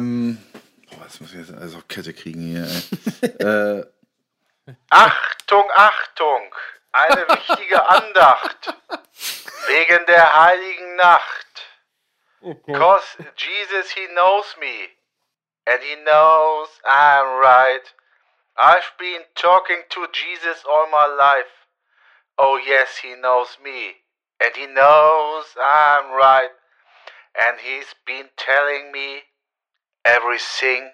Ähm, boah, das muss ich jetzt also auf Kette kriegen hier. Ey. äh, Achtung, Achtung! Eine wichtige Andacht. Wegen der heiligen Nacht. Cause Jesus, he knows me. And he knows I'm right. I've been talking to Jesus all my life. Oh, yes, he knows me. And he knows I'm right. And he's been telling me everything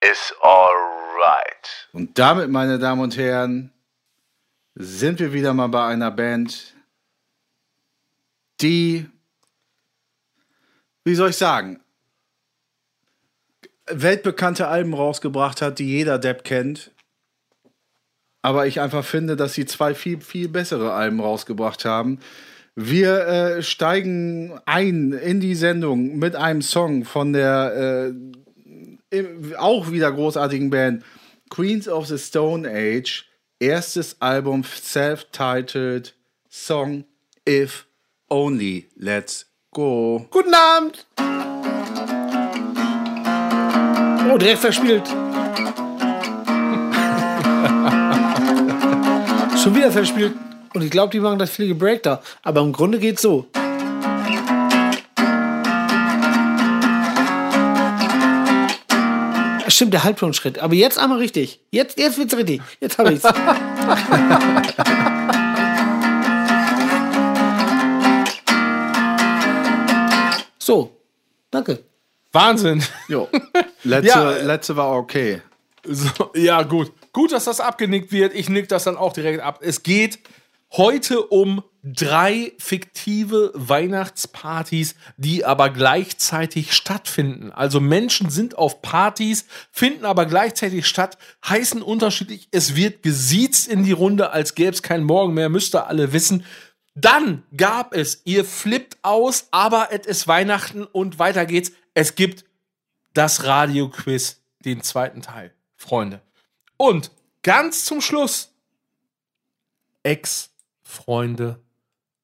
is alright. und damit, meine Damen und Herren, sind wir wieder mal bei einer Band, die, wie soll ich sagen, weltbekannte Alben rausgebracht hat, die jeder Depp kennt. Aber ich einfach finde, dass sie zwei viel, viel bessere Alben rausgebracht haben. Wir äh, steigen ein in die Sendung mit einem Song von der äh, auch wieder großartigen Band Queens of the Stone Age. Erstes Album, self-titled Song If Only. Let's go. Guten Abend! Oh, direkt verspielt. Schon wieder verspielt. Und ich glaube, die machen das Fliege Break da. Aber im Grunde geht's so. Stimmt, der Halbtonschritt. Aber jetzt einmal richtig. Jetzt, jetzt wird's richtig. Jetzt habe ich's. so. Danke. Wahnsinn. Jo. Letzte, Ja, letzte war okay. So, ja, gut. Gut, dass das abgenickt wird. Ich nick das dann auch direkt ab. Es geht heute um drei fiktive Weihnachtspartys, die aber gleichzeitig stattfinden. Also Menschen sind auf Partys, finden aber gleichzeitig statt, heißen unterschiedlich. Es wird gesiezt in die Runde, als gäbe es keinen Morgen mehr, müsst ihr alle wissen. Dann gab es, ihr flippt aus, aber es ist Weihnachten und weiter geht's. Es gibt das Radioquiz, den zweiten Teil, Freunde. Und ganz zum Schluss, Ex-Freunde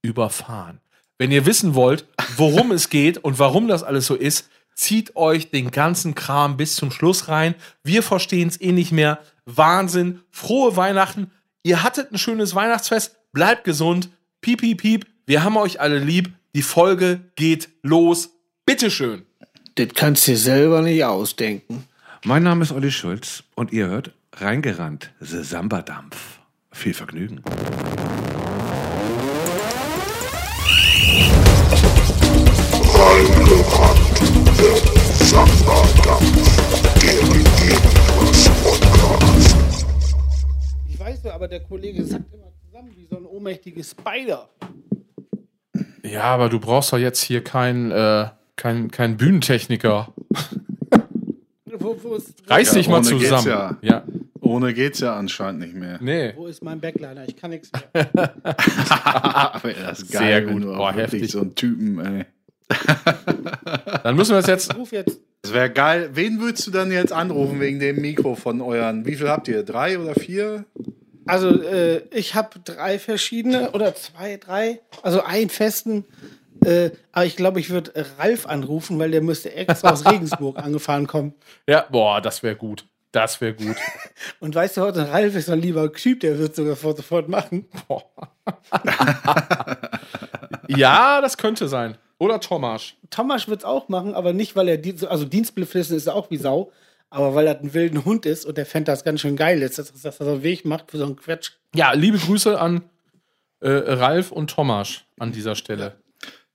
überfahren. Wenn ihr wissen wollt, worum es geht und warum das alles so ist, zieht euch den ganzen Kram bis zum Schluss rein. Wir verstehen es eh nicht mehr. Wahnsinn. Frohe Weihnachten. Ihr hattet ein schönes Weihnachtsfest. Bleibt gesund. Piep, piep, piep. Wir haben euch alle lieb. Die Folge geht los. Bitteschön. Das kannst du dir selber nicht ausdenken. Mein Name ist Olli Schulz und ihr hört Reingerannt, The Samba-Dampf. Viel Vergnügen. Ich weiß nur, aber der Kollege sagt immer zusammen wie so ein ohnmächtiges Spider. Ja, aber du brauchst doch jetzt hier keinen äh, kein, kein Bühnentechniker. Wo, wo, ist, Reiß Ja, dich mal ohne geht's zusammen. ja. ja. Ohne geht's ja anscheinend nicht mehr. Nee. wo ist mein Backliner? Ich kann nichts mehr. Aber das ist Sehr geil, gut. wenn du Boah, heftig. so ein Typen, ey. Dann müssen wir es jetzt. Ruf jetzt. Das wäre geil. Wen würdest du dann jetzt anrufen wegen dem Mikro von euren? Wie viel habt ihr? Drei oder vier? Also, äh, ich habe drei verschiedene oder zwei, drei. Also einen festen. Äh, aber ich glaube, ich würde Ralf anrufen, weil der müsste extra aus Regensburg angefahren kommen. Ja, boah, das wäre gut. Das wäre gut. Und weißt du heute, Ralf ist so ein lieber Typ, der wird sogar sofort machen. Boah. ja, das könnte sein. Oder Thomas. Thomas wird es auch machen, aber nicht, weil er, die, also Dienstbeflissen ist er auch wie Sau, aber weil er ein wilden Hund ist und der fände das ganz schön geil ist, dass, dass er so einen Weg macht für so einen Quatsch. Ja, liebe Grüße an äh, Ralf und Thomas an dieser Stelle.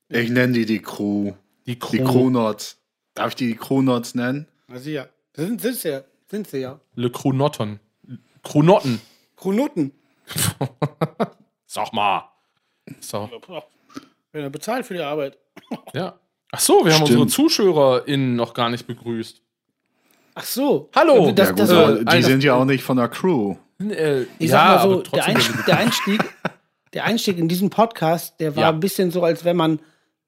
Ich nenne die die Crew. Die Crew. Die Crewnots. Darf ich die Crewnots nennen? Also ja, sind, sind sie ja, sind sie ja. Le Crunotton. Crunotten. Kronoten. Sag mal. So, Wenn er bezahlt für die Arbeit. Ja. Ach so, wir haben Stimmt. unsere ZuschauerInnen noch gar nicht begrüßt. Ach so. Hallo. Das, Ja, das, gut, war, aber die sind ja auch nicht von der Crew. Äh, ich ja, sag mal so, aber der, trotzdem. Einstieg, der, Einstieg, der Einstieg in diesen Podcast, der war Ja. ein bisschen so, als wenn man,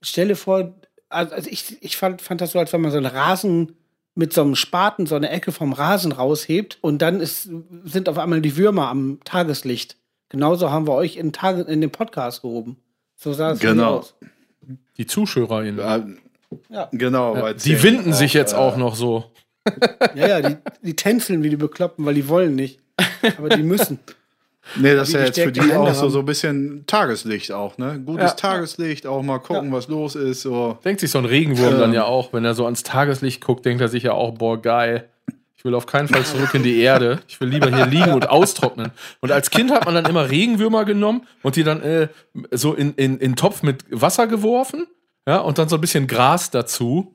stelle vor, also also ich, ich fand, fand das so, als wenn man so einen Rasen mit so einem Spaten so eine Ecke vom Rasen raushebt und dann ist, sind auf einmal die Würmer am Tageslicht. Genauso haben wir euch in, Tage, in den Podcast gehoben. So sah es Genau. aus. Die ZuschauerInnen. Äh, Genau. Ja, die winden sich auch, jetzt äh, auch noch so. Ja, ja, die, die tänzeln wie die Bekloppten, weil die wollen nicht. Aber die müssen. Nee, das ist ja jetzt für die Hände auch so, so ein bisschen Tageslicht auch, ne? Gutes Ja. Tageslicht, auch mal gucken, was los ist. So. Denkt sich so ein Regenwurm Ähm. dann ja auch, wenn er so ans Tageslicht guckt, denkt er sich ja auch, boah, geil. Ich will auf keinen Fall zurück in die Erde. Ich will lieber hier liegen und austrocknen. Und als Kind hat man dann immer Regenwürmer genommen und die dann äh, so in, in, in einen Topf mit Wasser geworfen. Ja, und dann so ein bisschen Gras dazu.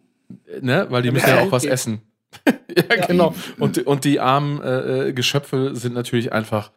Ne, weil die müssen ja ja auch was essen. ja, genau. Und, und die armen äh, äh, Geschöpfe sind natürlich einfach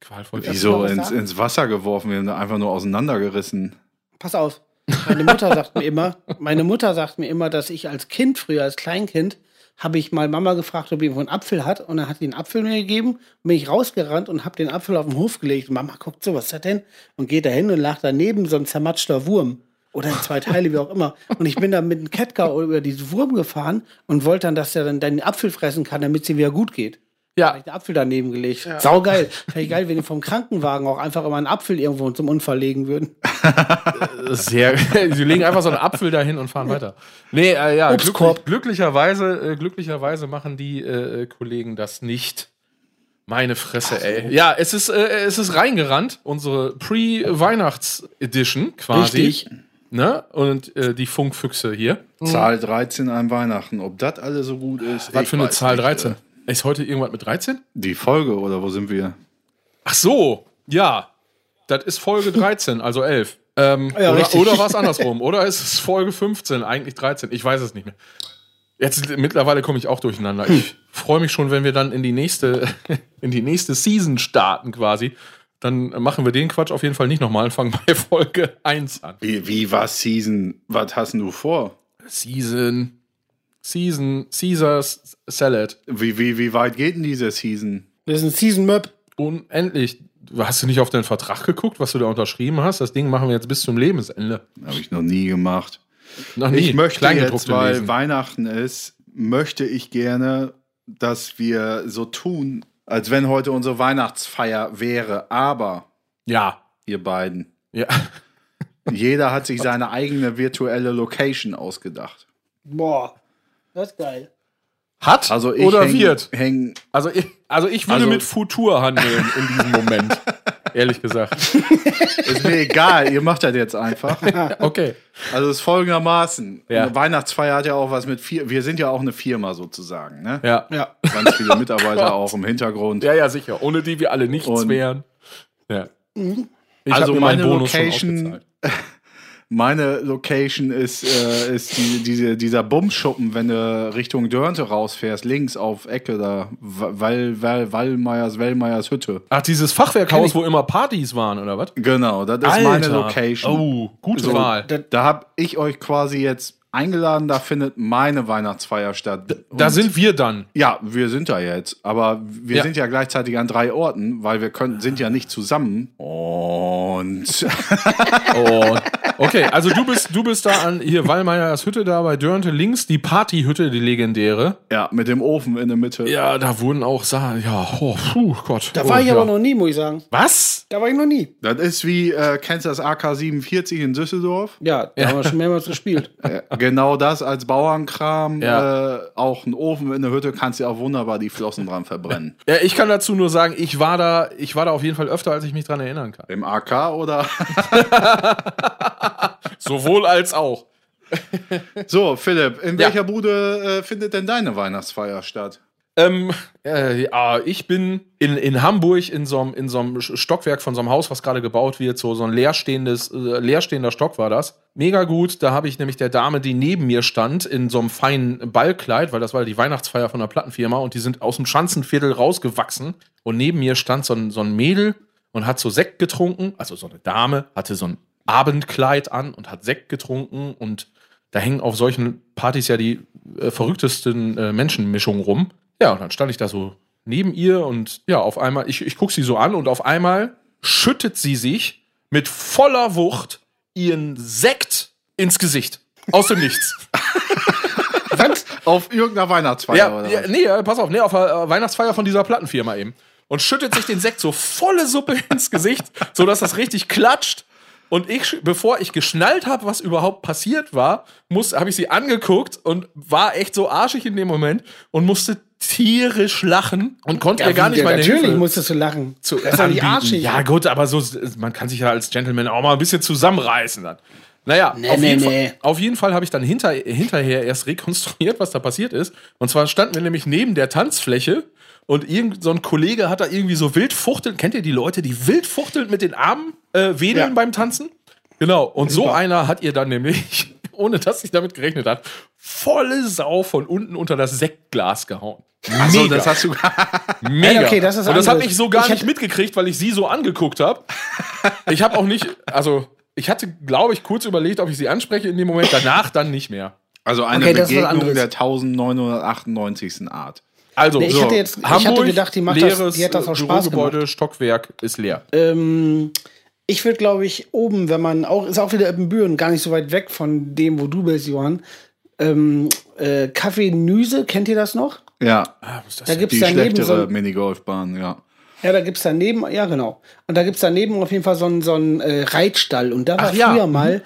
qualvoll. Wieso ins, ins Wasser geworfen, wir haben einfach nur auseinandergerissen. Pass auf. Meine Mutter sagt mir immer, meine Mutter sagt mir immer, dass ich als Kind, früher als Kleinkind, habe ich mal Mama gefragt, ob die irgendwo einen Apfel hat. Und dann hat die einen Apfel mir gegeben. Bin ich rausgerannt und habe den Apfel auf den Hof gelegt. Und Mama guckt so, was ist das denn? Und geht da hin und lag daneben so ein zermatschter Wurm. Oder in zwei Teile, wie auch immer. Und ich bin dann mit einem Catcar über diesen Wurm gefahren und wollte dann, dass er dann den Apfel fressen kann, damit sie wieder gut geht. Ja, ich den Apfel daneben gelegt. Saugeil. Wäre ich geil, wenn die vom Krankenwagen auch einfach immer einen Apfel irgendwo zum Unfall legen würden. Sehr. Sie legen einfach so einen Apfel dahin und fahren weiter. Nee, äh, ja, glücklich, glücklicherweise, äh, glücklicherweise machen die äh, Kollegen das nicht. Meine Fresse, ey. Ja, es ist, äh, es ist reingerannt, unsere Pre-Weihnachts-Edition quasi. Richtig. Ne? Und äh, die Funkfüchse hier. Zahl 13 an Weihnachten. Ob das alles so gut ist? Was ich für eine Zahl nicht, 13? Ist heute irgendwas mit 13? Die Folge oder wo sind wir? Ach so, ja. Das ist Folge 13, also 11. Ähm, Ja, oder richtig. oder war es andersrum? Oder ist es Folge 15, eigentlich 13? Ich weiß es nicht mehr. Jetzt mittlerweile komme ich auch durcheinander. Ich freue mich schon, wenn wir dann in die nächste, in die nächste Season starten quasi. Dann machen wir den Quatsch auf jeden Fall nicht nochmal und fangen bei Folge 1 an. Wie, wie war Season? Was hast du vor? Season, Season, Caesars Salad. Wie, wie, wie weit geht denn diese Season? Das ist ein Season Map. Unendlich. Hast du nicht auf deinen Vertrag geguckt, was du da unterschrieben hast? Das Ding machen wir jetzt bis zum Lebensende. Habe ich noch nie gemacht. Noch nie. Ich möchte jetzt, weil lesen. Weihnachten ist, möchte ich gerne, dass wir so tun, als wenn heute unsere Weihnachtsfeier wäre. Aber, Ja. ihr beiden, Ja. jeder hat sich seine eigene virtuelle Location ausgedacht. Boah. Das ist geil. Hat Also ich oder häng, wird? Häng, Also ich, also ich würde Also- mit Futur handeln in diesem Moment. Ehrlich gesagt. ist mir egal, ihr macht das jetzt einfach. Okay. Also es ist folgendermaßen. Ja. Eine Weihnachtsfeier hat ja auch was mit vier. Wir sind ja auch eine Firma sozusagen, ne? Ja. Ja. Ganz viele Mitarbeiter auch im Hintergrund. Ja, ja, sicher. Ohne die wir alle nichts Und- wären. Ja. Ich hab also mir meinen meine Bonus schon Location. Meine Location ist, äh, ist die, diese, dieser Bumschuppen, wenn du Richtung Dörnte rausfährst, links auf Ecke da, Wall, Wall, Wallmeyers, Wellmeyers Hütte. Ach, dieses Fachwerkhaus, wo immer Partys waren, oder was? Genau, das ist meine Location. Oh, gute So, Wahl. Da habe ich euch quasi jetzt eingeladen, da findet meine Weihnachtsfeier statt. Da Und- sind wir dann. Ja, wir sind da jetzt, aber wir Ja. sind ja gleichzeitig an drei Orten, weil wir können, sind ja nicht zusammen. Und Oh. Okay, also du bist, du bist da an hier Wallmeyers Hütte da bei Dörnte links, die Partyhütte, die legendäre. ja, mit dem Ofen in der Mitte. Ja, da wurden auch Sachen. Ja, oh, puh, Gott. Da oh, war ich ja. aber noch nie, muss ich sagen. Was? Da war ich noch nie. Das ist wie, äh, kennst du das AK-47 in Düsseldorf? Ja, da haben wir schon mehrmals gespielt. Äh, genau das als Bauernkram. Ja. Äh, auch ein Ofen in der Hütte kannst du auch wunderbar die Flossen dran verbrennen. Ja, ich kann dazu nur sagen, ich war da, ich war da auf jeden Fall öfter, als ich mich dran erinnern kann. Im AK oder? Sowohl als auch. so, Philipp, in Ja. welcher Bude äh, findet denn deine Weihnachtsfeier statt? Ähm, äh, ja, ich bin in, in Hamburg in so einem Stockwerk von so einem Haus, was gerade gebaut wird, so, so ein leerstehendes, äh, leerstehender Stock war das. Mega gut. Da habe ich nämlich der Dame, die neben mir stand, in so einem feinen Ballkleid, weil das war die Weihnachtsfeier von der Plattenfirma und die sind aus dem Schanzenviertel rausgewachsen. Und neben mir stand so ein, so ein Mädel und hat so Sekt getrunken. Also so eine Dame hatte so ein Abendkleid an und hat Sekt getrunken und da hängen auf solchen Partys ja die äh, verrücktesten äh, Menschenmischungen rum. Ja, und dann stand ich da so neben ihr und ja, auf einmal, ich, ich gucke sie so an und auf einmal schüttet sie sich mit voller Wucht ihren Sekt ins Gesicht. Aus dem Nichts. Auf irgendeiner Weihnachtsfeier ja, oder ja, was? nee, pass auf, nee, auf der äh, Weihnachtsfeier von dieser Plattenfirma eben. Und schüttet sich den Sekt so volle Suppe ins Gesicht, sodass das richtig klatscht. Und ich, bevor ich geschnallt habe, was überhaupt passiert war, habe ich sie angeguckt und war echt so arschig in dem Moment und musste tierisch lachen und konnte ihr gar nicht meine Natürlich Hilfe musstest du lachen. zu das ist arschig. Ja, gut, aber so, man kann sich ja als Gentleman auch mal ein bisschen zusammenreißen dann. Naja, Nee, auf, nee, jeden nee. Fall, auf jeden Fall habe ich dann hinter, hinterher erst rekonstruiert, was da passiert ist. Und zwar standen wir nämlich neben der Tanzfläche und irgend so ein Kollege hat da irgendwie so wild fuchteln. Kennt ihr die Leute, die wild fuchteln mit den Armen äh, wedeln Ja. beim Tanzen? Genau. Und so einer hat ihr dann nämlich, ohne dass sich damit gerechnet hat, volle Sau von unten unter das Sektglas gehauen. Achso, Mega. das hast du. Mega. Ja, okay, das ist und das habe ich so gar Ich nicht mitgekriegt, weil ich sie so angeguckt habe. Ich habe auch nicht, also ich hatte, glaube ich, kurz überlegt, ob ich sie anspreche in dem Moment, danach dann nicht mehr. Also eine Okay, das Begegnung der 1998. Art. Also, Nee, ich so, hatte jetzt- ich Hamburg, hatte gedacht, die macht das- leeres die hat das aus äh, Spaß Bürogebäude, Stockwerk ist leer. Ähm, ich würde, glaube ich, oben, wenn man auch, ist auch wieder Eppenbüren, gar nicht so weit weg von dem, wo du bist, Johann. Ähm, äh, Café Nüse, kennt ihr das noch? Ja, Ah, was ist das Da gibt's die daneben so schlechtere ein, Minigolfbahn, ja. ja, da gibt's daneben, ja genau. Und da gibt's daneben auf jeden Fall so einen so einen, äh, Reitstall. Und da war Ach ja. früher mal,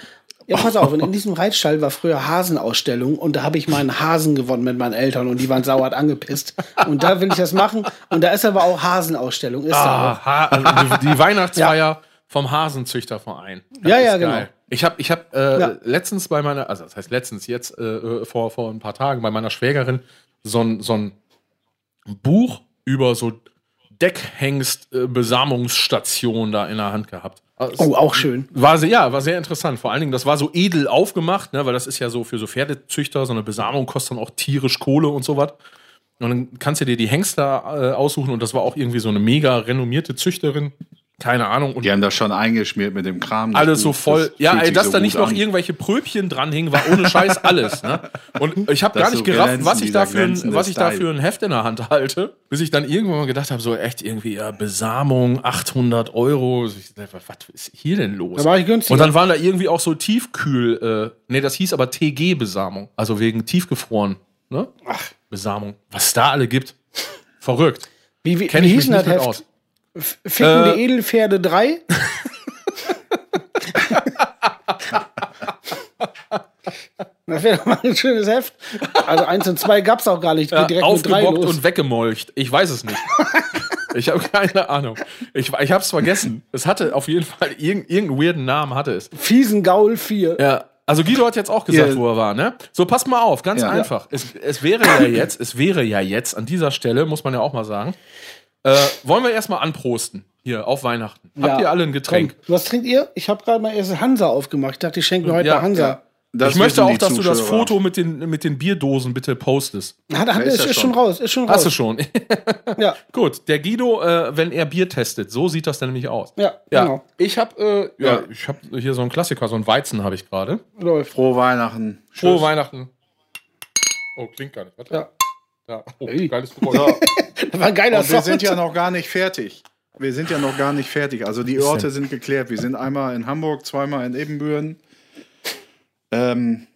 ja pass auf, und in diesem Reitstall war früher Hasenausstellung und da habe ich mal einen Hasen gewonnen mit meinen Eltern und die waren sauer angepisst. Und da will ich das machen. Und da ist aber auch Hasenausstellung, ist da auch. Ah, ha also die, die Weihnachtsfeier vom Hasenzüchterverein. Das Ja, ja, genau. geil. Ich habe ich hab, äh, Ja. letztens bei meiner, also das heißt letztens, jetzt äh, vor, vor ein paar Tagen bei meiner Schwägerin so ein, so ein Buch über so Deckhengst-Besamungsstationen da in der Hand gehabt. Also, Oh, auch schön. War sehr, ja, war sehr interessant. Vor allen Dingen, das war so edel aufgemacht, ne, weil das ist ja so für so Pferdezüchter, so eine Besamung kostet dann auch tierisch Kohle und sowas. Und dann kannst du dir die Hengste äh, aussuchen und das war auch irgendwie so eine mega renommierte Züchterin. Keine Ahnung. Und Die haben das schon eingeschmiert mit dem Kram. alles so Buch. voll. Das ja, ey, dass so da gut nicht noch an. irgendwelche Pröbchen dranhingen, war ohne Scheiß alles. Ne? Und ich habe gar nicht so gerafft, was ich, da dieser für ein, was ich da Style. für ein Heft in der Hand halte, bis ich dann irgendwann mal gedacht habe, so echt irgendwie, ja, Besamung, 800 Euro. Dachte, was ist hier denn los? Da war ich günstiger. Und dann waren da irgendwie auch so Tiefkühl, äh, nee, das hieß aber TG-Besamung, also wegen tiefgefroren, ne? Ach. Besamung. Was es da alle gibt. Verrückt. Wie, wie, wie ich hieß denn das Heft? aus. F- Ficken Äh, Edelpferde 3? Das wäre doch mal ein schönes Heft. Also eins und zwei gab's auch gar nicht. Ja, aufgebockt und weggemolcht. Ich weiß es nicht. ich habe keine Ahnung. Ich, ich habe es vergessen. Es hatte auf jeden Fall irg irgendeinen weirden Namen hatte es. Fiesen Gaul 4. Ja. Also Guido hat jetzt auch gesagt, Ja. wo er war, ne? So, passt mal auf, ganz Ja. einfach. Es, es wäre ja jetzt, es wäre ja jetzt an dieser Stelle, muss man ja auch mal sagen, äh, wollen wir erstmal anprosten hier auf Weihnachten. Habt Ja. ihr alle ein Getränk? Komm, was trinkt ihr? Ich habe gerade mal erst Hansa aufgemacht. Ich dachte, ich schenke mir heute Ja, mal Hansa. Ja. Das ich möchte auch, dass du das Zuschauer. Foto mit den, mit den Bierdosen bitte postest. Hat, hat, ist ist, ja ist schon raus. Ist schon raus. Hast du schon. Ja, Gut, der Guido, äh, wenn er Bier testet, so sieht das dann nämlich aus. ja, Ja, genau. ich habe äh, ja, Ja. ich habe hier so einen Klassiker, so einen Weizen habe ich gerade. Läuft. Frohe Weihnachten. Frohe Tschüss. Weihnachten. Oh, klingt gar nicht. Warte. Ja. Da. Oh, geiles Geräusch. Das war ein geiler Und wir sind ja noch gar nicht fertig. Wir sind ja noch gar nicht fertig. Also die Orte sind geklärt. Wir sind einmal in Hamburg, zweimal in Ebenbüren. Ähm,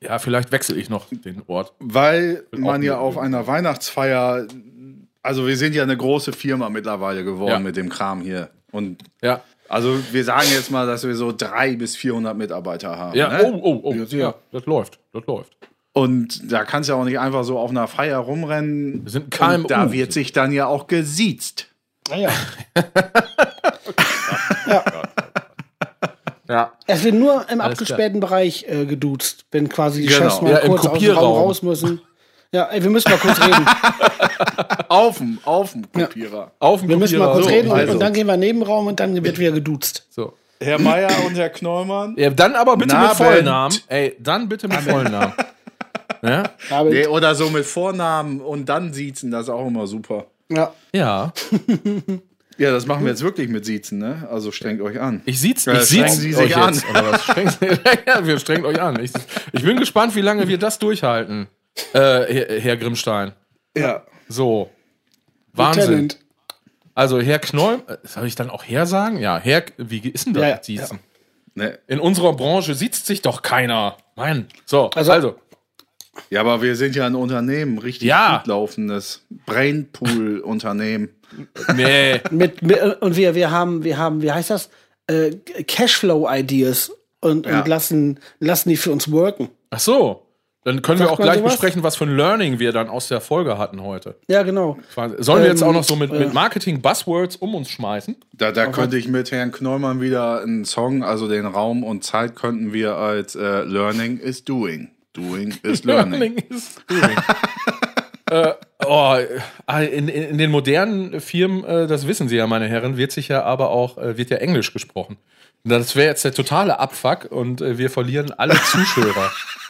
Ja, vielleicht wechsle ich noch den Ort. weil man ja auf einer Weihnachtsfeier, also wir sind ja eine große Firma mittlerweile geworden Ja. mit dem Kram hier. Und Ja. also wir sagen jetzt mal, dass wir so drei bis 400 Mitarbeiter haben. Ja, ne? oh, oh, oh. Ja, Ja, ja. das läuft. Das läuft. Und da kannst du ja auch nicht einfach so auf einer Feier rumrennen. Wir sind KMU. Und da wird sich dann ja auch gesiezt. Ah, ja. Ja. Es wird nur im Alles abgesperrten Bereich äh, geduzt, wenn quasi die Genau. Chefs mal Ja, im kurz aus dem Raum raus müssen. Ja, ey, wir müssen mal kurz reden. Auf dem, auf dem Kopierer. Auf dem Wir müssen mal kurz Kopierer. reden und, also. und dann gehen wir in den Nebenraum und dann wird wieder geduzt. So. Herr Meier und Herr Knollmann. Ja, dann aber bitte mit Abend. Vollnamen. Ey, dann bitte mit Vollnamen. ja? Aber, Nee, oder so mit Vornamen und dann siezen, das ist auch immer super. ja. ja. Ja, das machen wir jetzt wirklich mit Siezen, ne? Also strengt euch an. Ich sieht's, Ja, ich strengen sieht's Sie euch sich an. jetzt. Oder was? Strengen, ja, wir strengen euch an. Ich, ich bin gespannt, wie lange wir das durchhalten, äh, Herr, Herr Grimmstein. Ja. So. Wahnsinn. Lieutenant. Also Herr Knoll, äh, soll ich dann auch Herr sagen? Ja, Herr, wie ist denn das Ja, ja, mit Siezen? Ne. In unserer Branche sieht sich doch keiner. Mann. So, also, Also- Ja, aber wir sind ja ein Unternehmen, richtig Ja. gut laufendes Brainpool-Unternehmen. nee. Mit, mit, und wir, wir haben, wir haben, wie heißt das? äh, Cashflow-Ideas und, Ja. und lassen, lassen die für uns worken. Ach so. Dann können wir Sagt auch man gleich sowas? besprechen, was für ein Learning wir dann aus der Folge hatten heute. Ja, genau. Sollen wir jetzt Ähm, auch noch so mit, äh. mit Marketing-Buzzwords um uns schmeißen? Da, da könnte ich mit Herrn Knollmann wieder einen Song, also den Raum und Zeit könnten wir als äh, Learning is Doing. Doing is Learning. is doing. äh, oh, äh, in, in, den modernen Firmen, äh, das wissen Sie ja, meine Herren, wird sich ja aber auch, äh, wird ja Englisch gesprochen. Das wäre jetzt der totale Abfuck und wir verlieren alle Zuschauer.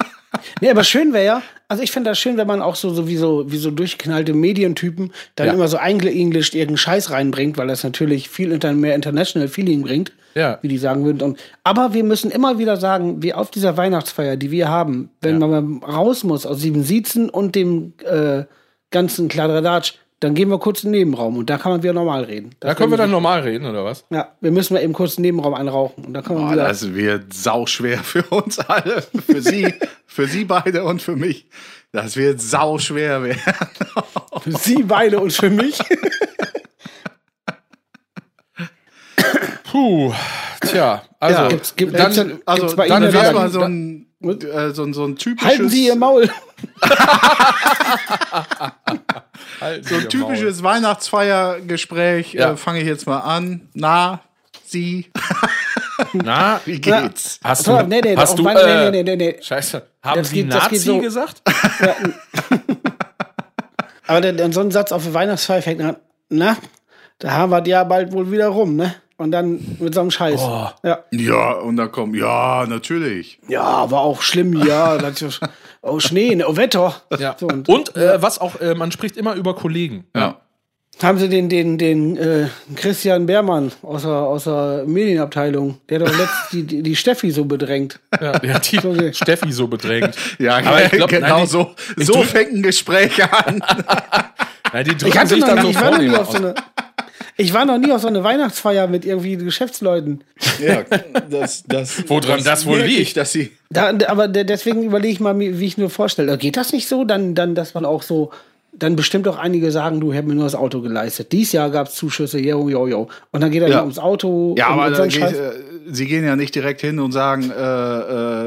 Nee, aber schön wäre ja, also ich finde das schön, wenn man auch so, so wie so, wie so durchgeknallte Medientypen dann Ja. immer so eingeenglischt irgendeinen Scheiß reinbringt, weil das natürlich viel inter mehr International Feeling bringt, Ja. wie die sagen würden. Und, aber wir müssen immer wieder sagen, wie auf dieser Weihnachtsfeier, die wir haben, wenn Ja. man raus muss aus Sieben Siezen und dem äh, ganzen Kladderadatsch, dann gehen wir kurz in den Nebenraum und da kann man wieder normal reden. Das Da können wir dann normal reden, oder was? Ja, wir müssen mal eben kurz den Nebenraum einrauchen und da kann man Boah, wieder. das wird sauschwer für uns alle. Für Sie, für Sie beide und für mich. Das wird sauschwer werden. Für Sie beide und für mich. Puh, tja, also Ja. Gibt's- gibt- dann, gibt's- Also, Gibt's bei dann wäre dann- mal so ein, äh, so, ein- so ein typisches, Halten Sie Ihr Maul. So ein typisches Weihnachtsfeiergespräch. Ja. Äh, Fange ich jetzt mal an. Na, Sie. Na, wie geht's? hast Pass du, nee, nee, hast auf du, äh, nee, nee, nee, nee. Scheiße, haben Das Sie geht- das Nazi geht so. gesagt? Aber der, der, so ein Satz auf der Weihnachtsfeier fängt an, na, da haben wir die ja bald wohl wieder rum, ne? Und dann mit so einem Scheiß. Oh. Ja. Ja, und dann kommt, ja, natürlich. ja, war auch schlimm, ja. Oh, Schnee, ne, oh, Wetter. Ja. So, und, Und äh, was auch, äh, man spricht immer über Kollegen. Ja. haben sie den, den, den äh, Christian Beermann aus der, aus der Medienabteilung, der doch letztens die, die, die Steffi so bedrängt. Ja, der hat die. Steffi so bedrängt. Ja, Aber ich glaub, genau nein, die- so. ich So fängt ein Gespräch an. Nein, die Ich drücken hatte sich noch dann nie, so ich nie vornehm auf so aus. eine, ich war noch nie auf so eine Weihnachtsfeier mit irgendwie Geschäftsleuten. ja, das, das, Woran das wohl merke liegt? Ich, dass sie Da, aber de- deswegen überlege ich mal, wie ich mir vorstelle. Geht das nicht so? Dann, dann, dass man auch so, dann bestimmt auch einige sagen, du hättest mir nur das Auto geleistet. Dies Jahr gab es Zuschüsse, jo, jo, jo. Und dann geht er Ja. ums Auto. Ja, aber und da so ein geht, äh, sie gehen ja nicht direkt hin und sagen, äh,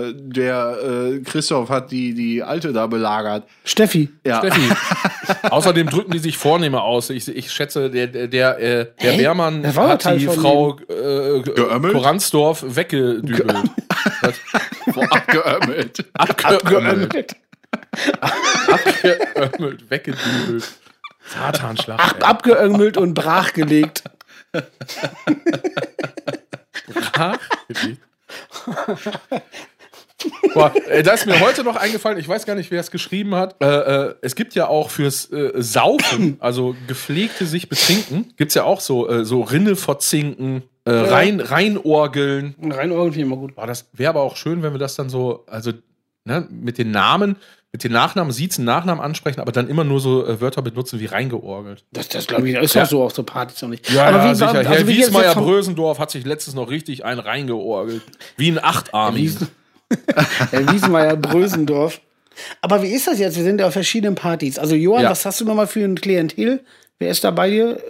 äh, der äh, Christoph hat die, die Alte da belagert. Steffi. Ja. Steffi. Außerdem drücken die sich Vornehmer aus. Ich, ich schätze, der, der, der, äh, der Hä? War doch hat die Frau äh, Geömmelt? Koransdorf weggedübelt. Abgeömmelt. Abgeömmelt. Abgeömmelt. Weggedübelt. Satanschlag. Ab, ey. abgeömmelt und brachgelegt. Brachgelegt. Boah, da ist mir heute noch eingefallen, ich weiß gar nicht, wer es geschrieben hat. Äh, äh, es gibt ja auch fürs äh, Saufen, also gepflegte sich betrinken, gibt es ja auch so, äh, so Rinne verzinken, äh, rein, reinorgeln. Und rein irgendwie immer gut. Boah, das wäre aber auch schön, wenn wir das dann so, also ne, mit den Namen, mit den Nachnamen, Siezen, Nachnamen ansprechen, aber dann immer nur so äh, Wörter benutzen wie reingeorgelt. Das, das glaube ich, ist Ja. auch so auf so Partys noch nicht. Ja, Aber ja wie- sicher. also Herr wie geht's Wiesmeier jetzt vom- Brösendorf hat sich letztens noch richtig einen reingeorgelt. Wie ein Achtarmigen. Herr Wiesmeier Brösendorf. Aber wie ist das jetzt? Wir sind ja auf verschiedenen Partys. Also Johann, Ja. was hast du nochmal für ein Klientel? Wer ist da bei dir?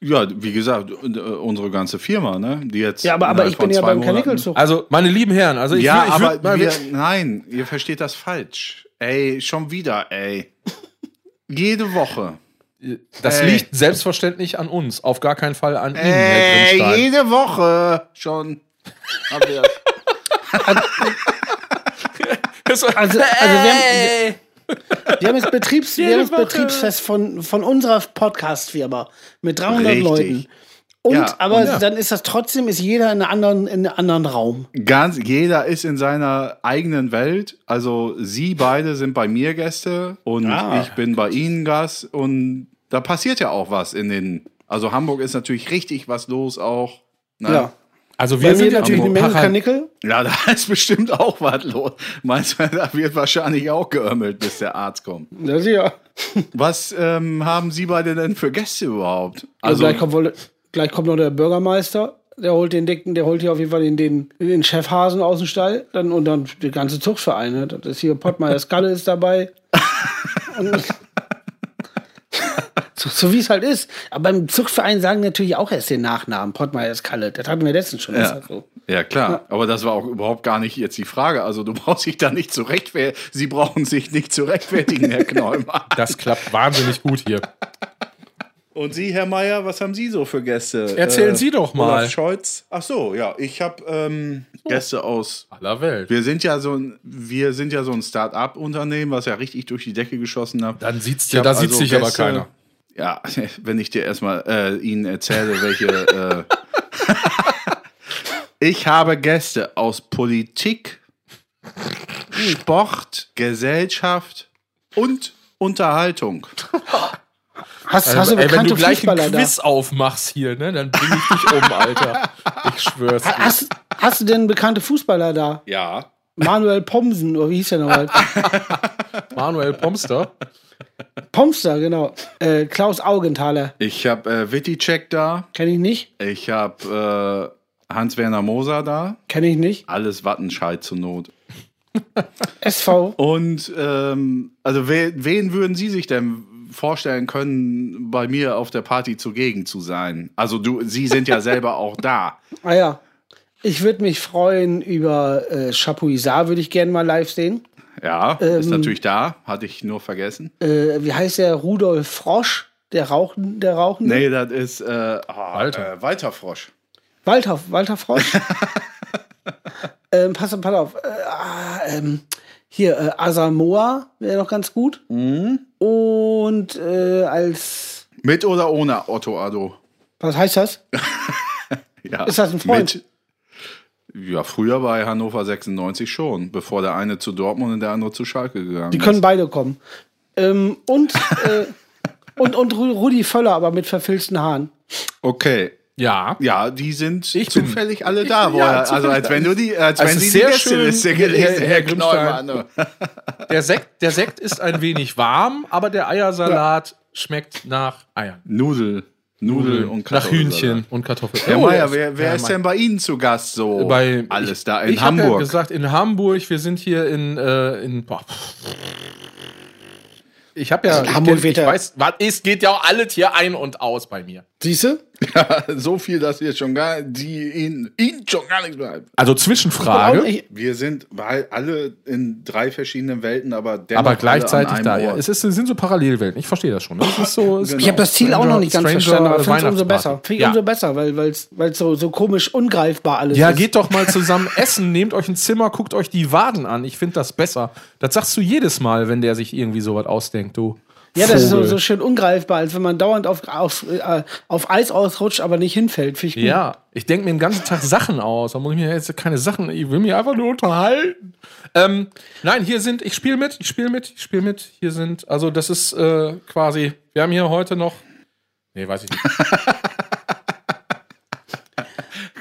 Ja, wie gesagt, äh, unsere ganze Firma, ne? Die jetzt Ja, aber, aber ich bin ja zwei beim Kanickelzug. Also, meine lieben Herren, also ich Ja, will, ich aber will mal wir, nein, ihr versteht das falsch. Ey, schon wieder, ey. Jede Woche. Das Ey. liegt selbstverständlich an uns, auf gar keinen Fall an Ihnen, Herr Ey, Grimstein. jede Woche schon. Hab wir- Also, also wir, haben, wir haben jetzt, Betriebs, wir haben jetzt Woche. Betriebsfest von, von unserer Podcast-Firma mit 300 Richtig. Leuten. Und, Ja, aber und- dann ist das trotzdem, ist jeder in einem anderen, in einem anderen Raum. Ganz, jeder ist in seiner eigenen Welt. Also sie beide sind bei mir Gäste und Ah. ich bin bei ihnen Gast und da passiert ja auch was in den. Also Hamburg ist natürlich richtig was los auch. Ne? Ja. Also Bei wir mir sind natürlich eine Menge Kanickel. Ja, da ist bestimmt auch was los. Meinst du, da wird wahrscheinlich auch geömmelt, bis der Arzt kommt. Das ja. Was ähm, haben Sie beide denn für Gäste überhaupt? Also Also, gleich, kommt wohl, gleich kommt noch der Bürgermeister. Der holt den dicken, der holt hier auf jeden Fall den, den, den Chefhasen aus dem Stall. Dann, und dann der ganze Zuchtverein. Ne? Das ist hier Pottmeier Skalle ist dabei. Und So, so wie es halt ist. Aber beim Zuchtverein sagen natürlich auch erst den Nachnamen. Pottmeiers Kalle. Das hatten wir letztens schon. Ist Ja. halt so. Ja, klar. Aber das war auch überhaupt gar nicht jetzt die Frage. Also du brauchst dich da nicht zu rechtfertigen. Sie brauchen sich nicht zu rechtfertigen, Herr Knäumer. Das klappt wahnsinnig gut hier. Und Sie, Herr Meier, was haben Sie so für Gäste? Erzählen Sie doch mal. Olaf Scholz. Ach so, ja. Ich habe ähm, Gäste aus Aller Welt. Wir sind ja so ein, wir sind ja so ein Start-up-Unternehmen, was ja richtig durch die Decke geschossen hat. Dann sieht's dir, da sieht also sich aber Gäste- keiner. Ja, wenn ich dir erstmal äh, Ihnen erzähle, welche. äh, ich habe Gäste aus Politik, Sport, Gesellschaft und Unterhaltung. Hast, hast du Also, Ey, wenn bekannte du gleich Fußballer ein da? Quiz aufmachst hier, ne, dann bring ich dich um, Alter. Ich schwör's dir. Hast, hast du denn bekannte Fußballer da? Ja. Manuel Pomsen, oder wie hieß der nochmal? Manuel Pomster. Pomster, genau. Äh, Klaus Augenthaler. Ich habe äh, Witticek da. Kenne ich nicht. Ich habe äh, Hans-Werner Moser da. Kenne ich nicht. Alles Wattenscheid zur Not. SV. Und ähm, also we wen würden Sie sich denn vorstellen können, bei mir auf der Party zugegen zu sein? Also du, Sie sind ja selber auch da. Ah ja. Ich würde mich freuen über äh, Chapuisat, würde ich gerne mal live sehen. Ja, ist Ähm, natürlich da, hatte ich nur vergessen. Äh, wie heißt der? Rudolf Frosch, der Rauchen, der Rauchen. Nee, das ist äh, ah, Walter. Äh, Walter Frosch. Walter, Walter Frosch. ähm, pass, pass auf. Äh, ah, ähm, hier, äh, Asamoah wäre noch ganz gut. Mhm. Und äh, als. Mit oder ohne Otto Addo? Was heißt das? Ja, Ist das ein Freund? Mit, ja, früher bei Hannover 96 schon, bevor der eine zu Dortmund und der andere zu Schalke gegangen Die ist. können beide kommen. Ähm, und, äh, und, und Ru- Rudi Völler, aber mit verfilzten Haaren. Okay. Ja. Ja, die sind Ich bin- zufällig alle Ich da. bin- wo ja, er- also als wenn du die, als Also wenn sie sehr die schön, Gästeliste Herr- gelesen Herr Herr Grimstein. Knäumann. Der Sekt, der Sekt ist ein wenig warm, aber der Eiersalat schmeckt nach Eiern. Nudel, Nudel und nach Kartoffelsalat. Hühnchen und Kartoffeln. Herr Oh, Meier, wer, wer Herr ist Meier. denn bei Ihnen zu Gast so? bei Alles da in ich hab Ja Hamburg. gesagt, in Hamburg. Wir sind hier in, äh, in boah. Ich habe ja, in ich, Hamburg ich ja- weiß, was ist, geht ja auch alles hier ein und aus bei mir. Siehst du? so viel, dass wir schon gar, die Ihnen, Ihnen schon gar nichts bleibt. Also Zwischenfrage, Wir sind weil alle in drei verschiedenen Welten, aber dennoch aber alle gleichzeitig da. einem Ja. Ort. Es, ist, es sind so Parallelwelten. Ich verstehe das schon. Es ist so, es Genau. ich habe das Ziel auch noch nicht ganz Stranger verstanden, aber finde es umso besser. Finde ich Ja. umso besser, weil es weil's so, so komisch ungreifbar alles Ja, ist. geht doch mal zusammen essen, nehmt euch ein Zimmer, guckt euch die Waden an. Ich finde das besser. Das sagst du jedes Mal, wenn der sich irgendwie sowas ausdenkt, du. Ja, das ist so, so schön ungreifbar, als wenn man dauernd auf, auf, äh, auf Eis ausrutscht, aber nicht hinfällt. Ich. Ja, ich denke mir den ganzen Tag Sachen aus. Da muss ich mir jetzt keine Sachen, ich will mich einfach nur unterhalten. Ähm, nein, hier sind, ich spiele mit, ich spiele mit, ich spiele mit. Hier sind, also das ist äh, quasi, wir haben hier heute noch, nee, weiß ich nicht.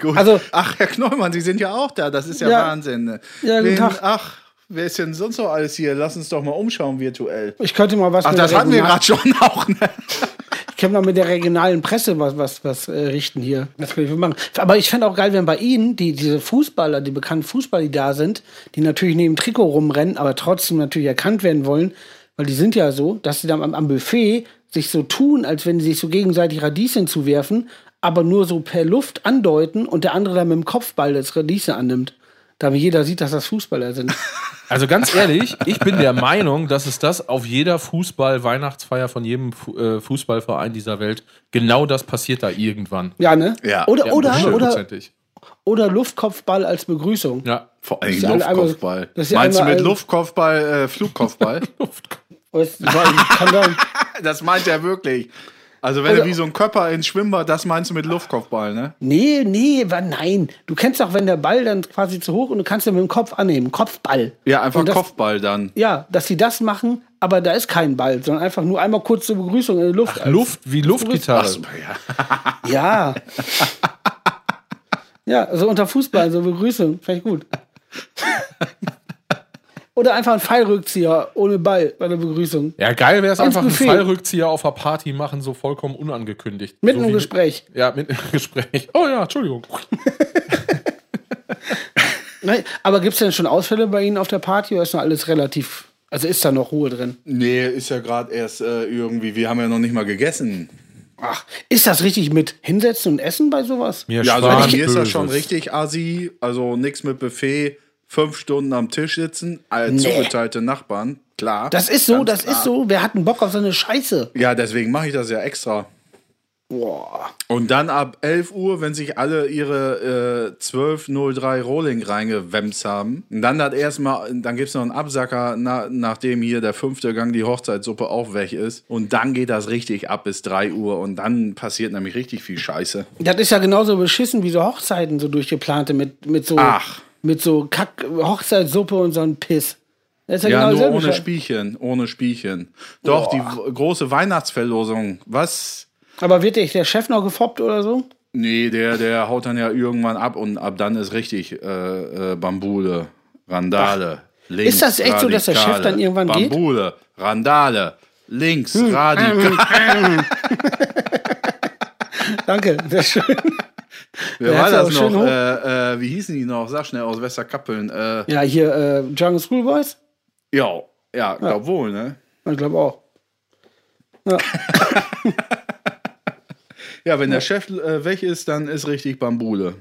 Gut. Also- ach, Herr Kneumann, Sie sind ja auch da. Das ist ja, Ja. Wahnsinn. Ja, guten Wen- Tag. Ach, wer ist denn sonst noch alles hier? Lass uns doch mal umschauen virtuell. Ich könnte mal was Ach, das hatten wir gerade schon auch. Ne? Ich kann mal mit der regionalen Presse was, was, was äh, richten hier. Das können wir machen. Aber ich fände auch geil, wenn bei Ihnen die, diese Fußballer, die bekannten Fußballer, die da sind, die natürlich neben Trikot rumrennen, aber trotzdem natürlich erkannt werden wollen, weil die sind ja so, dass sie dann am, am Buffet sich so tun, als wenn sie sich so gegenseitig Radieschen zuwerfen, aber nur so per Luft andeuten und der andere dann mit dem Kopfball das Radieschen annimmt. Damit jeder sieht, dass das Fußballer sind. Also ganz ehrlich, ich bin der Meinung, dass es das auf jeder Fußball-Weihnachtsfeier von jedem äh, Fußballverein dieser Welt, genau das passiert da irgendwann. Ja, ne? Ja. Oder, Ja, oder, oder, oder Luftkopfball als Begrüßung. Ja. Vor allem Luftkopfball. das ist ja Meinst du mit Luftkopfball äh, Flugkopfball? Sein. das meint er wirklich. Also wenn Also- du wie so ein Körper ins Schwimmbad, das meinst du mit Luftkopfball, ne? Nee, nee, nein. Du kennst doch, wenn der Ball dann quasi zu hoch und du kannst ihn mit dem Kopf annehmen. Kopfball. Ja, einfach das- Kopfball dann. Ja, dass sie das machen, aber da ist kein Ball, sondern einfach nur einmal kurz zur Begrüßung in die Luft. Ach, Luft, wie Luftgitarre. Ach, ja. Ja. ja, so unter Fußball, so Begrüßung. Finde ich gut. Oder einfach ein Pfeilrückzieher ohne Ball bei der Begrüßung. Ja, geil wäre es einfach einen Buffet. Fallrückzieher auf der Party machen, so vollkommen unangekündigt. Mitten so im Gespräch. Ja, mitten im Gespräch. Oh ja, Entschuldigung. Nein, aber gibt es denn schon Ausfälle bei Ihnen auf der Party oder ist noch alles relativ Also ist da noch Ruhe drin. Nee, ist ja gerade erst äh, irgendwie, wir haben ja noch nicht mal gegessen. Ach, ist das richtig mit hinsetzen und essen bei sowas? Mir Ja, also hier ist das schon richtig assi. Also nichts mit Buffet, fünf Stunden am Tisch sitzen, äh, Nee. zugeteilte Nachbarn, klar. Das ist so, das klar. ist so. Wir hatten Bock auf so eine Scheiße. Ja, deswegen mache ich das ja extra. Boah. Und dann ab 11 Uhr, wenn sich alle ihre äh, 1203 Rolling reingewemst haben, und dann das erstmal, dann gibt es noch einen Absacker, na, nachdem hier der fünfte Gang die Hochzeitssuppe auch weg ist. Und dann geht das richtig ab bis 3 Uhr und dann passiert nämlich richtig viel Scheiße. Das ist ja genauso beschissen wie so Hochzeiten, so durchgeplante mit, mit so, Ach. Mit so Kack-Hochzeitssuppe und so ein Piss. Das ist Ja, genau nur ohne Scheiß. Spielchen, ohne Spielchen. Doch, die w- große Weihnachtsverlosung, was? Aber wird dich der Chef noch gefoppt oder so? Nee, der, der haut dann ja irgendwann ab und ab dann ist richtig äh, äh, Bambule, Randale. Links, Ist das echt so, dass der Chef dann irgendwann geht? Hm. Bambule, Randale, links, radikal. Danke, sehr schön. Wer war ja das noch? Äh, äh, wie hießen die noch? Sag schnell aus Westerkappeln. Äh, Ja, hier äh, Jungle Schoolboys? ja, ja, glaub wohl, ne? Ich glaube auch. Ja. Ja, wenn der Chef äh, weg ist, dann ist richtig Bambule.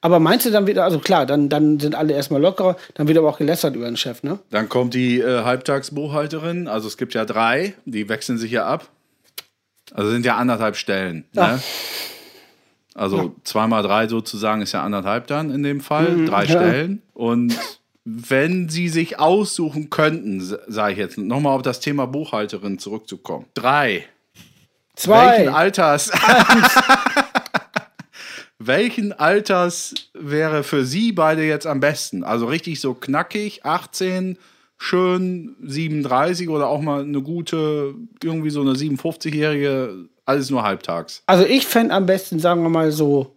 Aber meinst du dann wieder, also klar, dann, dann sind alle erstmal lockerer, dann wird aber auch gelästert über den Chef, ne? Dann kommt die äh, Halbtagsbuchhalterin, also es gibt ja drei, die wechseln sich ja ab. Also sind ja anderthalb Stellen. Ja. Ne? Also zweimal drei sozusagen ist ja anderthalb dann in dem Fall, drei Mhm. ja. Stellen. Und wenn sie sich aussuchen könnten, sage ich jetzt nochmal auf das Thema Buchhalterin zurückzukommen. Drei. Welchen Zwei. Alters? Welchen Alters wäre für Sie beide jetzt am besten? Also richtig so knackig, 18, schön 37 oder auch mal eine gute, irgendwie so eine 57-jährige, alles nur halbtags. Also ich fände am besten, sagen wir mal so,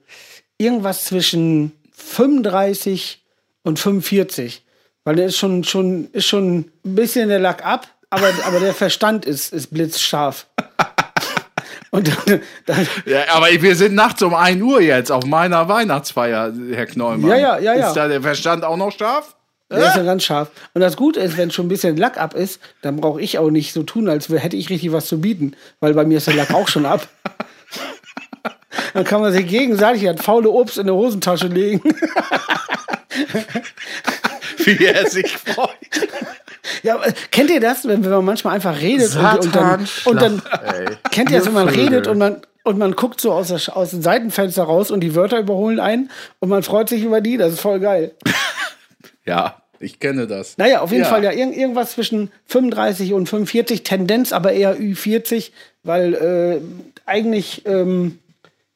irgendwas zwischen 35 und 45. Weil der ist schon, schon, ist schon ein bisschen der Lack ab, aber, aber der Verstand ist, ist blitzscharf. Und dann, dann, Ja, aber wir sind nachts um 1 Uhr jetzt auf meiner Weihnachtsfeier, Herr Knollmann. Ja, ja, ja, ja. Ist da der Verstand auch noch scharf? Der ist ja ganz scharf. Und das Gute ist, wenn schon ein bisschen Lack ab ist, dann brauche ich auch nicht so tun, als hätte ich richtig was zu bieten. Weil bei mir ist der Lack auch schon ab. Dann kann man sich gegenseitig das faule Obst in der Hosentasche legen. Wie er sich freut. Ja, kennt ihr das, wenn, wenn man manchmal einfach redet und, und dann, und dann kennt ihr das, wenn man redet und man und man guckt so aus, der, aus dem Seitenfenster raus und die Wörter überholen einen und man freut sich über die, das ist voll geil. Ja, ich kenne das. Naja, auf jeden Ja. Fall ja irg irgendwas zwischen 35 und 45, Tendenz aber eher Ü40, weil äh, eigentlich ähm,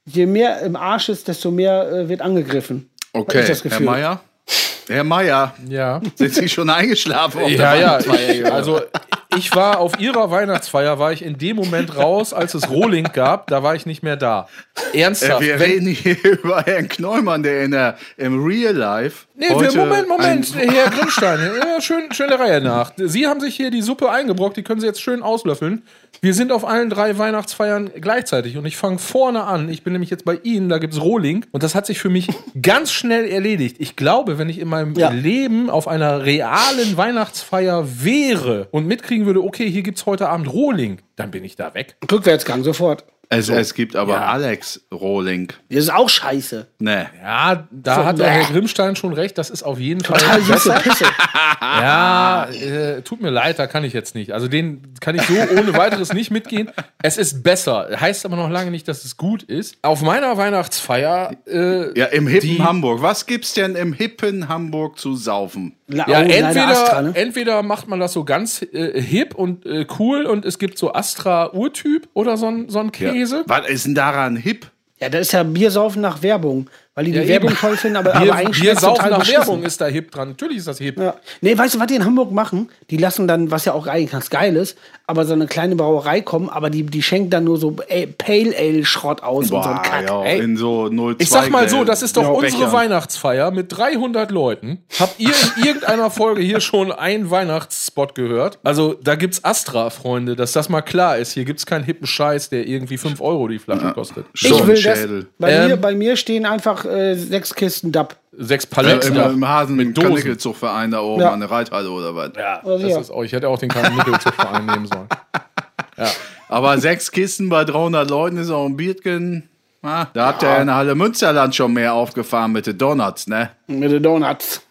je mehr im Arsch ist, desto mehr äh, wird angegriffen. Okay, ich das Herr. Meier? Herr Meier, Ja. sind Sie schon eingeschlafen? auf Ja, der ja. Ich, also ich war auf ihrer Weihnachtsfeier, war ich in dem Moment raus, als es Rohling gab, da war ich nicht mehr da. Äh, Ernsthaft. wir wenn- reden hier über Herrn Knollmann, der in der, im Real Life. Nee, wir, Moment, Moment, Herr Grimstein, ja, schön, schön der Reihe nach. Sie haben sich hier die Suppe eingebrockt, die können Sie jetzt schön auslöffeln. Wir sind auf allen drei Weihnachtsfeiern gleichzeitig und ich fange vorne an. Ich bin nämlich jetzt bei Ihnen, da gibt's Rohling und das hat sich für mich ganz schnell erledigt. Ich glaube, wenn ich in meinem Ja. Leben auf einer realen Weihnachtsfeier wäre und mitkriegen würde, okay, hier gibt's heute Abend Rohling, dann bin ich da weg. Rückwärtsgang sofort. Es, es gibt aber Ja. Alex Rohling. Das ist auch scheiße. Ne. Ja, da So, hat bäh. der Herr Grimstein schon recht, das ist auf jeden Fall Total. Pisse. Ja, äh, tut mir leid, da kann ich jetzt nicht. Also den kann ich so ohne weiteres nicht mitgehen. Es ist besser. Heißt aber noch lange nicht, dass es gut ist. Auf meiner Weihnachtsfeier, äh, Ja, im hippen Hamburg. Was gibt's denn im hippen Hamburg zu saufen? La ja, oh, entweder, Astra, ne? entweder macht man das so ganz äh, hip und äh, cool und es gibt so Astra-Urtyp oder so ein, so ein Käse. Was ist denn daran hip? Ja, das ist ja Biersaufen nach Werbung. Weil die die Ja, Werbung eben. toll finden, aber, Bier, aber eigentlich schmeckt's saufen total nach beschissen. Werbung ist da hip dran. Natürlich ist das hip. Ja. Nee, weißt du, was die in Hamburg machen? Die lassen dann, was ja auch eigentlich ganz geil ist, aber so eine kleine Brauerei kommen, aber die, die schenken dann nur so Pale Ale Schrott aus und so ein Kack. ja, Ey. in so 02 Ich sag mal so, das ist doch Ja, unsere Bechern. Weihnachtsfeier mit 300 Leuten. Habt ihr in irgendeiner Folge hier schon einen Weihnachtsspot gehört? Also da gibt's Astra, Freunde, dass das mal klar ist. Hier gibt's keinen hippen Scheiß, der irgendwie 5 Euro die Flasche kostet. Ich will das. Schädel. Bei, Ähm, mir, bei mir stehen einfach äh, sechs Kisten Dab. Sechs Im, Paletten. im, im Hasen mit Dosen. Kanickelzugverein da oben Ja. an der Reithalle oder was. Ja, Also das ja. ist auch. Ich hätte auch den Nickelzugverein nehmen sollen. Aber sechs Kisten bei 300 Leuten ist auch ein Biertchen. Ah, da habt ihr ja in der Halle Münsterland schon mehr aufgefahren mit den Donuts, ne? Mit den Donuts.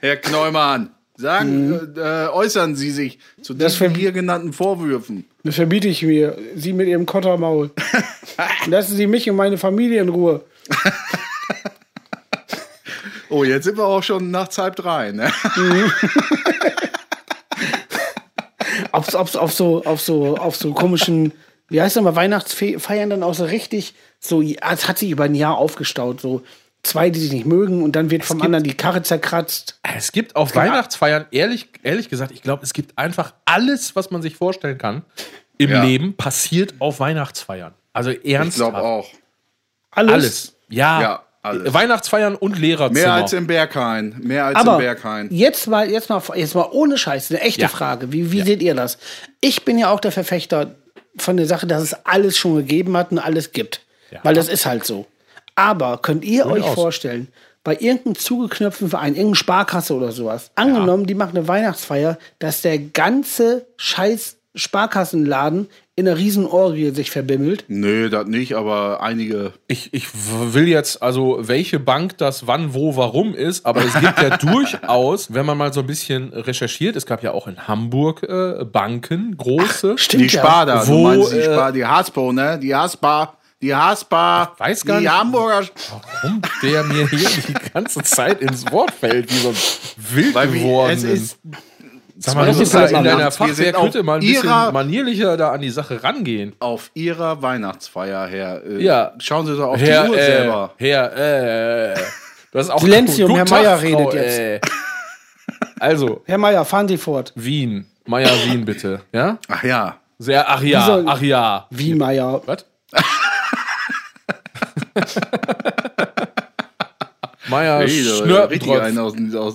Herr Kneumann, sagen, äh, äußern Sie sich zu Das ver- hier genannten Vorwürfen. Das verbiete ich mir. Sie mit ihrem Kottermaul. Lassen Sie mich und meine Familie in Ruhe. Oh, jetzt sind wir auch schon nachts halb drei, ne? Auf, auf, auf, so, auf, so, auf so komischen, wie heißt das mal, Weihnachtsfeiern dann auch so richtig, so, es hat sich über ein Jahr aufgestaut. So zwei, die sich nicht mögen und dann wird vom anderen die Karre zerkratzt. Es gibt auf Weihnachtsfeiern, ehrlich, ehrlich gesagt, ich glaube, es gibt einfach alles, was man sich vorstellen kann im Ja. Leben, passiert auf Weihnachtsfeiern. Also Ich ernsthaft. glaube auch. Alles. Alles. Ja. Ja, alles. Weihnachtsfeiern und Lehrerzimmer. Mehr als im Berghain. Mehr als Aber im Berghain. jetzt mal, jetzt mal, jetzt mal ohne Scheiß, eine echte Ja. Frage. Wie, wie seht ihr das? Ich bin ja auch der Verfechter von der Sache, dass es alles schon gegeben hat und alles gibt. Weil das ist halt so. Aber könnt ihr euch Durchaus. vorstellen, bei irgendeinem zugeknöpften Verein, irgendeine Sparkasse oder sowas, angenommen, die macht eine Weihnachtsfeier, dass der ganze scheiß Sparkassenladen in einer riesen Orgie sich verbimmelt. Nö, das nicht, aber einige. Ich, ich will jetzt, also welche Bank das wann, wo, warum ist, aber es gibt ja durchaus, wenn man mal so ein bisschen recherchiert, es gab ja auch in Hamburg äh, Banken, große. Stimmt Die Sparda, Wo, du meinst die äh, Spar, die Haspo, ne? Die Haspa, die Haspa, weiß gar die nicht. Hamburger. Warum der mir hier die ganze Zeit ins Wort fällt, ein wild Weil gewordenen. ist Sag mal, du Das musst da in deiner Fachwerkhütte auf mal ein bisschen ihrer- manierlicher da an die Sache rangehen. auf ihrer Weihnachtsfeier her. Äh, Ja. Schauen Sie doch auf Herr, die Uhr äh, selber. Herr, äh, das ist auch Silenzium, Herr Meier redet jetzt. äh. Also, Herr Meier, fahren Sie fort. Wien. Meier Wien, bitte. Ja? Ach ja. Sehr, ach ja, ach ja. Wie Meier. Was? Meier richtig einen aus, aus,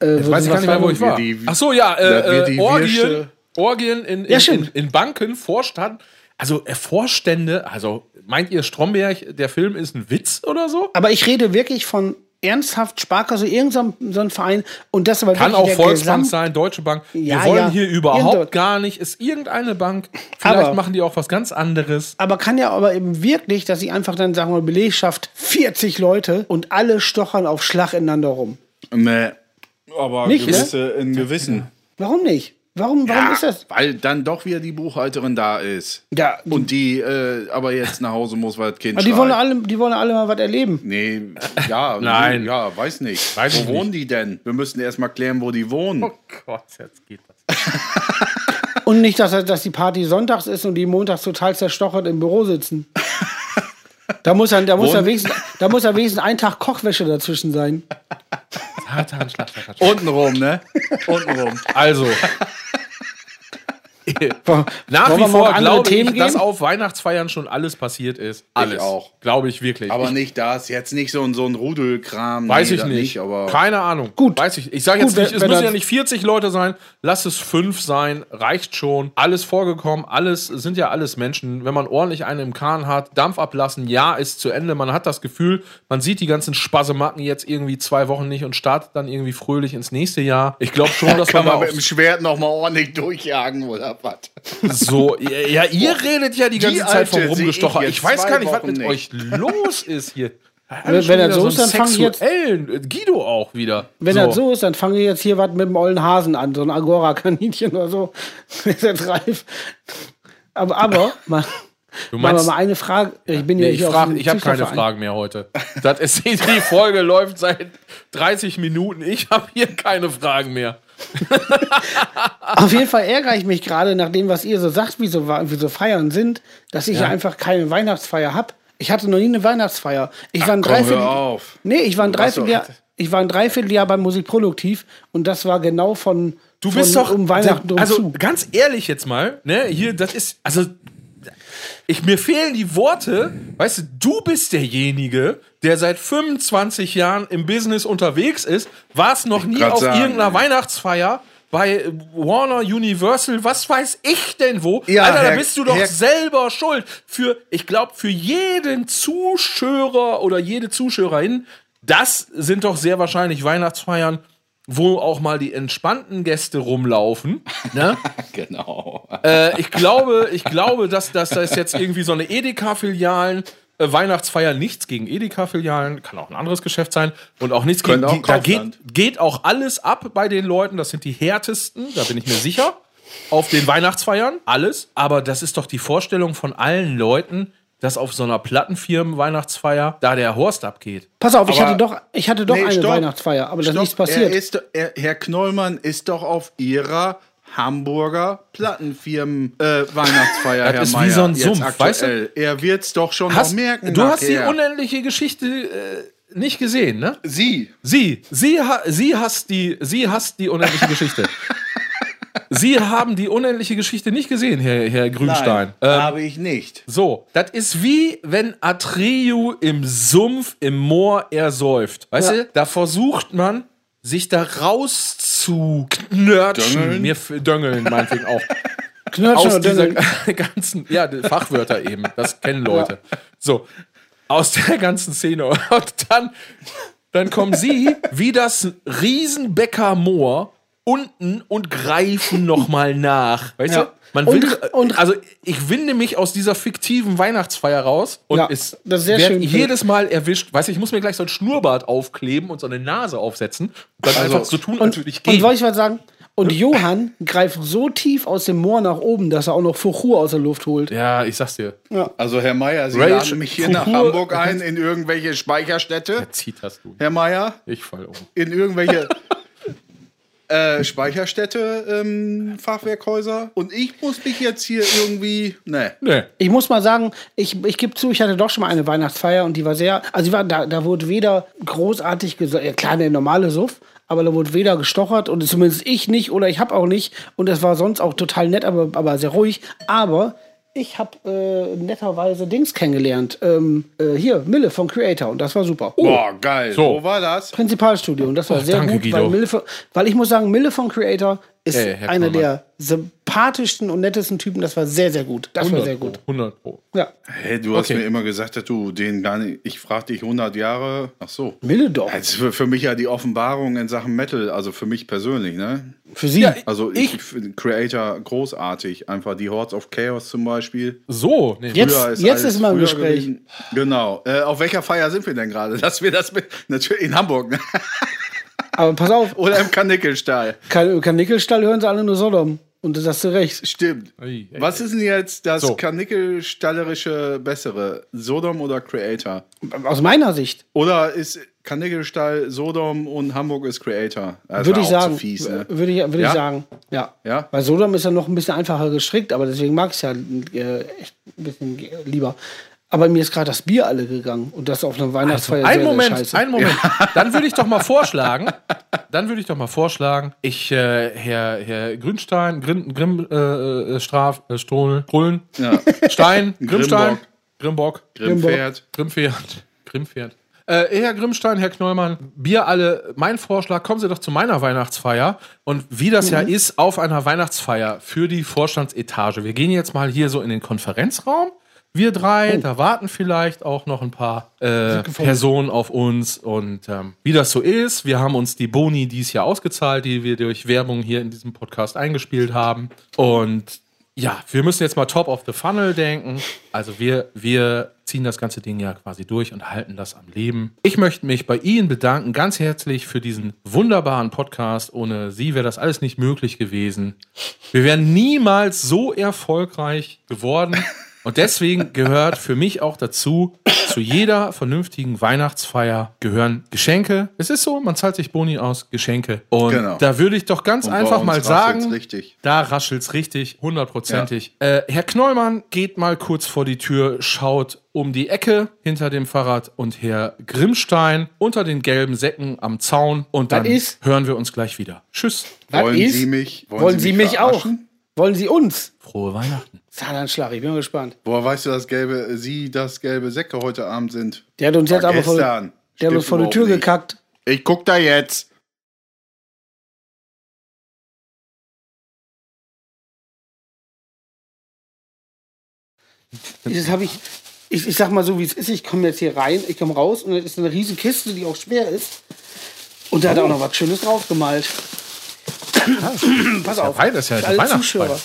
Äh, Ich weiß gar nicht mehr, wo ich war. die- Ach so, ja, äh, äh, die Orgien, Orgien in, in, Ja, in, in Banken, Vorstand. Also äh, Vorstände, also meint ihr Stromberg, der Film ist ein Witz oder so? Aber ich rede wirklich von ernsthaft Sparkasse, irgendein so ein- so ein Verein. Und das aber Kann auch der Volksbank Gesamt- sein, Deutsche Bank. Ja, Wir wollen ja. hier überhaupt Irgendwo- gar nicht, ist irgendeine Bank. Vielleicht Aber- machen die auch was ganz anderes. Aber kann ja aber eben wirklich, dass sie einfach dann sagen wir Belegschaft 40 Leute und alle stochern auf Schlag ineinander rum. Nee. Aber Nicht, gewisse, in gewissen. Warum nicht? Warum, warum Ja, ist das? Weil dann doch wieder die Buchhalterin da ist. Ja, Und die äh, aber jetzt nach Hause muss, weil das Kind aber die schreit. wollen alle, die wollen alle mal was erleben. Nee, ja, Nein. Ja, weiß nicht. Weiß wo ich wohnen die denn? Wir müssen erst mal klären, wo die wohnen. Oh Gott, jetzt geht das. Und nicht, dass, dass die Party sonntags ist und die montags total zerstochert im Büro sitzen. Da muss ja, da muss wenigstens, da muss ja wenigstens ein Tag Kochwäsche dazwischen sein. Schlag. Untenrum, ne? Untenrum. Also. Nach wie vor glaube ich, dass gehen? auf Weihnachtsfeiern schon alles passiert ist. Alles. auch. Glaube ich wirklich. Aber ich, nicht das, jetzt nicht so ein, so ein Rudelkram. Weiß nee, ich das nicht. aber Keine Ahnung. Gut. Weiß ich. Ich sage jetzt Gut, nicht, es müssen ja nicht 40 Leute sein. Lass es fünf sein. Reicht schon. Alles vorgekommen. Alles sind ja alles Menschen. Wenn man ordentlich einen im Kahn hat, Dampf ablassen, ja, ist zu Ende. Man hat das Gefühl, man sieht die ganzen Spasemacken jetzt irgendwie zwei Wochen nicht und startet dann irgendwie fröhlich ins nächste Jahr. Ich glaube schon, dass Kann man da man mit dem Schwert noch mal ordentlich durchjagen oder was? so. Ja, ihr redet ja die ganze Die Zeit vom ich Rumgestocher. jetzt Ich weiß gar nicht, was Wochen mit nicht. euch los ist hier. Wenn- wenn das so ist, dann fangen jetzt- äh, Guido auch wieder. Wenn das so ist, dann fange ich jetzt hier was mit dem ollen Hasen an, so ein Agora-Kaninchen oder so. ist jetzt reif. Aber, aber, mal, Du meinst, mal eine Frage. Ich bin ja nee, ich, hier frag, ich habe keine. Fragen mehr heute. Das ist, die Folge läuft seit 30 Minuten. Ich habe hier keine Fragen mehr. Auf jeden Fall ärgere ich mich gerade nach dem, was ihr so sagt, wie so, wie so Feiern sind, dass ich ja. einfach keine Weihnachtsfeier habe. Ich hatte noch nie eine Weihnachtsfeier. Ich war ein Komm, Dreiviertel. hör auf. Nee, ich war ein Dreivierteljahr. Ich war ein Dreivierteljahr beim Musikproduktiv und das war genau von, Du von bist doch um Weihnachten drum also zu. ganz ehrlich jetzt mal, ne, hier das ist also ich mir fehlen die Worte, weißt du, du bist derjenige, der seit 25 Jahren im Business unterwegs ist, warst noch nie auf sagen, irgendeiner ey. Weihnachtsfeier, bei Warner Universal, was weiß ich denn wo. Ja, Alter, da Herr- bist du doch Herr- selber schuld. Für, ich glaube, für jeden Zuschauer oder jede Zuschauerin, das sind doch sehr wahrscheinlich Weihnachtsfeiern, wo auch mal die entspannten Gäste rumlaufen. Ne? Genau. äh, ich glaube, ich glaube, dass, dass das jetzt irgendwie so eine Edeka-Filialen äh, Weihnachtsfeier nichts gegen Edeka-Filialen, kann auch ein anderes Geschäft sein und auch nichts gegen Könnte auch die, da geht, geht auch alles ab bei den Leuten, das sind die härtesten, da bin ich mir sicher. Auf den Weihnachtsfeiern, alles. Aber das ist doch die Vorstellung von allen Leuten, dass auf so einer Plattenfirmen-Weihnachtsfeier da der Horst abgeht. Pass auf, ich Aber- hatte doch, ich hatte doch Nee, eine stopp. Weihnachtsfeier, aber da ist Stopp, nichts passiert. Er ist, er, Herr Knollmann ist doch auf Ihrer Hamburger Plattenfirmen äh, Weihnachtsfeier, Das Herr ist wie so ein Sumpf, aktuell. Er wird's doch schon Hast, noch merken. du hast die nachher. unendliche Geschichte äh, nicht gesehen, ne? Sie. Sie, sie, ha, sie hasst die, sie hasst die unendliche Geschichte. Sie haben die unendliche Geschichte nicht gesehen, Herr, Herr Grünstein. Nein, Ähm, habe ich nicht. so, das ist wie wenn Atreu im Sumpf, im Moor ersäuft. Weißt Ja. du, da versucht man, sich da rauszuknörtschen. Döngeln? Mir döngeln, meinetwegen auch. Knirschen aus dieser ganzen, ja, Fachwörter eben, das kennen Leute. So, aus der ganzen Szene. Und dann, dann kommen sie wie das Riesenbecker Moor unten und greifen nochmal nach. Weißt Ja. du? Man Und- will, und- also ich winde mich aus dieser fiktiven Weihnachtsfeier raus und Ja, ist, das ist sehr werd schön. jedes Mal erwischt. Weißt du, ich muss mir gleich so ein Schnurrbart aufkleben und so eine Nase aufsetzen und dann einfach so tun, als Und, würde ich und gehen. soll ich was sagen? Und Johann greift so tief aus dem Moor nach oben, dass er auch noch Fuchur aus der Luft holt. ja, ich sag's dir. Also, Herr Meier, Sie Rage, laden mich hier nach Fuhur- Hamburg ein, in irgendwelche Speicherstätte. Zieht hast du. Herr Meier, Ich fall um. in irgendwelche äh, Speicherstätte, ähm, Fachwerkhäuser. Und ich muss mich jetzt hier irgendwie. Ne. Nee. Ich muss mal sagen, ich, ich gebe zu, ich hatte doch schon mal eine Weihnachtsfeier und die war sehr, also die war, da, da wurde weder großartig gesagt, ja klar, der normale Suff, aber da wurde weder gestochert und zumindest ich nicht oder ich habe auch nicht und es war sonst auch total nett, aber, aber sehr ruhig. Aber ich habe äh, netterweise Dings kennengelernt. Ähm, äh, hier, Mille von Creator und das war super. Boah, geil. So. Wo war das? Prinzipalstudio und das war Oh, sehr danke, gut, Guido. weil, Mille weil ich muss sagen, Mille von Creator ist Herr einer der sympathischsten und nettesten Typen. Das war sehr, sehr gut. Das war 100 sehr Pro. gut. 100 Pro. Ja. Hey, du hast Okay. mir immer gesagt, dass du den gar nicht. Ich frag dich 100 Jahre. Ach so. Mille doch. Das ist für, für mich ja die Offenbarung in Sachen Metal, also für mich persönlich, ne? Für sie. Ja, Also ich, Ich- finde Creator großartig. Einfach die Hordes of Chaos zum Beispiel. So, nee. Jetzt- Früher jetzt ist mal im früher Gespräch. gewesen. Genau. Äh, auf welcher Feier sind wir denn gerade? Dass wir das mit, natürlich in Hamburg, ne? Aber pass auf, Oder im Kanickelstall. kein, kein Nickelstall hören sie alle nur Sodom. Und das hast du recht. Stimmt. Ei, ei, Was ist denn jetzt das So. Kanickelstallerische bessere? Sodom oder Creator? Aus meiner Sicht Oder ist Kanickelstall Sodom und Hamburg ist Creator? Das würde ich auch sagen. Zu fies, ne? Würde ich, würde Ja? ich sagen. Ja. Ja? Weil Sodom ist ja noch ein bisschen einfacher gestrickt, aber deswegen mag ich es ja äh, echt ein bisschen lieber. Aber mir ist gerade das Bier alle gegangen und das auf einer Weihnachtsfeier Ein sehr, sehr Moment, scheiße. ein Moment. Dann würde ich doch mal vorschlagen, dann würde ich doch mal vorschlagen, ich, äh, Herr, Herr Grünstein, Grim, Grimm, äh, äh, Straf, äh, Strohl, Grullen, Ja. Stein, Grimmstein, Grimbock, Grimpferd. Grimpferd, Grimpferd. Äh, Herr Grimmstein, Herr Knollmann, Bier alle, mein Vorschlag, kommen Sie doch zu meiner Weihnachtsfeier. Und wie das ja ist, auf einer Weihnachtsfeier für die Vorstandsetage. Wir gehen jetzt mal hier so in den Konferenzraum. Wir drei, da warten vielleicht auch noch ein paar äh, Personen auf uns. Und ähm, wie das so ist, wir haben uns die Boni dies Jahr ausgezahlt, die wir durch Werbung hier in diesem Podcast eingespielt haben. Und ja, wir müssen jetzt mal top of the funnel denken. Also wir, wir ziehen das ganze Ding ja quasi durch und halten das am Leben. Ich möchte mich bei Ihnen bedanken, ganz herzlich für diesen wunderbaren Podcast. Ohne Sie wäre das alles nicht möglich gewesen. Wir wären niemals so erfolgreich geworden. Und deswegen gehört für mich auch dazu, zu jeder vernünftigen Weihnachtsfeier gehören Geschenke. Es ist so, man zahlt sich Boni aus, Geschenke. Und Genau. da würde ich doch ganz Und einfach mal sagen, richtig. da raschelt's richtig, hundertprozentig. Äh, Herr Knollmann geht mal kurz vor die Tür, schaut um die Ecke hinter dem Fahrrad und Herr Grimmstein unter den gelben Säcken am Zaun und dann ist? hören wir uns gleich wieder. Tschüss. Wollen ist? Sie mich, Wollen, Sie mich, auch? Wollen Sie uns? Frohe Weihnachten. Saarlandschlag, ich bin gespannt. Boah, weißt du, dass gelbe, Sie das gelbe Säcke heute Abend sind? Der hat uns jetzt aber vor, der hat uns vor die Tür nicht. gekackt. Ich guck da jetzt. Das habe ich, ich, ich sag mal so, wie es ist. Ich komme jetzt hier rein, ich komme raus und es ist eine riesen Kiste, die auch schwer ist. Und da oh. hat er auch noch was Schönes drauf gemalt. Pass auf. Wein- das ist ja alle. Zuschauer.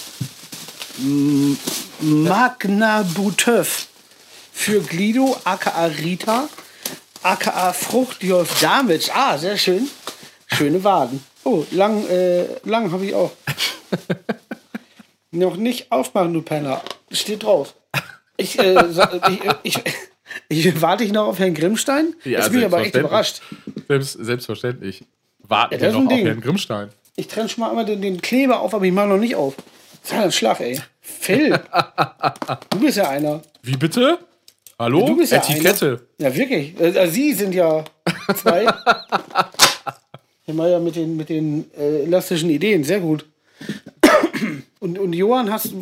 Magna Buteuf für Glido, aka Rita, aka Fruchtjolf Damit. Ah, sehr schön. Schöne Waden. Oh, lang, äh, lang habe ich auch. Noch nicht aufmachen, du Penner. Steht drauf. Ich, äh, ich, ich, ich warte ich noch auf Herrn Grimmstein. Jetzt bin ich aber echt überrascht. Selbst, selbstverständlich. Warten Ja, wir noch auf. Herrn Grimmstein. Ich trenne schon mal einmal den, den Kleber auf, aber ich mache noch nicht auf. Das ist ein Schlag, ey. Phil, du bist ja einer. Wie bitte? Hallo? Du bist ja Etikette. Ja, wirklich. Äh, äh, Sie sind ja zwei. Herr Meier mit den, mit den äh, elastischen Ideen, sehr gut. Und, und Johann, hast,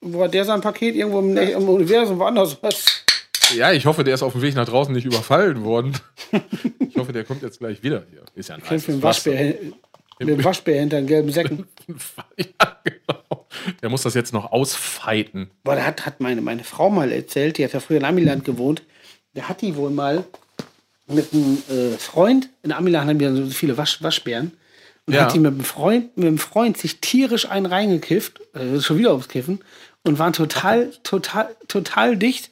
wo hat der sein Paket irgendwo im, im Universum woanders? Was? Ja, ich hoffe, der ist auf dem Weg nach draußen nicht überfallen worden. ich hoffe, der kommt jetzt gleich wieder hier. Ist ja ein mit dem heißes Waschbär, mit dem Waschbär hinter den gelben Säcken. Ja, genau. Der muss das jetzt noch ausfeiten. Boah, da hat, hat meine, meine Frau mal erzählt, die hat ja früher in Amiland gewohnt. Da hat die wohl mal mit einem äh, Freund, in Amiland haben wir so viele Wasch, Waschbären, und Ja. hat die mit einem Freund, mit einem Freund sich tierisch einen reingekifft, äh, schon wieder aufs Kiffen, und waren total, total, total dicht.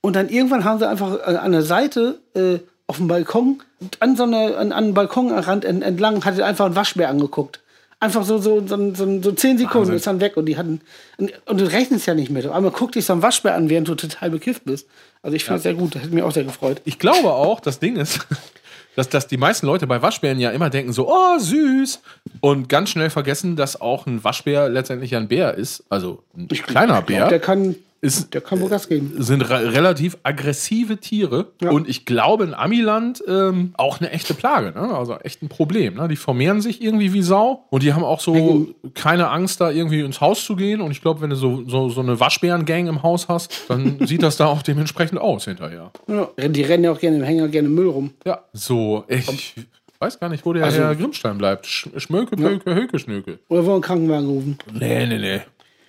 Und dann irgendwann haben sie einfach äh, an der Seite äh, auf dem Balkon, an so eine, an, an den Balkonrand ent- entlang, hat einfach einen Waschbär angeguckt. Einfach so, so, so, so, so zehn Sekunden Wahnsinn. ist dann weg und die hatten. Und, und du rechnest ja nicht mit. Auf einmal guck dich so einen Waschbär an, während du total bekifft bist. Also ich finde das sehr gut, das hat mich auch sehr gefreut. Ich glaube auch, das Ding ist, dass, dass die meisten Leute bei Waschbären ja immer denken so, oh, süß. Und ganz schnell vergessen, dass auch ein Waschbär letztendlich ein Bär ist. Also ein kleiner Bär. Der kann, ist, der kann wohl Gas geben. sind re relativ aggressive Tiere. Ja. Und ich glaube in Amiland ähm, auch eine echte Plage, ne? also echt ein Problem. Ne? Die vermehren sich irgendwie wie Sau und die haben auch so keine Angst, da irgendwie ins Haus zu gehen. Und ich glaube, wenn du so, so, so eine Waschbärengang im Haus hast, dann sieht das da auch dementsprechend aus hinterher. Ja. Die rennen ja auch gerne im Hänger gerne Müll rum. Ja, so, ich weiß gar nicht, wo der Also- Herr Grimmstein bleibt. Sch Schmöke, Pöke, Höke, Schnöke. Oder wollen einen Krankenwagen rufen. Nee, nee, nee.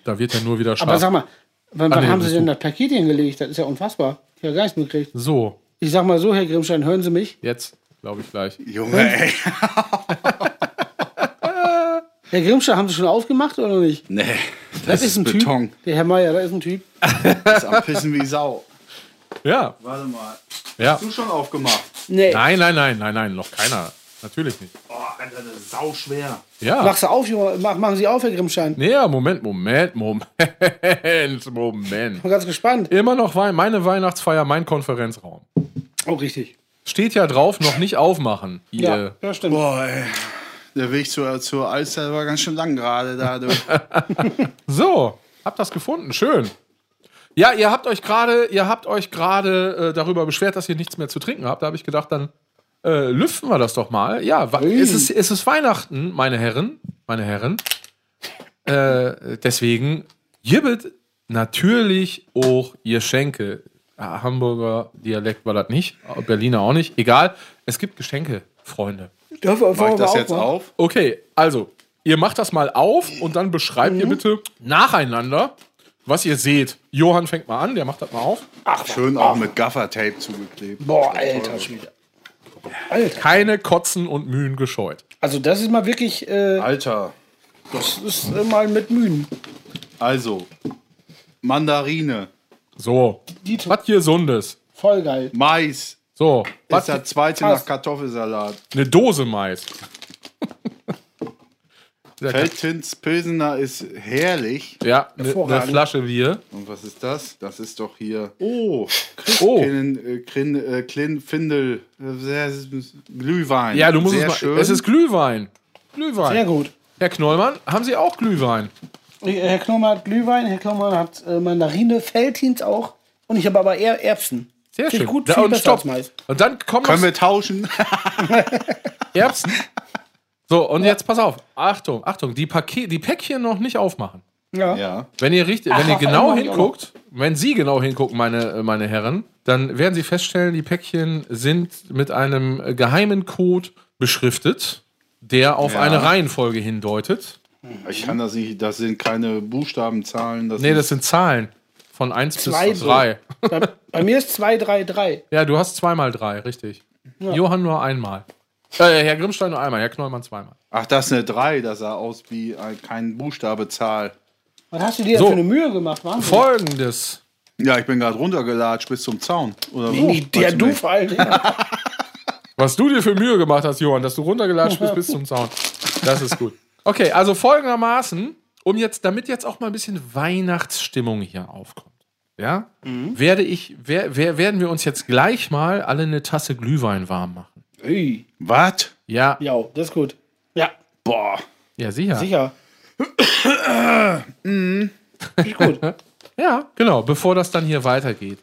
Da wird ja nur wieder Aber scharf. sag mal, wann, wann nee, haben sie denn das Paket hingelegt? Das ist ja unfassbar. Ich habe gar nichts mitgekriegt. So, Ich sag mal so, Herr Grimmstein, hören Sie mich. jetzt glaube ich gleich. Junge, ey. Herr Grimmstein, haben Sie schon aufgemacht oder nicht? Nee, das, ist, ein Beton. Typ. Der Herr Meier, da ist ein Typ. Das ist am Pissen wie Sau. Ja, Warte mal. ja. Hast du schon aufgemacht? Nee. Nein, nein, nein, nein, nein, noch keiner. Natürlich nicht. Oh, Alter, das ist sau schwer. Ja. Machst du auf, Junge. Mach, machen Sie auf, Herr Grimmstein. Nee, ja, Moment, Moment, Moment, Moment. Ich bin ganz gespannt. Immer noch Wei- meine Weihnachtsfeier, mein Konferenzraum. Oh, richtig. Steht ja drauf, noch nicht aufmachen. Ja, Ihr, ja stimmt. Boah, ey. Der Weg zur, zur Alster war ganz schön lang gerade da. Du. So, habt das gefunden, schön. Ja, ihr habt euch gerade, ihr habt euch gerade äh, darüber beschwert, dass ihr nichts mehr zu trinken habt. Da habe ich gedacht, dann äh, lüften wir das doch mal. Ja, wa- es ist, es ist Weihnachten, meine Herren, meine Herren. Äh, deswegen gibt natürlich auch ihr Schenke. Ah, Hamburger Dialekt war das nicht, Berliner auch nicht. Egal, es gibt Geschenke, Freunde. Darf ich Mach ich das jetzt auf? Okay, also, ihr macht das mal auf und dann beschreibt ihr bitte nacheinander, was ihr seht. Johann fängt mal an, der macht das mal auf. Schön auch mit Gaffertape zugeklebt. Boah, alter Schwede. Alter. Keine Kotzen und Mühen gescheut. Also, das ist mal wirklich, äh, Alter, das ist äh, mal mit Mühen. also Mandarine, So, Die was Gesundes. voll geil. Mais, So, ist was, der zweite Passt. nach Kartoffelsalat. eine Dose Mais. Feldtins Pilsener ist herrlich. ja, eine, eine Hervorragend. Flasche Bier. Und was ist das? Das ist doch hier. Oh, Oh, Klin, äh, Klin, äh, Klin, Findel, äh, Glühwein. ja, du musst sehr es mal. schön. Es ist Glühwein. Glühwein. Sehr gut. Herr Knollmann, haben Sie auch Glühwein? Äh, Herr Knollmann hat Glühwein, Herr Knollmann hat äh, Mandarine, Feldhins auch. Und ich habe aber eher Erbsen. Sehr Finde schön. gut, Da- viel und stopp. als Mais. Und dann kommen Können wir tauschen? Erbsen. So, und jetzt pass auf. Achtung, Achtung, die, Paket, die Päckchen noch nicht aufmachen. Ja. ja. Wenn ihr, richtig, Ach, wenn ihr genau hinguckt, wenn Sie genau hingucken, meine, äh, meine Herren, dann werden Sie feststellen, die Päckchen sind mit einem äh, geheimen Code beschriftet, der auf Ja. eine Reihenfolge hindeutet. Ich kann das nicht, das sind keine Buchstabenzahlen. Das Nee, das sind Zahlen. von 1 Zwei bis 3. Bei, bei mir ist 2, 3, 3. Ja, du hast zweimal 3, richtig. Johann nur einmal. Äh, Herr Grimmstein nur einmal, Herr Knollmann zweimal. Ach, das ist eine 3, das sah aus wie ein, kein Buchstabe Zahl. Was hast du dir So. für eine Mühe gemacht, Wahnsinn? Folgendes. Ja, ich bin gerade runtergelatscht bis zum Zaun. Oder so. Nee, der du vor allen Dingen. Was du dir für Mühe gemacht hast, Johann, dass du runtergelatscht bist bis zum Zaun. Das ist gut. Okay, also folgendermaßen, um jetzt, damit jetzt auch mal ein bisschen Weihnachtsstimmung hier aufkommt, ja, werde ich, wer, wer, werden wir uns jetzt gleich mal alle eine Tasse Glühwein warm machen. Ui. Was? Ja, Ja, das ist gut. Ja, Boah. ja, sicher. sicher. Ist gut. Ja, genau, bevor das dann hier weitergeht.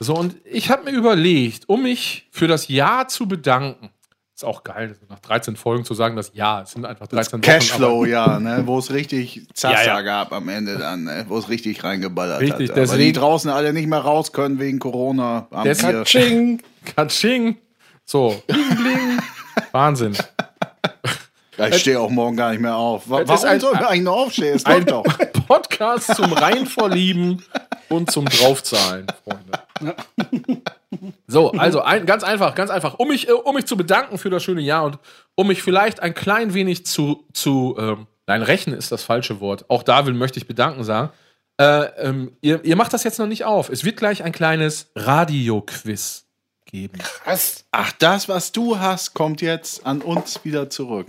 So, und ich habe mir überlegt, um mich für das Jahr zu bedanken, ist auch geil, nach 13 Folgen zu sagen, das Jahr, es sind einfach 13 Wochen. Cashflow, ja, ne? wo es richtig Zassa Ja, ja. gab am Ende dann, ne? wo es richtig reingeballert Richtig, hat. Aber die deswegen- draußen alle nicht mehr raus können wegen Corona. Haben Des- wir- Ching. Aber Katsching. So, bling, bling. Wahnsinn. Ja, ich stehe auch morgen gar nicht mehr auf. Warum ein- soll ich eigentlich noch aufstehen? Es Ein doch. Podcast zum Reinverlieben und zum Draufzahlen, Freunde. So, also ein, ganz einfach, ganz einfach, um mich, äh, um mich zu bedanken für das schöne Jahr und um mich vielleicht ein klein wenig zu, zu ähm, nein, rächen ist das falsche Wort. Auch da will, möchte ich bedanken sagen. Äh, ähm, ihr, ihr macht das jetzt noch nicht auf. Es wird gleich ein kleines Radio-Quiz geben. Was? Ach, das, was du hast, kommt jetzt an uns wieder zurück.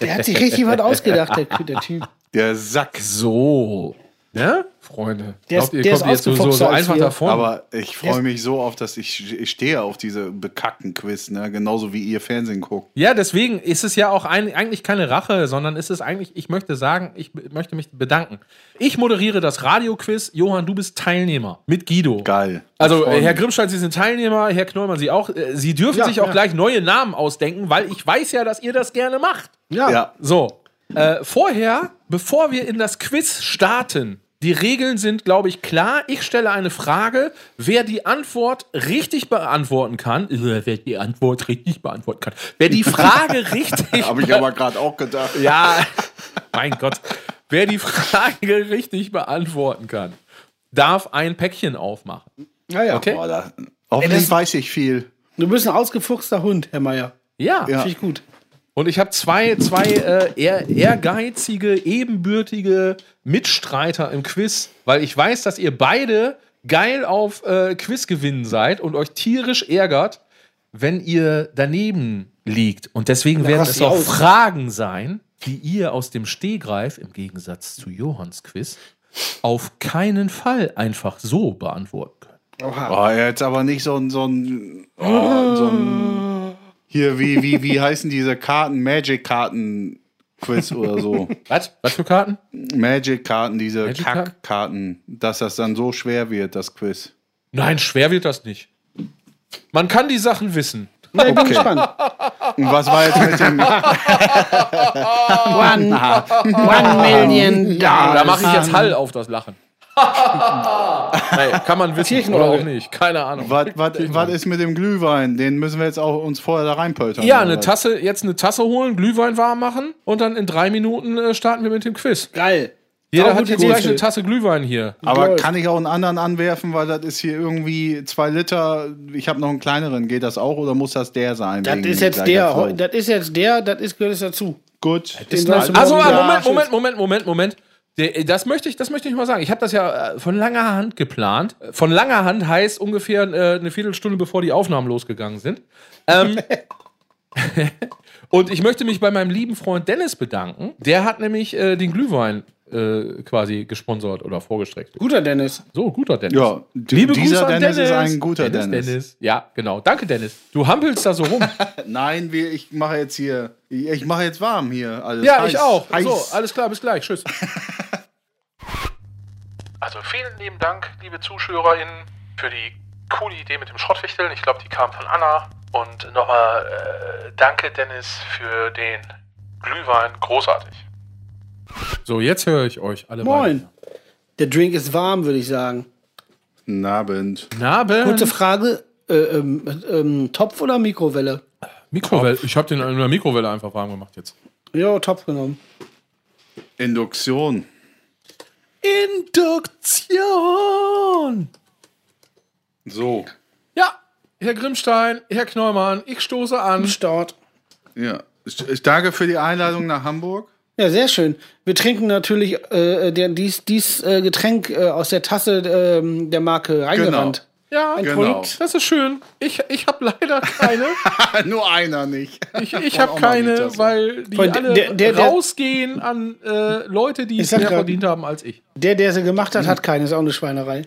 Der hat sich richtig was ausgedacht, der, der Typ. Der Sack. So, ne, Freunde? Der ist- Glaubt ihr, der ist kommt jetzt so, so, einfach wir. davon? Aber ich freue mich so auf, dass ich, ich stehe auf diese bekackten Quiz, ne? genauso wie ihr Fernsehen guckt. Ja, deswegen ist es ja auch ein, eigentlich keine Rache, sondern ist es eigentlich, ich möchte sagen, ich möchte mich bedanken. Ich moderiere das Radio-Quiz. Johann, du bist Teilnehmer mit Guido. Geil. Also, Herr. Grimmstein, Sie sind Teilnehmer, Herr Knollmann, Sie auch. Äh, Sie dürfen sich auch gleich neue Namen ausdenken, weil ich weiß ja, dass ihr das gerne macht. Ja. So, äh, vorher, bevor wir in das Quiz starten, die Regeln sind, glaube ich, klar. Ich stelle eine Frage. Wer die Antwort richtig beantworten kann, äh, wer die Antwort richtig beantworten kann, wer die Frage richtig Habe ich aber gerade auch gedacht. ja, mein Gott. Wer die Frage richtig beantworten kann, darf ein Päckchen aufmachen. Naja, Okay? Boah, da, hoffentlich das- weiß ich viel. du bist ein ausgefuchster Hund, Herr Meier. Ja. Ja. Finde ich gut. Und ich habe zwei, zwei äh, ehr, ehrgeizige, ebenbürtige Mitstreiter im Quiz, weil ich weiß, dass ihr beide geil auf äh, Quizgewinnen seid und euch tierisch ärgert, wenn ihr daneben liegt. Und deswegen werden rast es auch aus. Fragen sein, die ihr aus dem Stehgreif, im Gegensatz zu Johanns Quiz, auf keinen Fall einfach so beantworten könnt. Oh, jetzt aber nicht so ein, so ein, oh, so ein hier, wie, wie, wie heißen diese Karten? Magic-Karten-Quiz oder so. Was? Was für Karten? Magic-Karten, diese Magic-Karten? Kack-Karten, dass das dann so schwer wird, das Quiz. Nein, schwer wird das nicht. Man kann die Sachen wissen. Ich bin Okay. gespannt. Und was war jetzt mit dem. One, one million Da dollars. mache ich jetzt Hall auf das Lachen. nee, kann man wissen oder Kirchenorgel. auch nicht. Keine Ahnung. Was, was, was ist mit dem Glühwein? Den müssen wir jetzt auch uns vorher da reinpöltern. Ja, oder eine was? Tasse, jetzt eine Tasse holen, Glühwein warm machen und dann in drei Minuten äh, starten wir mit dem Quiz. Geil. Jeder hat jetzt gleich eine Tasse Glühwein hier. Aber Läuft. kann ich auch einen anderen anwerfen, weil das ist hier irgendwie zwei Liter. Ich habe noch einen kleineren. Geht das auch oder muss das der sein? Das ist jetzt der, das ist jetzt der, das ist, gehört jetzt dazu. Gut. Also, ah, Moment, Moment, Moment, Moment, Moment. Der, das möchte ich, das möchte ich mal sagen. Ich habe das ja äh, von langer Hand geplant. Von langer Hand heißt ungefähr äh, eine Viertelstunde, bevor die Aufnahmen losgegangen sind. Ähm, und ich möchte mich bei meinem lieben Freund Dennis bedanken. Der hat nämlich äh, den Glühwein äh, quasi gesponsert oder vorgestreckt. Guter Dennis. So, guter Dennis. Ja, Liebe dieser Grüße an Dennis Dennis. ist ein guter Dennis, Dennis. Ja, genau. Danke, Dennis. Du hampelst da so rum. Nein, wir, ich mache jetzt hier. Ich, ich mache jetzt warm hier. Alles ja, heiß, ich auch. Heiß. So, alles klar, bis gleich. Tschüss. Also vielen lieben Dank, liebe ZuschauerInnen, für die coole Idee mit dem Schrottwichteln. Ich glaube, die kam von Anna. Und nochmal äh, danke, Dennis, für den Glühwein. Großartig. So, jetzt höre ich euch alle Moin. Der Drink ist warm, würde ich sagen. Guten Abend. Nabe. Kurze Frage: äh, ähm, ähm, Topf oder Mikrowelle? Mikrowelle. Ich habe den in der Mikrowelle einfach warm gemacht jetzt. Ja, Topf genommen. Induktion. Induktion. So. Ja, Herr Grimmstein, Herr Knollmann, ich stoße an. Start. Ja. Ich, ich danke für die Einladung nach Hamburg. Ja, sehr schön. Wir trinken natürlich äh, der, dies, dies äh, Getränk äh, aus der Tasse ähm, der Marke Reingerannt. Ja, Ein Genau. Projekt. das ist schön. Ich, ich habe leider keine. Nur einer nicht. Ich, ich habe keine, weil die Weil alle der- der- der- rausgehen an äh, Leute, die es mehr grad- verdient haben als ich. Der, der sie gemacht hat, hat keine. Ist auch eine Schweinerei.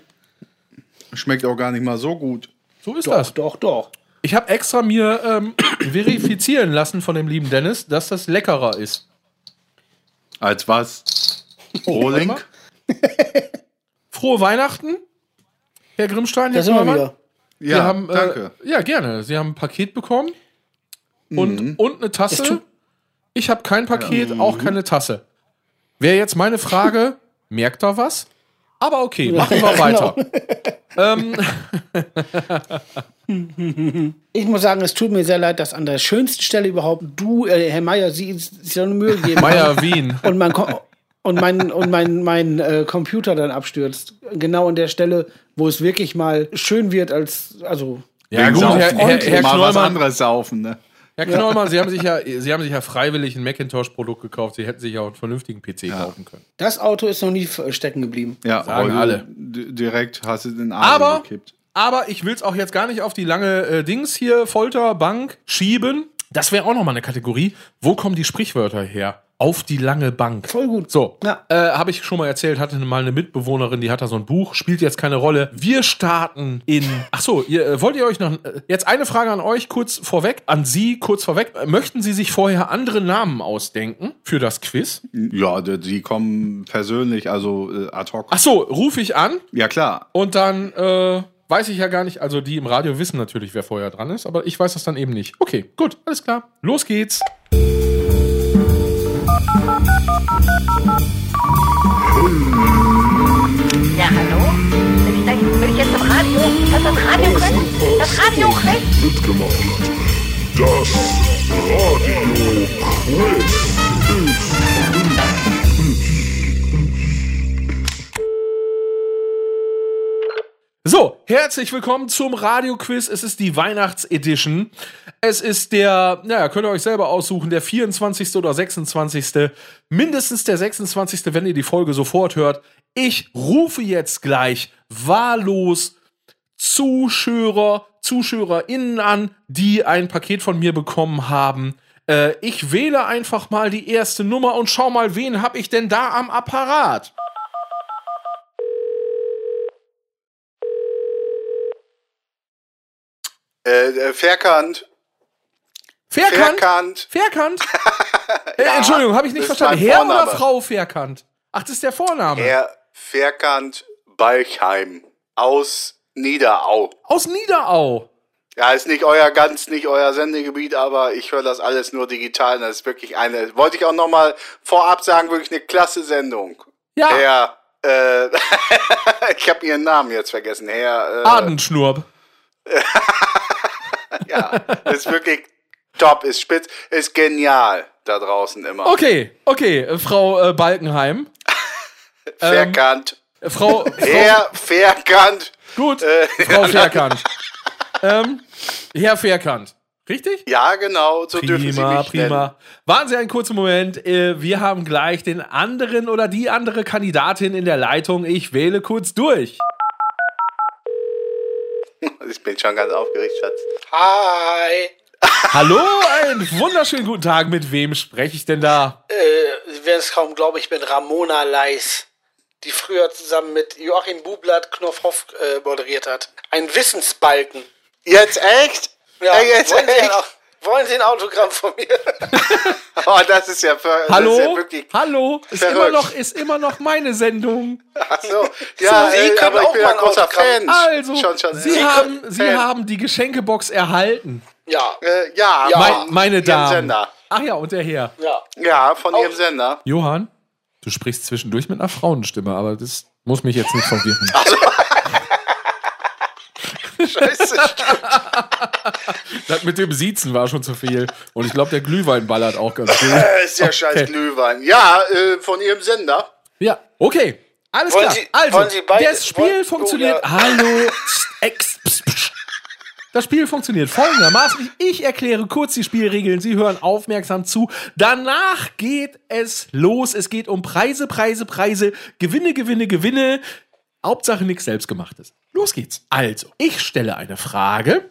Schmeckt auch gar nicht mal so gut. So ist Doch, das. doch, doch. Ich habe extra mir ähm, verifizieren lassen von dem lieben Dennis, dass das leckerer ist. Als was? Rohling? Frohe Weihnachten, Herr Grimmstein, Herr Da sind wir Knollmann. wieder. Ja, Sie haben, danke. Äh, ja, gerne. Sie haben ein Paket bekommen und, Mhm. und eine Tasse. Ich habe kein Paket, auch keine Tasse. Wäre jetzt meine Frage, merkt er was? Aber okay, machen wir Ja, weiter. Ähm, Ich muss sagen, es tut mir sehr leid, dass an der schönsten Stelle überhaupt du, äh, Herr Meier, Sie sich so eine Mühe geben Meier Wien. und mein, Ko- und mein, und mein, mein äh, Computer dann abstürzt. Genau an der Stelle, wo es wirklich mal schön wird, als, also, Ja, gut. Herr, Herr, Herr, mal was Knollmann, anderes saufen, ne? Herr Knollmann, Sie haben sich ja, Sie haben sich ja freiwillig ein Macintosh-Produkt gekauft. Sie hätten sich ja auch einen vernünftigen PC kaufen können. das Auto ist noch nie stecken geblieben. Ja, Sagen alle. Direkt hast du den Aber- Arm gekippt. Aber ich will es auch jetzt gar nicht auf die lange äh, Dings hier, Folter, Bank, schieben. Das wäre auch noch mal eine Kategorie. Wo kommen die Sprichwörter her? Auf die lange Bank. Voll gut. So, Ja. äh, habe ich schon mal erzählt, hatte mal eine Mitbewohnerin, die hat da so ein Buch, spielt jetzt keine Rolle. Wir starten in. Ach so, ihr, äh, wollt ihr euch noch. Äh, jetzt eine Frage an euch kurz vorweg, an Sie kurz vorweg. Äh, Möchten Sie sich vorher andere Namen ausdenken für das Quiz? Ja, die, die kommen persönlich, also äh, ad hoc. Ach so, rufe ich an Ja, klar. und dann äh, weiß ich ja gar nicht. Also die im Radio wissen natürlich, wer vorher dran ist, aber ich weiß das dann eben nicht. Okay, gut, alles klar. Los geht's. Ja, hallo? Bin ich, da, bin ich jetzt im Radio? Das ist das Radio Quiz? Das Radio Quiz? mitgemacht. Das Radio Quiz So, herzlich willkommen zum Radio-Quiz. Es ist die Weihnachtsedition. Es ist der, naja, könnt ihr euch selber aussuchen, der 24. oder 26. Mindestens der 26., wenn ihr die Folge sofort hört. Ich rufe jetzt gleich wahllos Zuschauer, ZuschauerInnen an, die ein Paket von mir bekommen haben. Äh, ich wähle einfach mal die erste Nummer und schau mal, wen hab ich denn da am Apparat? Äh, äh. Fairkant? Fairkant. Fairkant? äh, Entschuldigung, habe ich nicht verstanden. Herr oder Vorname. Frau Fairkant? Ach, das ist der Vorname. Herr Fairkant Balchheim aus Niederau. Aus Niederau. Ja, ist nicht euer ganz, nicht euer Sendegebiet, aber ich höre das alles nur digital. Das ist wirklich eine, wollte ich auch noch mal vorab sagen, wirklich eine klasse Sendung. Ja, Herr, äh, ich habe Ihren Namen jetzt vergessen. Herr, äh, Adenschnurb. ja, ist wirklich top, ist spitz, ist genial da draußen immer. Okay, okay, Frau äh, Balkenheim. Fairkant. Äh, Frau, Frau Herr Fairkant. gut, äh, Frau Fairkant. ähm, Herr Fairkant. Richtig? Ja, genau, so dürfen Sie Prima, mich nennen. prima. Warten Sie einen kurzen Moment. Äh, Wir haben gleich den anderen oder die andere Kandidatin in der Leitung. Ich wähle kurz durch. Ich bin schon ganz aufgeregt, Schatz. Hi. Hallo, einen wunderschönen guten Tag. Mit wem spreche ich denn da? Äh, Sie werden es kaum glauben, ich bin Ramona Leis, die früher zusammen mit Joachim Bublatt Knopfhoff äh, moderiert hat. Ein Wissensbalken. Jetzt echt? Ja, Ey, jetzt echt? Wollen Sie ein Autogramm von mir? Oh, das ist ja, ver Hallo? Das ist ja wirklich. Hallo? Ist verrückt. immer, noch, ist immer noch meine Sendung. Ach so. Ja, Sie äh, können aber ich auch bin mal ein großer Autogramm. Fan. Also, schon, schon. Sie, äh, haben, Sie Fan. haben die Geschenkebox erhalten. Ja, Äh, ja, Ja. von Mein, meine Ihrem Damen. Sender. Ach ja, und der Herr. ja. Ja, von Ihrem Sender. Johann, du sprichst zwischendurch mit einer Frauenstimme, aber das muss mich jetzt nicht verwirren. Scheiße. Das mit dem Siezen war schon zu viel. Und ich glaube, der Glühwein ballert auch ganz gut. Äh, ist ja scheiß Okay. Glühwein. Ja, äh, von Ihrem Sender. Ja, okay. Alles Wollen klar. Sie- also, wollen Sie beide- das Spiel wollen- funktioniert. Ja. Hallo. Ex, pst, pst. Das Spiel funktioniert folgendermaßen. Ich erkläre kurz die Spielregeln. Sie hören aufmerksam zu. Danach geht es los. Es geht um Preise, Preise, Preise. Gewinne, Gewinne, Gewinne. Hauptsache nichts selbstgemachtes. Los geht's. Also, ich stelle eine Frage.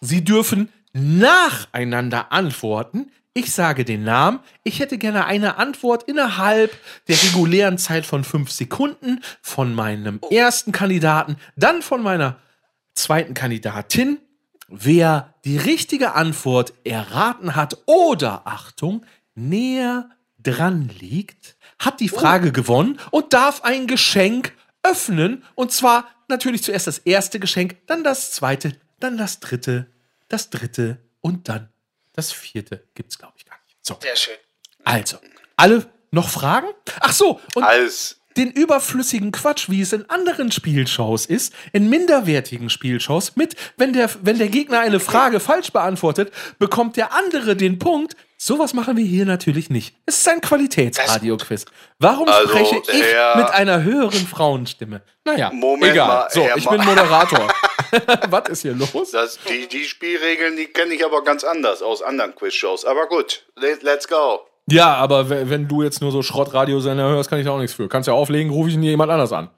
Sie dürfen nacheinander antworten. Ich sage den Namen. Ich hätte gerne eine Antwort innerhalb der regulären Zeit von fünf Sekunden von meinem ersten Kandidaten, dann von meiner zweiten Kandidatin. Wer die richtige Antwort erraten hat oder, Achtung, näher dran liegt, hat die Frage gewonnen und darf ein Geschenk öffnen. Und zwar natürlich zuerst das erste Geschenk, dann das zweite, dann das dritte, das dritte und dann das vierte. Gibt's, glaube ich, gar nicht. So, Sehr schön. also, alle noch Fragen? Ach so, und Alles. den überflüssigen Quatsch, wie es in anderen Spielshows ist, in minderwertigen Spielshows mit, wenn der, wenn der Gegner eine Frage falsch beantwortet, bekommt der andere den Punkt. Sowas machen wir hier natürlich nicht. Es ist ein Qualitätsradio-Quiz. Warum Also, spreche ich Herr- mit einer höheren Frauenstimme? Naja, Moment egal. mal, so, Herr ich bin Moderator. Was ist hier los? Das, die, die Spielregeln, die kenne ich aber ganz anders aus anderen Quizshows. Aber gut, let, let's go. Ja, aber we- wenn du jetzt nur so Schrottradiosender hörst, kann ich da auch nichts für. Kannst ja auflegen, rufe ich ihn jemand anders an.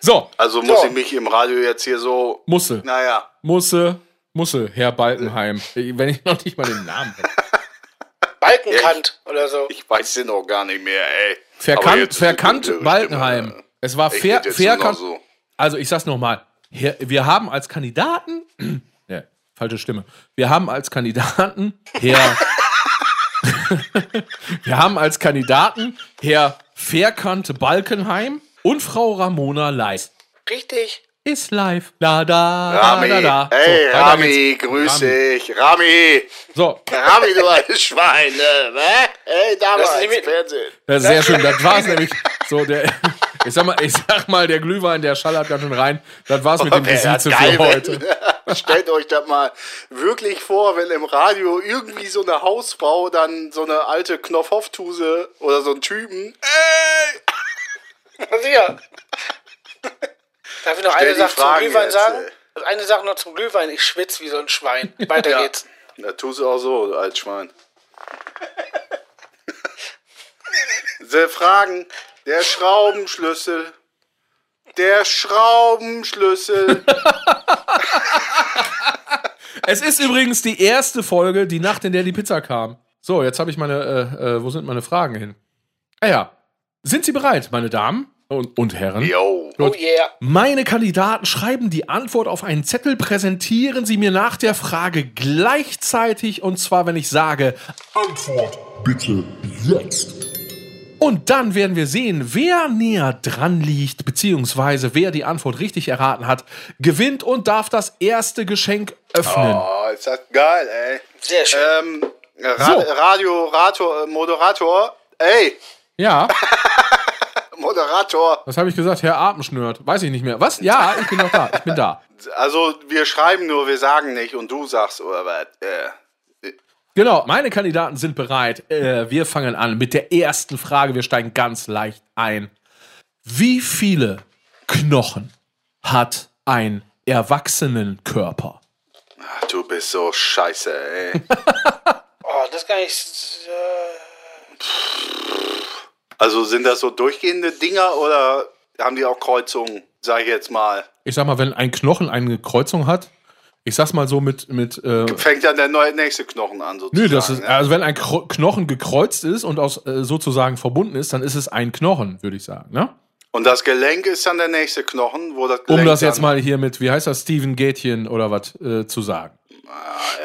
So, Also muss So. ich mich im Radio jetzt hier so. Musse. Naja. Musse, Musse, Herr Balkenheim. Wenn ich noch nicht mal den Namen kenne. Balkenkant oder so. Ich weiß den auch gar nicht mehr, ey. Verkannt, verkannt Balkenheim. Es war Ich fair, verkannt. so. Also ich sag's nochmal. Wir haben als Kandidaten, ja, falsche Stimme. Wir haben als Kandidaten Herr, wir haben als Kandidaten Herr Verkant Balkenheim und Frau Ramona Leis. Richtig. Ist live. Da, da, Rami, da, da. da. ey, So, Rami, geht's. grüß Rami. dich. Rami, So, Rami, du altes Schwein, ne? Ey, damals, nicht mit- Fernsehen. das ist sehr schön. Das war's nämlich. So, der, ich sag mal, ich sag mal, der Glühwein, der schallert ganz schön rein. Das war's mit dem ja Gesieze geil, für heute. wenn- Stellt euch das mal wirklich vor, wenn im Radio irgendwie so eine Hausfrau dann so eine alte Knopfhoff-Tuse oder so einen Typen. Ey! Sicher. Darf ich noch Stell eine Sache zum Glühwein jetzt, sagen? ey. Eine Sache noch zum Glühwein. Ich schwitze wie so ein Schwein. Weiter Ja. geht's. Da tust du auch so, als Schwein. Sie fragen, der Schraubenschlüssel. Der Schraubenschlüssel. Es ist übrigens die erste Folge, die Nacht, in der die Pizza kam. So, jetzt habe ich meine, äh, äh, wo sind meine Fragen hin? Ah ja. Sind Sie bereit, meine Damen und, und Herren? Yo. Oh yeah. Meine Kandidaten schreiben die Antwort auf einen Zettel, präsentieren sie mir nach der Frage gleichzeitig und zwar, wenn ich sage, Antwort bitte jetzt. und dann werden wir sehen, wer näher dran liegt, beziehungsweise wer die Antwort richtig erraten hat, gewinnt und darf das erste Geschenk öffnen. Oh, ist das geil, ey. Sehr schön. Ähm, Ra So. Radio, Rator, Moderator. Ey, Ja, Moderator. was habe ich gesagt? Herr Atemschnürt. Weiß ich nicht mehr. Was? Ja, ich bin noch da. Ich bin da. Also, wir schreiben nur, wir sagen nicht und du sagst, oder was? Äh, Genau, meine Kandidaten sind bereit. Äh, wir fangen an mit der ersten Frage. Wir steigen ganz leicht ein. Wie viele Knochen hat ein Erwachsenenkörper? ach, du bist so scheiße, ey. Oh, das kann ich. Äh, also, sind das so durchgehende Dinger oder haben die auch Kreuzungen, sag ich jetzt mal? Ich sag mal, wenn ein Knochen eine Kreuzung hat, ich sag's mal so mit, mit äh, Fängt dann der neue, nächste Knochen an, sozusagen. Nö, das ist, ne? also wenn ein Kro Knochen gekreuzt ist und aus äh, sozusagen verbunden ist, dann ist es ein Knochen, würde ich sagen, ne? Und das Gelenk ist dann der nächste Knochen, wo das Um Gelenk das jetzt mal hier mit, wie heißt das, Steven Gätchen oder was äh, zu sagen.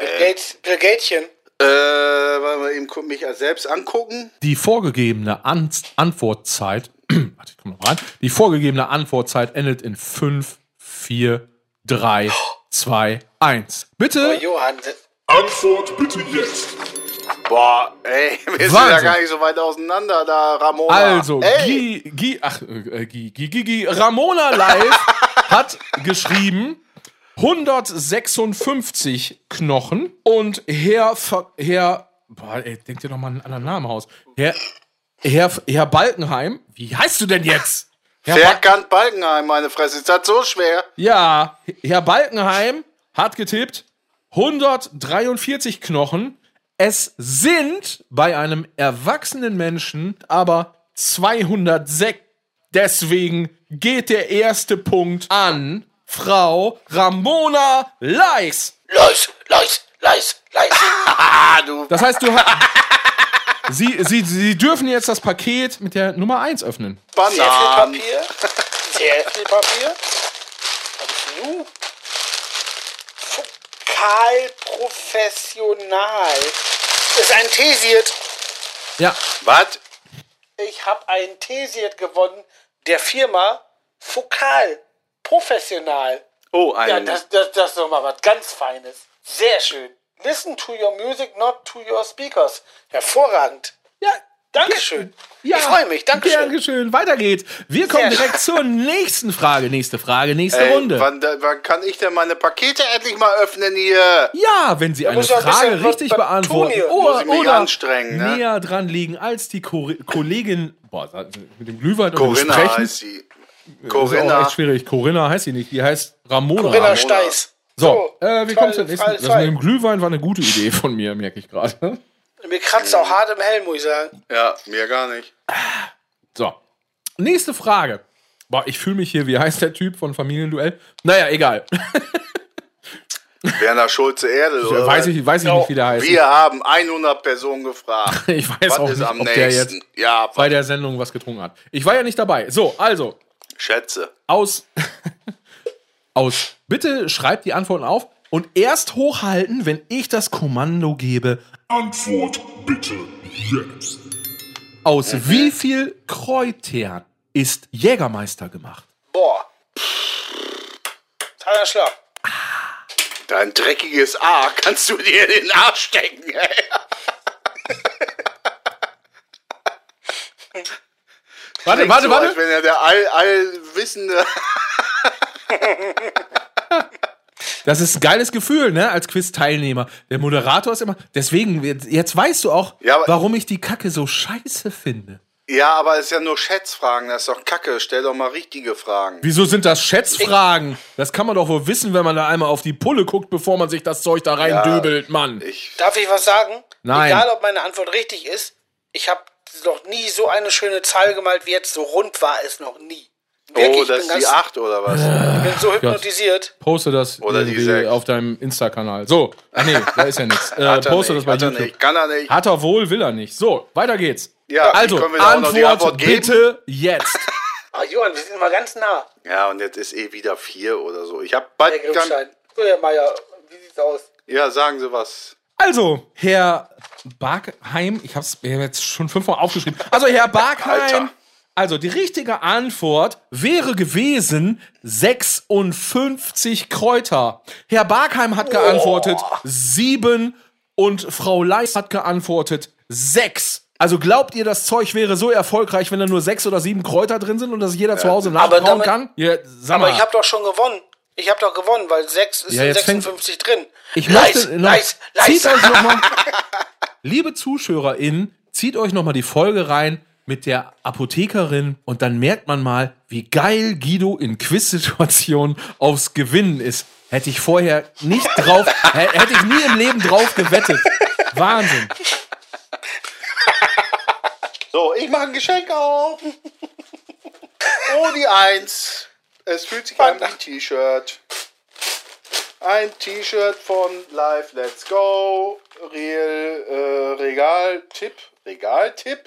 Bill Gates, Bill. Äh, wollen wir eben mich selbst angucken? Die vorgegebene An Antwortzeit, warte, ich komm noch rein. Die vorgegebene Antwortzeit endet in 5, 4, 3, 2, 1. Oh, Bitte? Johann. Antwort bitte jetzt. Boah, ey, wir sind Wahnsinn. ja gar nicht so weit auseinander, da Ramona. Also, Gi, Gi, ach, äh, Gi, Gi, Gi, Gi, Ramona Live hat geschrieben 156 Knochen und Herr, Ver- Herr, boah, ey, denk dir doch mal einen anderen Namen aus. Herr, Herr, Herr Balkenheim, wie heißt du denn jetzt? Herr Wer Ba- Balkenheim, meine Fresse? Ist das so schwer? Ja, Herr Balkenheim hat getippt 143 Knochen. Es sind bei einem erwachsenen Menschen aber 206. Deswegen geht der erste Punkt an Frau Ramona Leis. Leis, Leis, Leis, Leis. Ah, du. Das heißt, du hast. Sie, Sie, Sie dürfen jetzt das Paket mit der Nummer 1 öffnen. Sehr viel Bananen. Papier. Sehr viel Papier. Was ist nu? Fokal professional. Das ist ein Tesiert. Ja, Was? Ich habe ein Tesiert gewonnen der Firma Fokal professional. Oh, Ja, ein. das, das, das ist doch mal was ganz Feines. Sehr schön. Listen to your music, not to your speakers. Hervorragend. ja. Dankeschön. Ja, Ich freue mich. Dankeschön. Dankeschön. Weiter geht's. Wir kommen Sehr direkt zur nächsten Frage. Nächste Frage, nächste Ey, Runde. wann, da- wann kann ich denn meine Pakete endlich mal öffnen hier? Ja, wenn Sie eine muss ja ein Frage bisschen was- richtig was beantworten hier. oder, Muss ich mich oder anstrengen, ne? näher dran liegen als die Ko Kollegin, boah, mit dem Glühwein und dem Corinna Sprechen, heißt sie. Ist auch Corinna. echt schwierig. Corinna heißt sie nicht, die heißt Ramona. Corinna Steiß. So, äh, wir kommen zur nächsten. Fall Das mit dem Glühwein war eine gute Idee von mir, merke ich gerade. Mir kratzt auch hart im Helm, muss ich sagen. Ja, mir gar nicht. So, nächste Frage. Boah, ich fühle mich hier, wie heißt der Typ von Familienduell? Naja, egal. Werner Schulze Erdel, oder? weiß ich, weiß ich nicht, wie der heißt. Wir haben 100 Personen gefragt. Ich weiß Was auch ist nicht, am ob der jetzt nächsten? Ja, bei der Sendung was getrunken hat. Ich war ja nicht dabei. So, also, Schätze. aus, aus, bitte schreibt die Antworten auf und erst hochhalten, wenn ich das Kommando gebe. Antwort bitte jetzt. Aus wie viel Kräutern ist Jägermeister gemacht? Boah. Toller Schlag. Dein dreckiges A kannst du dir in den Arsch stecken, ey. Warte, warte, so, warte. Als wenn er der all, allwissende. Das ist ein geiles Gefühl, ne, als Quiz-Teilnehmer. Der Moderator ist immer. Deswegen, jetzt weißt du auch, Ja, aber- warum ich die Kacke so scheiße finde. Ja, aber es ist ja nur Schätzfragen, das ist doch kacke. Stell doch mal richtige Fragen. Wieso sind das Schätzfragen? Das kann man doch wohl wissen, wenn man da einmal auf die Pulle guckt, bevor man sich das Zeug da rein döbelt, Mann. Ich, Darf ich was sagen? Nein. Egal, ob meine Antwort richtig ist, ich habe noch nie so eine schöne Zahl gemalt wie jetzt. So rund war es noch nie. Wirklich, oh, ich das bin ist die 8 oder was? ich bin so hypnotisiert. Poste das Oder die sechs. auf deinem Insta-Kanal. So, ach nee, da ist ja nichts. Äh, er poste nicht, das bei hat er YouTube. nicht, kann er nicht. Hat er wohl, will er nicht. So, weiter geht's. Ja, also, können wir da auch noch Antwort, die Antwort geben? bitte jetzt. Ah, Johann, wir sind immer ganz nah. Ja, und jetzt ist eh wieder 4 oder so. Ich hab bald. Herr Kann, Grimmstein. So, Herr Meier, wie sieht's aus? ja, sagen Sie was. Also, Herr Barkheim, ich habe es jetzt schon fünfmal aufgeschrieben. Also, Herr Barkheim, Alter. also die richtige Antwort wäre gewesen 56 Kräuter. Herr Barkheim hat geantwortet 7 und Frau Leis hat geantwortet 6. Also glaubt ihr, das Zeug wäre so erfolgreich, wenn da nur sechs oder sieben Kräuter drin sind und das jeder zu Hause Aber nachbrauen damit- kann? Ja, Aber ich habe doch schon gewonnen. Ich habe doch gewonnen, weil 6 ist Ja, in jetzt fängt- 56 drin. Ich Leis, möchte noch, Leis, zieht Leis. euch noch mal, liebe ZuschauerInnen, zieht euch noch mal die Folge rein mit der Apothekerin und dann merkt man mal, wie geil Guido in Quiz-Situationen aufs Gewinnen ist. Hätte ich vorher nicht drauf, hä- hätte ich nie im Leben drauf gewettet. Wahnsinn. So, ich mache ein Geschenk auf. Oh, die 1. Es fühlt sich an wie ein T-Shirt. Ein T-Shirt von Live Let's Go. Real äh, Regal-Tipp. Regal-Tipp?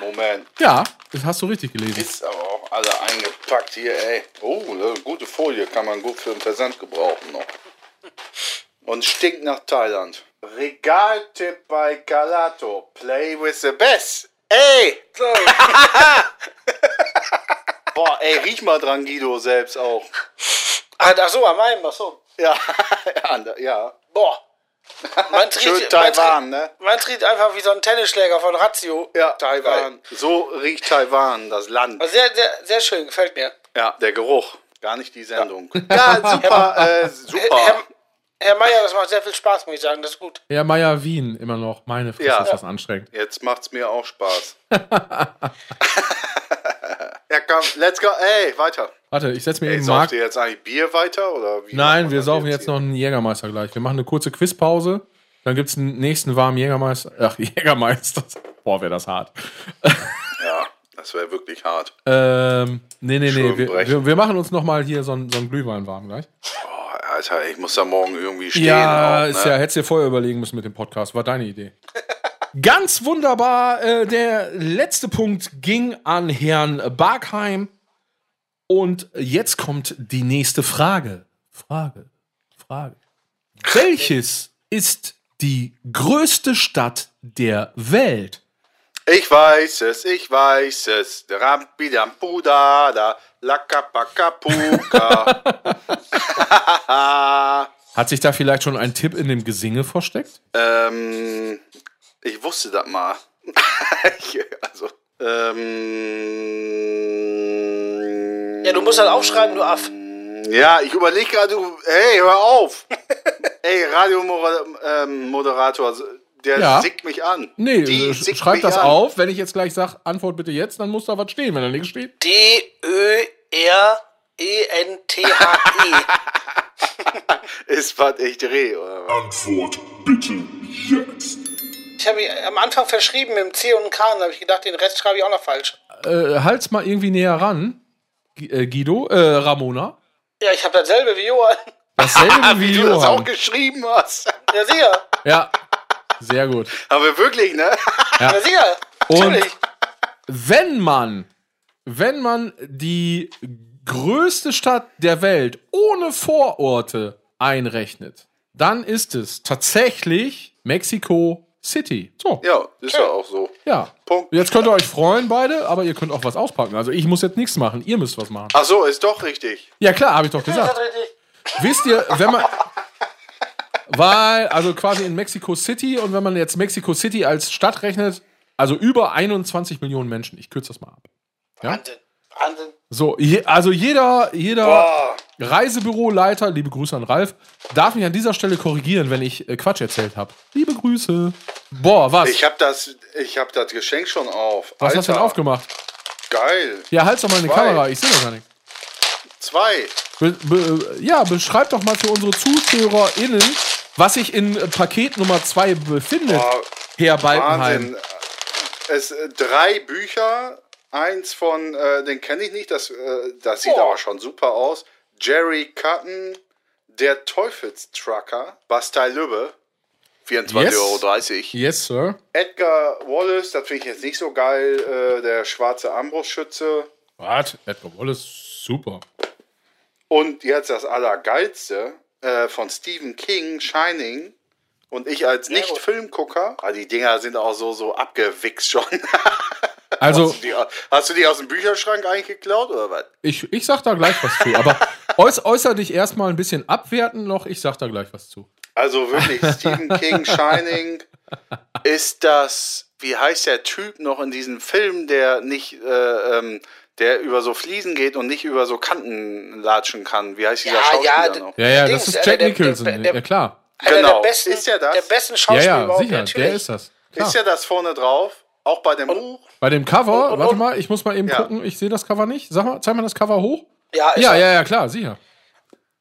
Moment. Ja, das hast du richtig gelesen. Ist aber auch alle eingepackt hier, ey. Oh, eine gute Folie. Kann man gut für den Versand gebrauchen noch. Und stinkt nach Thailand. Regaltipp bei Galato. Play with the best. Ey! So, Boah, ey, riech mal dran, Guido, selbst auch. Ah, ach so, an meinem, ach so. Ja, ja, ja. Boah. Man riecht, Schön man Taiwan, ne? Man riecht einfach wie so ein Tennisschläger von Razio. Ja, Taiwan. So riecht Taiwan, das Land. Also sehr, sehr, sehr schön, gefällt mir. Ja, der Geruch. Gar nicht die Sendung. Ja, super, äh, Herr, super. Herr Meier, das macht sehr viel Spaß, muss ich sagen. Das ist gut. Herr Meier Wien immer noch. Meine Fresse Ja. ist das anstrengend. Jetzt macht's mir auch Spaß. Ja, komm, let's go. Ey, weiter. Warte, ich setze mir Ey, eben Mark. ihr jetzt eigentlich Bier weiter? Oder wie Nein, wir saufen jetzt noch einen Jägermeister gleich. Wir machen eine kurze Quizpause. Dann gibt's einen nächsten warmen Jägermeister. Ach, Jägermeister. Boah, wäre das hart. Ja, das wäre wirklich hart. Ähm, nee, nee, nee. Wir, wir, wir machen uns noch mal hier so einen, so einen Glühwein warm gleich. Boah, Alter, ich muss da morgen irgendwie stehen. Ja, auch, ist ne? ja, hättest dir vorher überlegen müssen mit dem Podcast. War deine Idee. Ganz wunderbar. Äh, der letzte Punkt ging an Herrn Barkheim. Und jetzt kommt die nächste Frage. Frage. Frage. Welches ist die größte Stadt der Welt? Ich weiß es, ich weiß es. Rampidampuda, da, lakapakapuka. Hat sich da vielleicht schon ein Tipp in dem Gesinge versteckt? ähm, ich wusste das mal. also, ähm, Ja, du musst halt aufschreiben, du Aff. Ja, ich überlege gerade, du, hey, hör auf. Ey, Radiomoderator, der Ja. sickt mich an. Nee, Die äh, sickt schreib mich das an. auf. Wenn ich jetzt gleich sage, Antwort bitte jetzt, dann muss da was stehen. Wenn da nichts steht, E D-Ö-R-E-N-T-H-E. Ist was ich dreh, oder was? Antwort bitte jetzt. Ich habe am Anfang verschrieben mit dem C und dem K und da habe ich gedacht, den Rest schreibe ich auch noch falsch. äh, halt's mal irgendwie näher ran, äh, Guido, äh, Ramona. Ja, ich habe dasselbe wie Johann. Dasselbe wie Wie du das auch Johann. geschrieben hast. Ja, sicher. Ja, sehr gut. Aber wirklich, ne? Ja, sicher. Und Natürlich. wenn man, wenn man die größte Stadt der Welt ohne Vororte einrechnet, dann ist es tatsächlich Mexico City. So, Ja, ist ja auch so. ja. Punkt. Jetzt könnt ihr euch freuen beide, aber ihr könnt auch was auspacken. Also ich muss jetzt nichts machen, ihr müsst was machen. Ach so, ist doch richtig. Ja klar, habe ich doch gesagt. Wisst ihr, wenn man. Weil, also quasi in Mexico City und wenn man jetzt Mexico City als Stadt rechnet, also über 21 Millionen Menschen. Ich kürze das mal ab. Wahnsinn. Wahnsinn. So, je, also jeder, jeder Boah. Reisebüroleiter, liebe Grüße an Ralf, darf mich an dieser Stelle korrigieren, wenn ich äh, Quatsch erzählt habe. Liebe Grüße. Boah, was? Ich hab das, ich hab das Geschenk schon auf. was hast du denn Alter, aufgemacht? Geil. Ja, halt's doch mal in die Zwei. Kamera, ich sehe doch gar nicht. Zwei. Be be ja, beschreib doch mal für unsere ZuschauerInnen, was sich in äh, Paket Nummer 2 befindet, Boah, Herr Balkenheim. Wahnsinn. Es äh, drei Bücher. Eins von, äh, den kenne ich nicht, das, äh, das sieht aber schon super aus. Jerry Cutton, Der Teufelstrucker, Bastei Lübbe, 24,30 Yes. Euro. Yes, Sir. Edgar Wallace, das finde ich jetzt nicht so geil, äh, der schwarze Armbrustschütze. Was? Edgar Wallace, super. Und jetzt das Allergeilste äh, von Stephen King, Shining. Und ich als Nicht-Filmgucker, ah, die Dinger sind auch so, so abgewichst schon. Also, hast, du die, hast du die aus dem Bücherschrank eigentlich geklaut oder was? ich, ich sag da gleich was zu, aber äuß, äußer dich erstmal ein bisschen abwerten noch, ich sag da gleich was zu. Also wirklich, Stephen King, Shining. Ist das, wie heißt der Typ noch in diesem Film, der nicht, äh, ähm, der über so Fliesen geht und nicht über so Kanten latschen kann? Wie heißt dieser Ja, Schauspieler ja, noch? Ja, ja, Dings, das ist äh, Jack der- Nicholson, der- der- ja klar. Einer Genau. der besten, Ist ja das? der besten Ja, Schauspieler ja, überhaupt, sicher, natürlich. der ist das. Klar. Ist ja das vorne drauf? Auch bei dem Buch? Bei dem Cover, Und- und- warte und- mal, ich muss mal eben Ja. gucken, ich sehe das Cover nicht. Sag mal, zeig mal das Cover hoch. Ja, ist Ja, er. ja, ja, klar, sicher.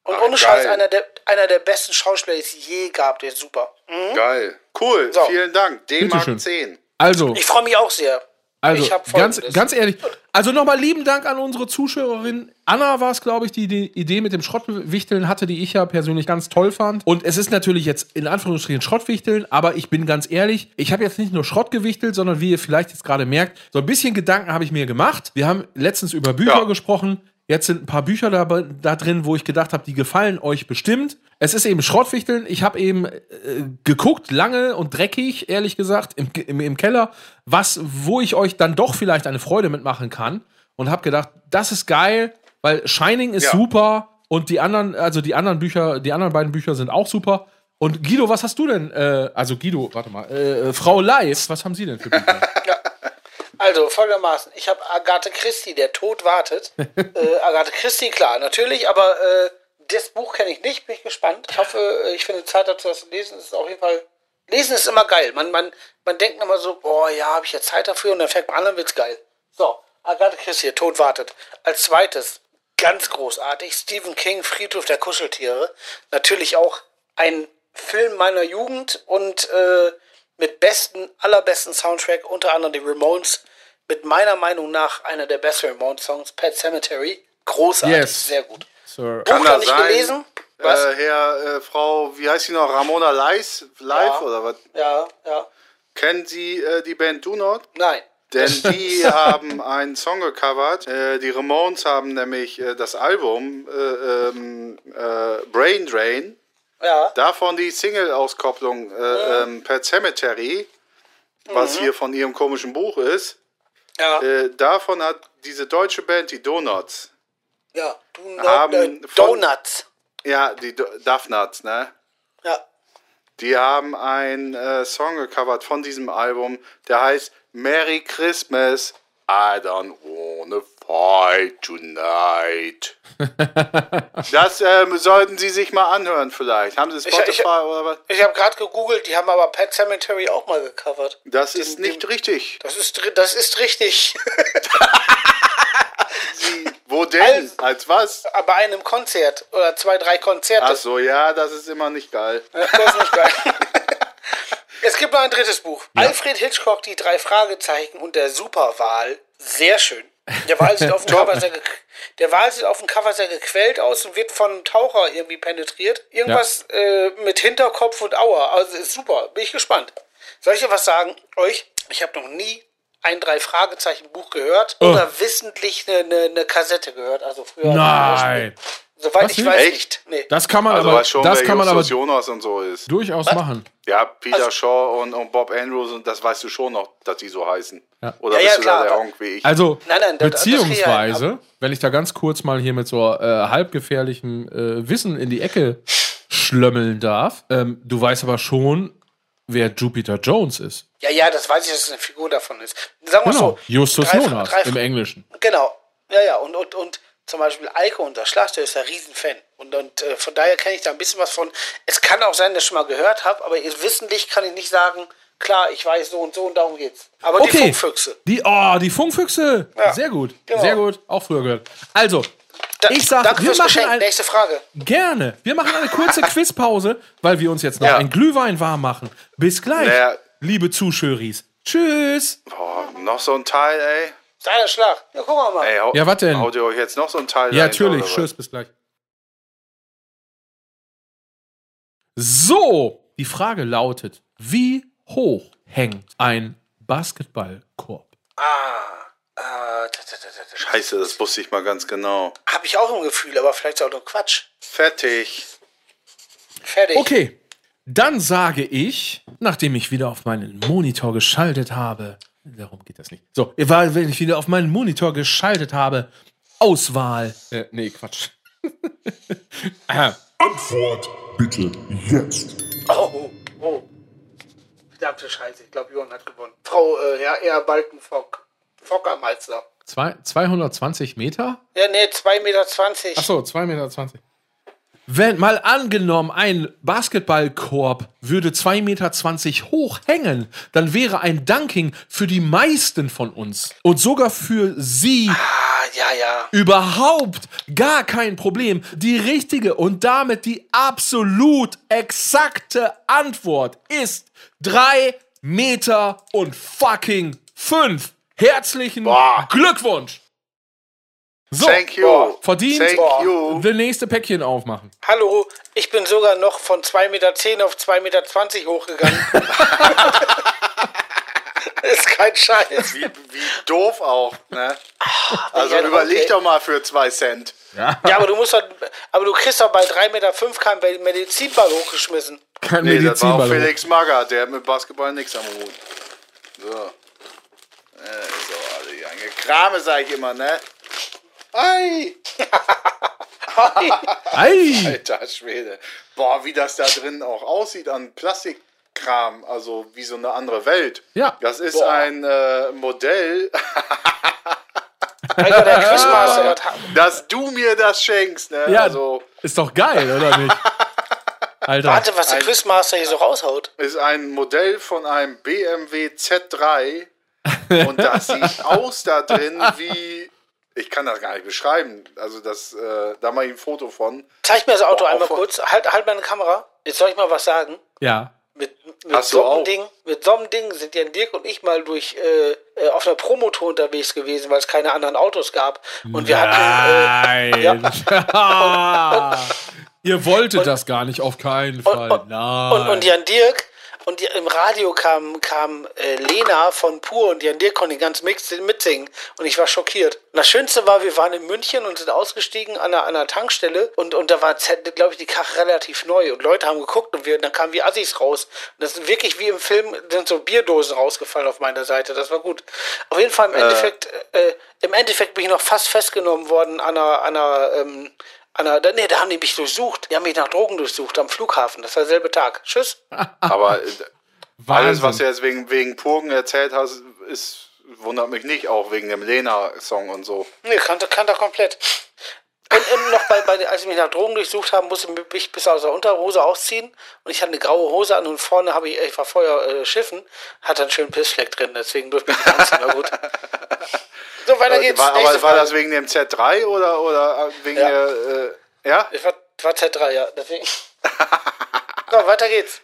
Und Ach, ohne Scheiß, geil. einer der, einer der besten Schauspieler, die es je gab, der ist super. Mhm. Geil. Cool, So. vielen Dank. D-Mark Bitteschön. 10. Also, Ich freue mich auch sehr. Also, ganz, ganz ehrlich. Also nochmal lieben Dank an unsere Zuschauerin. Anna war es, glaube ich, die die Idee mit dem Schrottwichteln hatte, die ich ja persönlich ganz toll fand. Und es ist natürlich jetzt in Anführungsstrichen Schrottwichteln, aber ich bin ganz ehrlich, ich habe jetzt nicht nur Schrott gewichtelt, sondern wie ihr vielleicht jetzt gerade merkt, so ein bisschen Gedanken habe ich mir gemacht. Wir haben letztens über Bücher Ja. gesprochen. Jetzt sind ein paar Bücher da, da drin, wo ich gedacht habe, die gefallen euch bestimmt. Es ist eben Schrottwichteln. Ich habe eben äh, geguckt, lange und dreckig, ehrlich gesagt, im, im, im Keller, was, wo ich euch dann doch vielleicht eine Freude mitmachen kann. Und habe gedacht, das ist geil, weil Shining ist Ja. super und die anderen, also die anderen Bücher, die anderen beiden Bücher sind auch super. Und Guido, was hast du denn? Äh, also Guido, warte mal, äh, Frau Live, was haben Sie denn für Bücher? Also folgendermaßen, ich habe Agathe Christie, der Tod wartet. äh, Agathe Christie, klar, natürlich, aber äh, das Buch kenne ich nicht, bin ich gespannt. Ich hoffe, äh, ich finde Zeit dazu, das zu lesen. Das ist auf jeden Fall. Lesen ist immer geil. Man, man, man denkt immer so, boah, ja, habe ich jetzt Zeit dafür und dann fängt man an, dann wird's geil. So, Agathe Christie, Tod wartet. Als zweites, ganz großartig, Stephen King, Friedhof der Kuscheltiere. Natürlich auch ein Film meiner Jugend und äh, mit besten, allerbesten Soundtrack, unter anderem die Ramones. Mit meiner Meinung nach einer der besten Ramones-Songs, Pet Cemetery. Großartig, Yes. sehr gut. Sir. Buch noch nicht gelesen? Was? Äh, Herr, äh, Frau, wie heißt sie noch? Ramona Leis, live Ja. oder was? Ja, ja. Kennen Sie äh, die Band Do Not? Nein. Denn die haben einen Song gecovert. Äh, die Ramones haben nämlich äh, das Album äh, ähm, äh, Brain Drain. Ja. Davon die Single-Auskopplung äh, ähm, Pet Cemetery, was hier von ihrem komischen Buch ist. Ja. Äh, davon hat diese deutsche Band, die Donuts, Ja. Do not, haben äh, von- Donuts. ja, die Do Duff Nuts, ne? Ja. Die haben einen äh, Song gecovert von diesem Album, der heißt Merry Christmas, I don't wanna fight tonight. das ähm, sollten Sie sich mal anhören vielleicht. Haben Sie Spotify ich- oder was? Ich habe gerade gegoogelt, die haben aber Pet Cemetery auch mal gecovert. Das ist nicht richtig. Das ist, das ist richtig. Wo denn? Als was? Bei einem Konzert oder zwei, drei Konzerte. Ach so, ja, das ist immer nicht geil. Das ist nicht geil. es gibt noch ein drittes Buch. Alfred Hitchcock, die drei Fragezeichen und der Superwal. Sehr schön. Der Wal sieht auf dem Cover sehr, der Wal sieht auf dem Cover sehr gequält aus und wird von einem Taucher irgendwie penetriert. Irgendwas äh, mit Hinterkopf und Aua. Also ist super. Bin ich gespannt. Soll ich dir was sagen? Euch, ich habe noch nie ein drei Fragezeichen Buch gehört oder wissentlich eine, eine, eine Kassette gehört. Also früher. Nein. Soweit Was ich nicht? weiß Echt? nicht. Nee. Das kann man Also aber, schon, das kann man aber Justus Jonas und so ist. durchaus machen. Ja, Peter Also- Shaw und, und Bob Andrews und das weißt du schon noch, dass die so heißen. Oder Ja, bist ja, du klar, da der Honk wie ich? Also, Nein, nein, das- das beziehungsweise, kriege wenn ich da ganz kurz mal hier mit so äh, halbgefährlichem äh, Wissen in die Ecke schlömmeln darf, ähm, du weißt aber schon, wer Jupiter Jones ist. Ja, ja, das weiß ich, dass es eine Figur davon ist. Sagen wir Genau, so. Justus drei- Jonas drei- im Englischen. Genau. Ja, ja. Und, und, und zum Beispiel Eiko, unser Schlachter, ist ein Riesenfan. Und, und äh, von daher kenne ich da ein bisschen was von. Es kann auch sein, dass ich schon mal gehört habe, aber wissentlich kann ich nicht sagen, klar, ich weiß so und so und darum geht's. Aber die Okay. Funkfüchse. Die, oh, die Funkfüchse. Ja, Sehr gut. genau. Sehr gut. Auch früher gehört. Also, Da, ich sag, danke wir fürs machen Geschenk. ein, Nächste Frage. gerne. Wir machen eine kurze Quizpause, weil wir uns jetzt noch Ja. ein Glühwein warm machen. Bis gleich, Naja. liebe Zuschöris. Tschüss. Boah, noch so ein Teil, ey. Deiner Schlag. Ja, wir mal. ey hau, Ja, was denn? Haut ihr euch jetzt noch so ein Teil Ja, rein, natürlich. Tschüss, bis gleich. So, die Frage lautet: Wie hoch hängt ein Basketballkorb? Ah. Äh. Scheiße, das wusste ich mal ganz genau. Hab ich auch im Gefühl, aber vielleicht ist auch nur Quatsch. Fertig. Fertig. Okay, dann sage ich, nachdem ich wieder auf meinen Monitor geschaltet habe, darum geht das nicht. So, war, wenn ich wieder auf meinen Monitor geschaltet habe, Auswahl. Äh, nee, Quatsch. Antwort bitte jetzt. Oh, oh. Verdammte Scheiße, ich glaube, Johann hat gewonnen. Frau, äh, ja, eher Balkenfock. Fockermeister. Zwei, 220 Meter? Ja, nee, 2,20 Meter. Achso, 2,20 Meter. Wenn mal angenommen, ein Basketballkorb würde 2,20 Meter hoch hängen, dann wäre ein Dunking für die meisten von uns und sogar für sie Ah, ja, ja. überhaupt gar kein Problem. Die richtige und damit die absolut exakte Antwort ist 3 Meter und fucking 5. Herzlichen Boah. Glückwunsch! So, Thank you. verdient Thank you. das nächste Päckchen aufmachen. Hallo, ich bin sogar noch von 2,10 Meter auf 2,20 Meter hochgegangen. ist kein Scheiß. Wie, wie doof auch, ne? Also ja, überleg okay. doch mal für zwei Cent. Ja, aber du musst doch, aber du kriegst doch bei 3,5 Meter keinen Medizinball hochgeschmissen. Kein Nee, das war auch. Felix Magath, der hat mit Basketball nichts am Hut. So. Äh, so, also Krame, sag ich immer, ne? Ei! Ei! Alter Schwede. Boah, wie das da drin auch aussieht an Plastikkram, also wie so eine andere Welt. Ja. Das ist ein äh, Modell, Alter, der Quizmaster hat, dass du mir das schenkst, ne? Ja, Also ist doch geil, oder nicht? Alter. warte, was der Quizmaster hier so raushaut. ist ein Modell von einem BMW Z3 Und das sieht aus da drin wie. Ich kann das gar nicht beschreiben. Also, das, äh, da mal ein Foto von. Zeig mir das Auto Boah, einmal kurz. Halt, halt meine Kamera. Jetzt soll ich mal was sagen. Ja. Mit, mit, so einem? Ding, mit so einem Ding sind ja Dirk und ich mal durch äh, äh, auf einer Promotour unterwegs gewesen, weil es keine anderen Autos gab. Und wir hatten. Äh, Nein. Ihr wolltet das gar nicht, auf keinen Fall. und- Nein. Und, und Jan Dirk, und die, im Radio kam, kam äh, Lena von Pur und Jan Dirk konnte den ganzen Mix mitsingen. Und ich war schockiert. Und das Schönste war, wir waren in München und sind ausgestiegen an einer, an einer Tankstelle. Und, und da war, glaube ich, die Karre relativ neu. Und Leute haben geguckt und wir, dann kamen wir Assis raus. Und das ist wirklich wie im Film, sind so Bierdosen rausgefallen auf meiner Seite. Das war gut. Auf jeden Fall im Endeffekt, äh, im Endeffekt bin ich noch fast festgenommen worden an einer, an einer, ähm, an einer, nee, da haben die mich durchsucht. Die haben mich nach Drogen durchsucht am Flughafen. Das war derselbe Tag. Tschüss. Aber äh, alles, was du jetzt wegen, wegen Purgen erzählt hast, ist, wundert mich nicht, auch wegen dem Lena-Song und so. Nee, kannte, kannte er komplett. Und ähm, noch bei, bei, als sie mich nach Drogen durchsucht haben, musste ich mich bis aus der Unterhose ausziehen. Und ich hatte eine graue Hose an und vorne habe ich, ich war vorher äh, schiffen, hatte einen schönen Pissfleck drin, deswegen durfte ich nicht anziehen, war gut. So, weiter geht's. War, aber war das wegen dem Z3 oder, oder wegen Ja. der. Äh, ja? Ich war, war Z3, ja, deswegen. so, weiter geht's.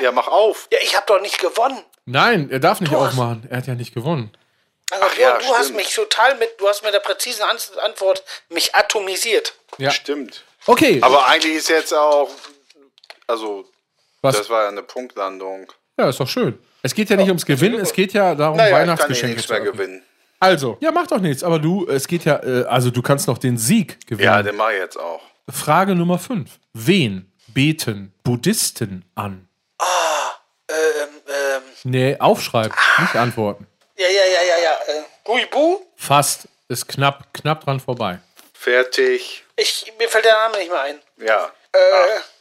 Ja, mach auf. Ja, ich habe doch nicht gewonnen. Nein, er darf nicht Du hast- aufmachen. Er hat ja nicht gewonnen. Also, Ach du, ja, du hast stimmt. mich total mit, du hast mit der präzisen An- Antwort mich atomisiert. Ja. Stimmt. Okay. Aber eigentlich ist jetzt auch. Also, was? das war ja eine Punktlandung. Ja, ist doch schön. Es geht ja nicht ums Gewinnen, es geht ja darum, Naja, ich kann eh Weihnachtsgeschenke nichts mehr gewinnen. Also, ja, macht doch nichts, aber du, es geht ja, äh, also du kannst noch den Sieg gewinnen. Ja, den mach ich jetzt auch. Frage Nummer 5. Wen beten Buddhisten an? Ähm, ähm, Nee, aufschreiben, nicht antworten. ja, ja, ja, ja, ja. Äh, Buibu? Fast ist knapp, knapp dran vorbei. Fertig. Ich, mir fällt der Name nicht mehr ein. Ja. Äh,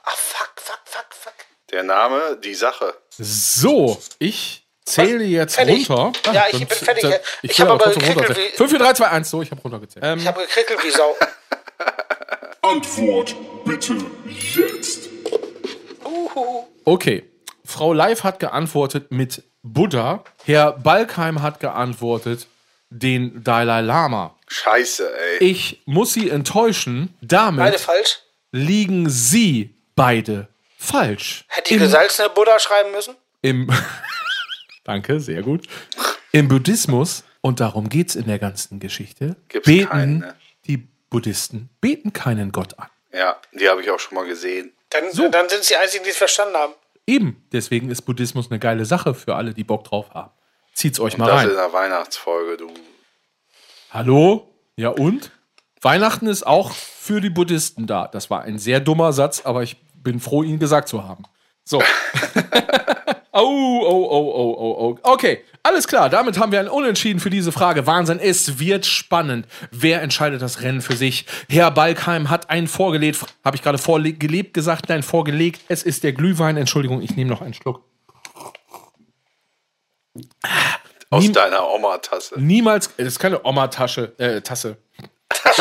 ach, fuck, fuck, fuck, fuck. Der Name, die Sache. So, ich zähle jetzt Fertig. runter. Ah, Ja, ich bin fertig. Ich Ich will hab aber runterzählen. wie- 5, 4, 3, 2, 1, so, ich habe runtergezählt. Ähm, Ich habe gekrickelt wie Sau. Antwort bitte jetzt. Uhu. Okay. Frau Leif hat geantwortet mit Buddha. Herr Balkheim hat geantwortet den Dalai Lama. Scheiße, ey. Ich muss Sie enttäuschen. Beide Damit falsch. liegen Sie beide falsch. Hätte ich gesalzene Buddha schreiben müssen? Im Danke, sehr gut. Im Buddhismus, und darum geht's in der ganzen Geschichte, Gibt's beten keinen, ne? die Buddhisten beten keinen Gott an. Ja, die habe ich auch schon mal gesehen. Dann, dann sind es die einzigen, die es verstanden haben. Eben, deswegen ist Buddhismus eine geile Sache für alle, die Bock drauf haben. Zieht's euch mal Das rein. in der Weihnachtsfolge, du. Hallo? Ja und? Weihnachten ist auch für die Buddhisten da. Das war ein sehr dummer Satz, aber ich bin froh, ihn gesagt zu haben. So. oh, oh, oh, oh, oh, oh. Okay, alles klar. Damit haben wir ein Unentschieden für diese Frage. Wahnsinn, es wird spannend. Wer entscheidet das Rennen für sich? Herr Balkheim hat einen vorgelegt. Habe ich gerade vorgelebt gesagt? Nein, vorgelegt. Es ist der Glühwein. Entschuldigung, ich nehme noch einen Schluck. Aus Niem- deiner Oma-Tasse. Niemals. Das ist keine Oma-Tasche. Äh, Tasse.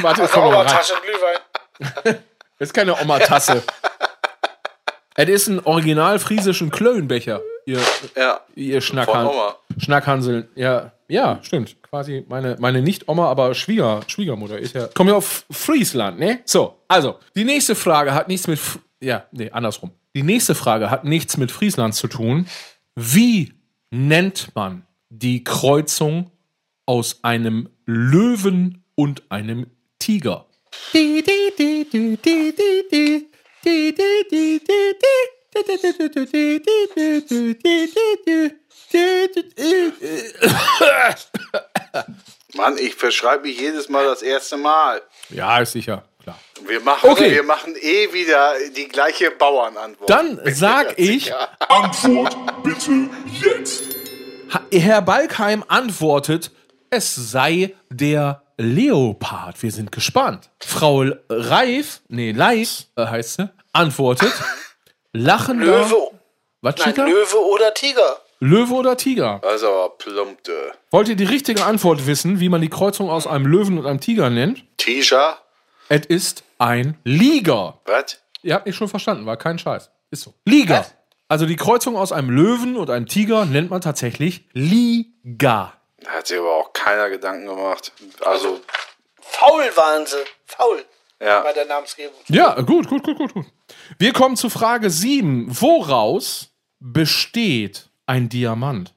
Warte, Also komm mal rein. Tasche Glühwein. Das ist keine Oma-Tasse. Es ist ein original friesischen Klönbecher. Ihr, Ja. ihr Schnackhan. Schnackhanseln. Ja, ja, stimmt. Quasi meine, meine Nicht-Oma, aber Schwieger, Schwiegermutter ist ja. Kommen ja auf Friesland, ne? So, also, die nächste Frage hat nichts mit. F ja, nee, andersrum. Die nächste Frage hat nichts mit Friesland zu tun. Wie nennt man die Kreuzung aus einem Löwen und einem Tiger? Mann, ich verschreibe mich jedes Mal das erste Mal. Ja, ist sicher, klar. Wir machen, Okay. wir machen eh wieder die gleiche Bauernantwort. Dann sag ich, Antwort bitte jetzt. Herr Balkheim antwortet, es sei der Leopard. Wir sind gespannt. Frau Reif, nee, Leif äh, heißt sie, antwortet, lachender. Löwe. Was Nein? Löwe oder Tiger. Löwe oder Tiger? Aber plumpte. Wollt ihr die richtige Antwort wissen, wie man die Kreuzung aus einem Löwen und einem Tiger nennt? Tisha? Es ist ein Liger. Was? Ihr habt mich schon verstanden, war kein Scheiß. Ist so. Liger. Also die Kreuzung aus einem Löwen und einem Tiger nennt man tatsächlich Liga. Da hat sich aber auch keiner Gedanken gemacht. Also, Faul waren sie. Faul ja. bei der Namensgebung. Ja, gut, gut, gut, gut, gut. Wir kommen zu Frage 7. Woraus besteht ein Diamant?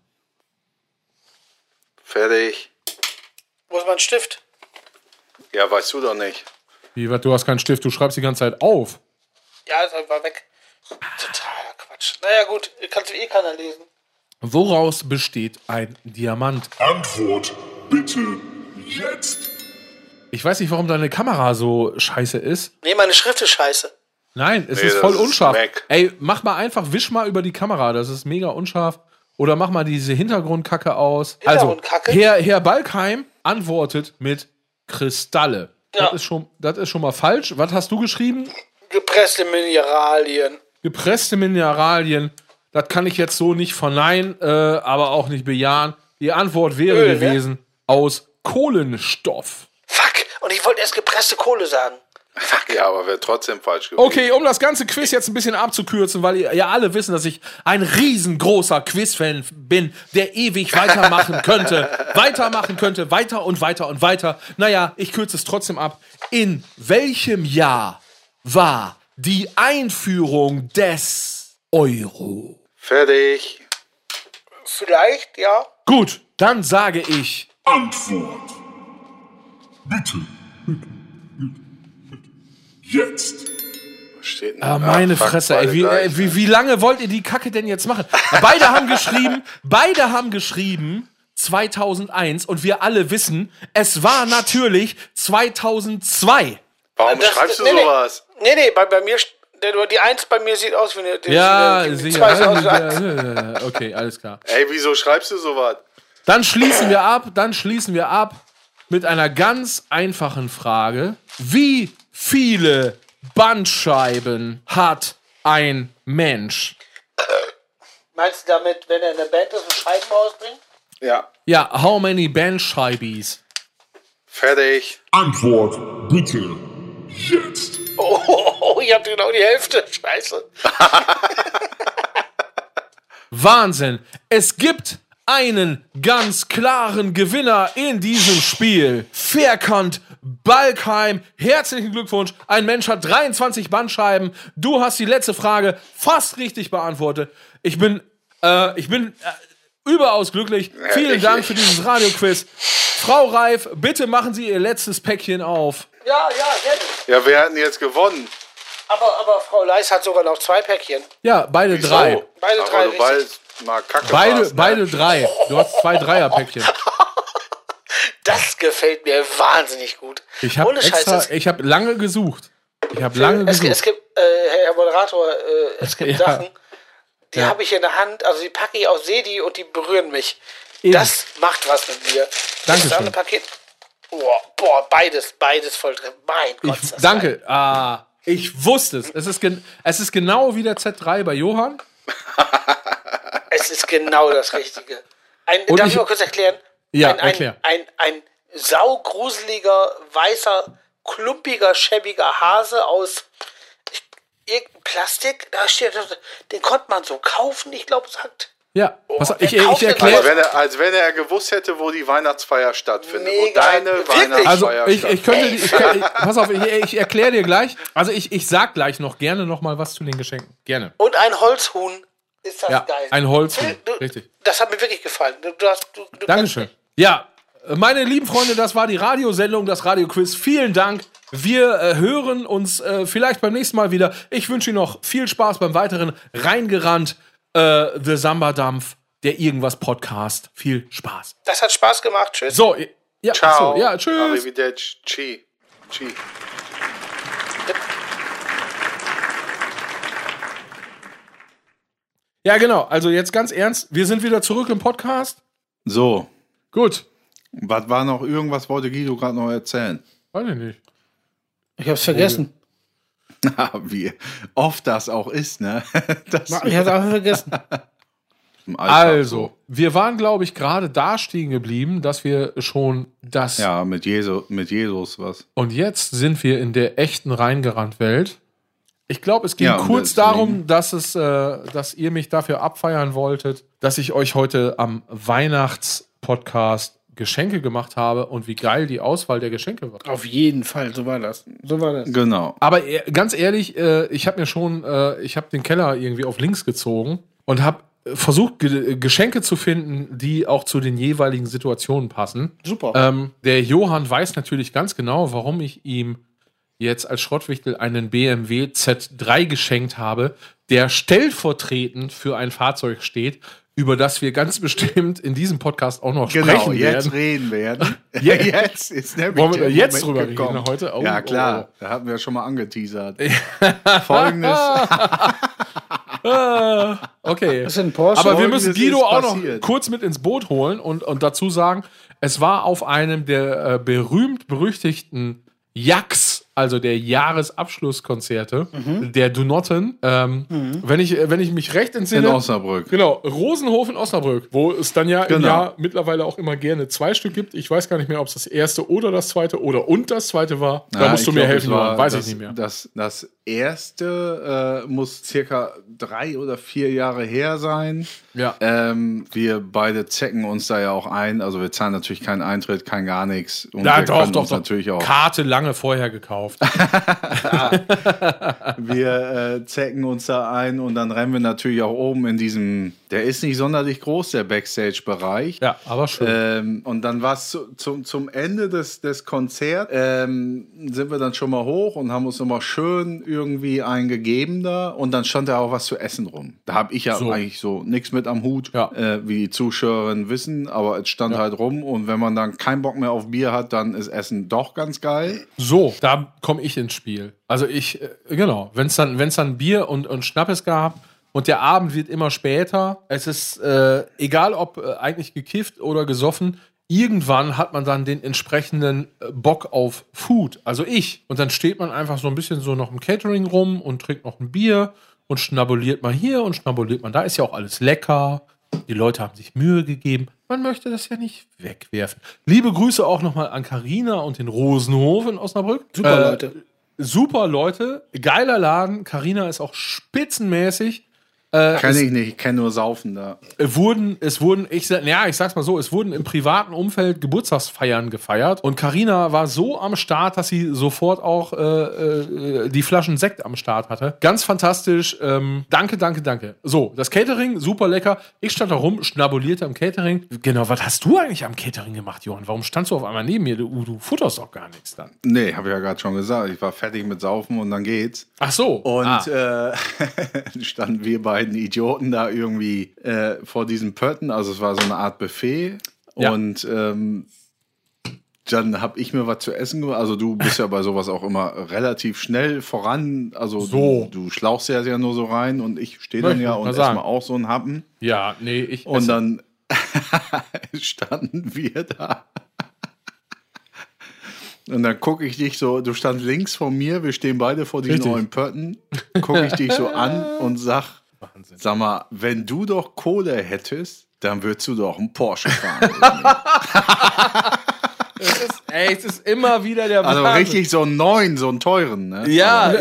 Fertig. Wo ist mein Stift? Ja, weißt du doch nicht. Wie, was, du hast keinen Stift, du schreibst die ganze Zeit auf. Ja, ist einfach weg. Totaler Quatsch. Naja, gut, kannst du eh keiner lesen. Woraus besteht ein Diamant? Antwort bitte jetzt. Ich weiß nicht, warum deine Kamera so scheiße ist. Nee, meine Schrift ist scheiße. Nein, es Nee, ist voll ist unscharf. Mac. Ey, mach mal einfach, wisch mal über die Kamera, das ist mega unscharf. Oder mach mal diese Hintergrundkacke aus. Hintergrundkacke? Also, Herr, Herr Balkheim antwortet mit Kristalle. Ja. Das, ist schon, das ist schon mal falsch. Was hast du geschrieben? Gepresste Mineralien. Gepresste Mineralien. Das kann ich jetzt so nicht verneinen, äh, aber auch nicht bejahen. Die Antwort wäre Öl, ne? gewesen aus Kohlenstoff. Fuck, und ich wollte erst gepresste Kohle sagen. Ja, aber wäre trotzdem falsch gewesen. Okay, um das ganze Quiz jetzt ein bisschen abzukürzen, weil ihr ja alle wissen, dass ich ein riesengroßer Quiz-Fan bin, der ewig weitermachen könnte, weitermachen könnte, weiter und weiter und weiter. Naja, ich kürze es trotzdem ab. In welchem Jahr war die Einführung des Euro? Fertig. Vielleicht, ja. Gut, dann sage ich Antwort bitte. Jetzt. Was steht denn Ah, meine Fuck, Fresse, ey. Wie, gleich, äh, wie, wie lange wollt ihr die Kacke denn jetzt machen? Beide haben geschrieben, beide haben geschrieben 2001 und wir alle wissen, es war natürlich 2002. Warum Das- schreibst du nee, sowas? Nee, nee, bei, bei mir, der, die Eins bei mir sieht aus wie eine. die- Ja, die, die sieht aus wie eine- Okay, alles klar. Ey, wieso schreibst du sowas? Dann schließen wir ab, dann schließen wir ab mit einer ganz einfachen Frage. Wie viele Bandscheiben hat ein Mensch? Meinst du damit, wenn er in der Band ist und Scheiben ausbringt? Ja. Ja, how many Bandscheibis? Fertig. Antwort bitte jetzt. Oh, oh, oh, ich hab genau die Hälfte. Scheiße. Wahnsinn. Es gibt einen ganz klaren Gewinner in diesem Spiel. Fairkant Balkheim. Herzlichen Glückwunsch. Ein Mensch hat 23 Bandscheiben. Du hast die letzte Frage fast richtig beantwortet. Ich bin, äh, ich bin äh, überaus glücklich. Vielen Dank für dieses Radioquiz. Frau Reif, bitte machen Sie Ihr letztes Päckchen auf. Ja, ja, gerne. Ja, wer hat denn jetzt gewonnen? Aber, aber Frau Leis hat sogar noch zwei Päckchen. Ja, beide Wieso? drei. Beide aber drei du richtig. bald mal Kacke Beide, warst, ne? beide drei. Du hast zwei Dreierpäckchen. Das gefällt mir wahnsinnig gut. Ich habe Ohne Scheiß. extra, Es, ich habe lange gesucht. Ich habe lange es, gesucht. es gibt, äh, Herr Moderator, äh, es gibt Ja. Sachen, die Ja. habe ich in der Hand, also die packe ich aus, sehe die und die berühren mich. Eben. Das macht was mit mir. Dankeschön. Das andere Paket. Boah, boah, beides, beides voll drin. Mein Gott. Ich, danke. Ah, ich wusste es. Es ist, es ist genau wie der Z3 bei Johann. Es ist genau das Richtige. Ein, Und darf ich- ich mal kurz erklären? Ja, ein, ein, erklär. Ein, ein saugruseliger, weißer, klumpiger, schäbiger Hase aus ich- irgendein Plastik. Da steht, den konnte man so kaufen, ich glaube, sagt. Ja, pass auf, wer ich, ich erkläre. wenn, er, als wenn er gewusst hätte, wo die Weihnachtsfeier stattfindet. Mega. deine Wirklich? Weihnachtsfeier Also ich, ich könnte, ich, ich, pass auf, ich, ich erkläre dir gleich. Also ich, ich sag gleich noch gerne noch mal was zu den Geschenken. Gerne. Und ein Holzhuhn. Ist das Ja, geil. ein Holzhuhn, Du- richtig. Das hat mir wirklich gefallen. Du, du hast, du, du Dankeschön. Ja, meine lieben Freunde, das war die Radiosendung, das Radioquiz. Vielen Dank. Wir äh, hören uns äh, vielleicht beim nächsten Mal wieder. Ich wünsche Ihnen noch viel Spaß beim weiteren Reingerannt äh, The Samba-Dampf, der Irgendwas Podcast. Viel Spaß. Das hat Spaß gemacht. Tschüss. So, ja, Ciao. So, ja, tschüss. Arrivederci. Chi. Chi. Ja, genau. Also jetzt ganz ernst, wir sind wieder zurück im Podcast. So, Gut. was war noch? Irgendwas wollte Guido gerade noch erzählen. Weiß ich nicht. Ich hab's vergessen. Wie oft das auch ist, ne? Das Ich hab's auch vergessen. Also, wir waren, glaube ich, gerade da stehen geblieben, dass wir schon das. Ja, mit, Jesu, mit Jesus was. Und jetzt sind wir in der echten Reingerannt-Welt. Ich glaube, es ging Ja, kurz deswegen- darum, dass es, äh, dass ihr mich dafür abfeiern wolltet, dass ich euch heute am Weihnachtspodcast Geschenke gemacht habe und wie geil die Auswahl der Geschenke wird. Auf jeden Fall, so war das. So war das. Genau. Aber e- ganz ehrlich, äh, ich habe mir schon, äh, ich habe den Keller irgendwie auf links gezogen und habe versucht, Ge Geschenke zu finden, die auch zu den jeweiligen Situationen passen. Super. Ähm, der Johann weiß natürlich ganz genau, warum ich ihm jetzt als Schrottwichtel einen BMW Z3 geschenkt habe, der stellvertretend für ein Fahrzeug steht, über das wir ganz bestimmt in diesem Podcast auch noch Genau, sprechen jetzt werden. reden werden. Ja. jetzt ist nämlich Wollen wir der jetzt Moment drüber gekommen. reden heute? Oh, ja, klar. oh. Da hatten wir schon mal angeteasert. Folgendes. Okay. Das ist ein Porsche. Aber wir müssen Guido auch noch kurz mit ins Boot holen und, und dazu sagen, es war auf einem der äh, berühmt-berüchtigten Jax, also der Jahresabschlusskonzerte der Dunotten. Ähm, wenn, ich, wenn ich mich recht In entsinne. Osnabrück. Genau, Rosenhof in Osnabrück, wo es dann ja im Genau. Jahr mittlerweile auch immer gerne zwei Stück gibt. Ich weiß gar nicht mehr, ob es das erste oder das zweite oder und das zweite war. Da Ja, musst du mir glaub, helfen, war weiß das, ich nicht mehr. Das, das erste äh, muss circa drei oder vier Jahre her sein. Ja. Ähm, wir beide zecken uns da ja auch ein. Also wir zahlen natürlich keinen Eintritt, kein gar nichts. Und Ja, wir doch, können doch, uns doch. natürlich auch. Karte lange vorher gekauft. Wir äh, zecken uns da ein und dann rennen wir natürlich auch oben in diesem. Der ist nicht sonderlich groß, der Backstage-Bereich. ja, aber schön. Ähm, und dann war es zu, zum, zum Ende des, des Konzerts, ähm, sind wir dann schon mal hoch und haben uns nochmal schön irgendwie eingegeben da. Und dann stand da auch was zu essen rum. Da habe ich ja So. eigentlich so nichts mit am Hut, Ja. äh, wie die Zuschauerinnen wissen. Aber es stand halt rum. Und wenn man dann keinen Bock mehr auf Bier hat, dann ist Essen doch ganz geil. So, da komme ich ins Spiel. Also ich, äh, genau, wenn es dann, wenn's dann Bier und, und Schnappes gab und der Abend wird immer später, es ist äh, egal ob äh, eigentlich gekifft oder gesoffen, irgendwann hat man dann den entsprechenden äh, Bock auf Food, also ich. Und dann steht man einfach so ein bisschen so noch im Catering rum und trinkt noch ein Bier und schnabuliert mal hier und schnabuliert man da. Ist ja auch alles lecker. Die Leute haben sich Mühe gegeben. Man möchte das ja nicht wegwerfen. Liebe Grüße auch nochmal an Karina und den Rosenhof in Osnabrück. Super, Äh, Leute. Super Leute. Geiler Laden. Karina ist auch spitzenmäßig. Kenn ich nicht, ich kenne nur Saufen da. Äh, wurden, es wurden, ich, ja, ich sag's mal so, es wurden im privaten Umfeld Geburtstagsfeiern gefeiert und Karina war so am Start, dass sie sofort auch äh, äh, die Flaschen Sekt am Start hatte. Ganz fantastisch. Ähm, danke, danke, danke. So, das Catering, super lecker. Ich stand da rum, schnabulierte am Catering. Genau, was hast du eigentlich am Catering gemacht, Johann? Warum standst du auf einmal neben mir? Du, du futterst doch gar nichts dann. Nee, habe ich ja gerade schon gesagt. Ich war fertig mit Saufen und dann geht's. Ach so. Und ah. äh, standen wir beiden Idioten da irgendwie äh, vor diesen Pötten. Also es war so eine Art Buffet. Ja. Und ähm, dann habe ich mir was zu essen gemacht. Also du bist ja bei sowas auch immer relativ schnell voran. Also So. du, du schlauchst ja ja nur so rein und ich stehe dann ja und mal esse sagen. mal auch so einen Happen. ja, nee, ich. Und esse- dann standen wir da. Und dann gucke ich dich so, du standst links von mir, wir stehen beide vor diesen Richtig. neuen Pötten, gucke ich dich so an und sag, sag mal, wenn du doch Kohle hättest, dann würdest du doch einen Porsche fahren. ist, ey, es ist immer wieder der also Wahnsinn. richtig so einen neuen, so einen teuren. Ne? Ja,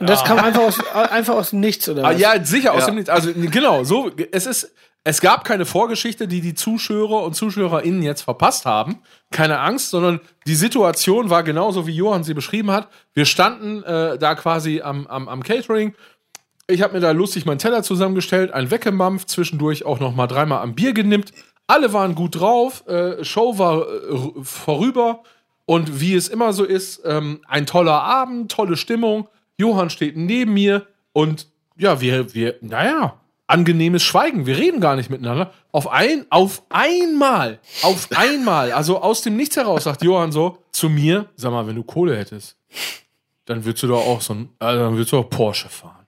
das kam einfach aus, einfach aus dem Nichts, oder Ah, was? ja, sicher, aus Ja. dem Nichts. Also, genau, so, es ist, es gab keine Vorgeschichte, die die Zuschauer und ZuschauerInnen jetzt verpasst haben. Keine Angst, sondern die Situation war genauso, wie Johann sie beschrieben hat. Wir standen äh, da quasi am, am, am Catering. Ich habe mir da lustig meinen Teller zusammengestellt, einen weggemampft, zwischendurch auch noch mal dreimal am Bier genippt. Alle waren gut drauf, äh, Show war äh, vorüber und wie es immer so ist, ähm, ein toller Abend, tolle Stimmung. Johann steht neben mir und ja, wir, wir, naja, angenehmes Schweigen. Wir reden gar nicht miteinander. Auf ein, auf einmal, auf einmal, also aus dem Nichts heraus sagt Johann so zu mir, sag mal, wenn du Kohle hättest, dann würdest du doch auch so ein, also dann würdest du auch Porsche fahren.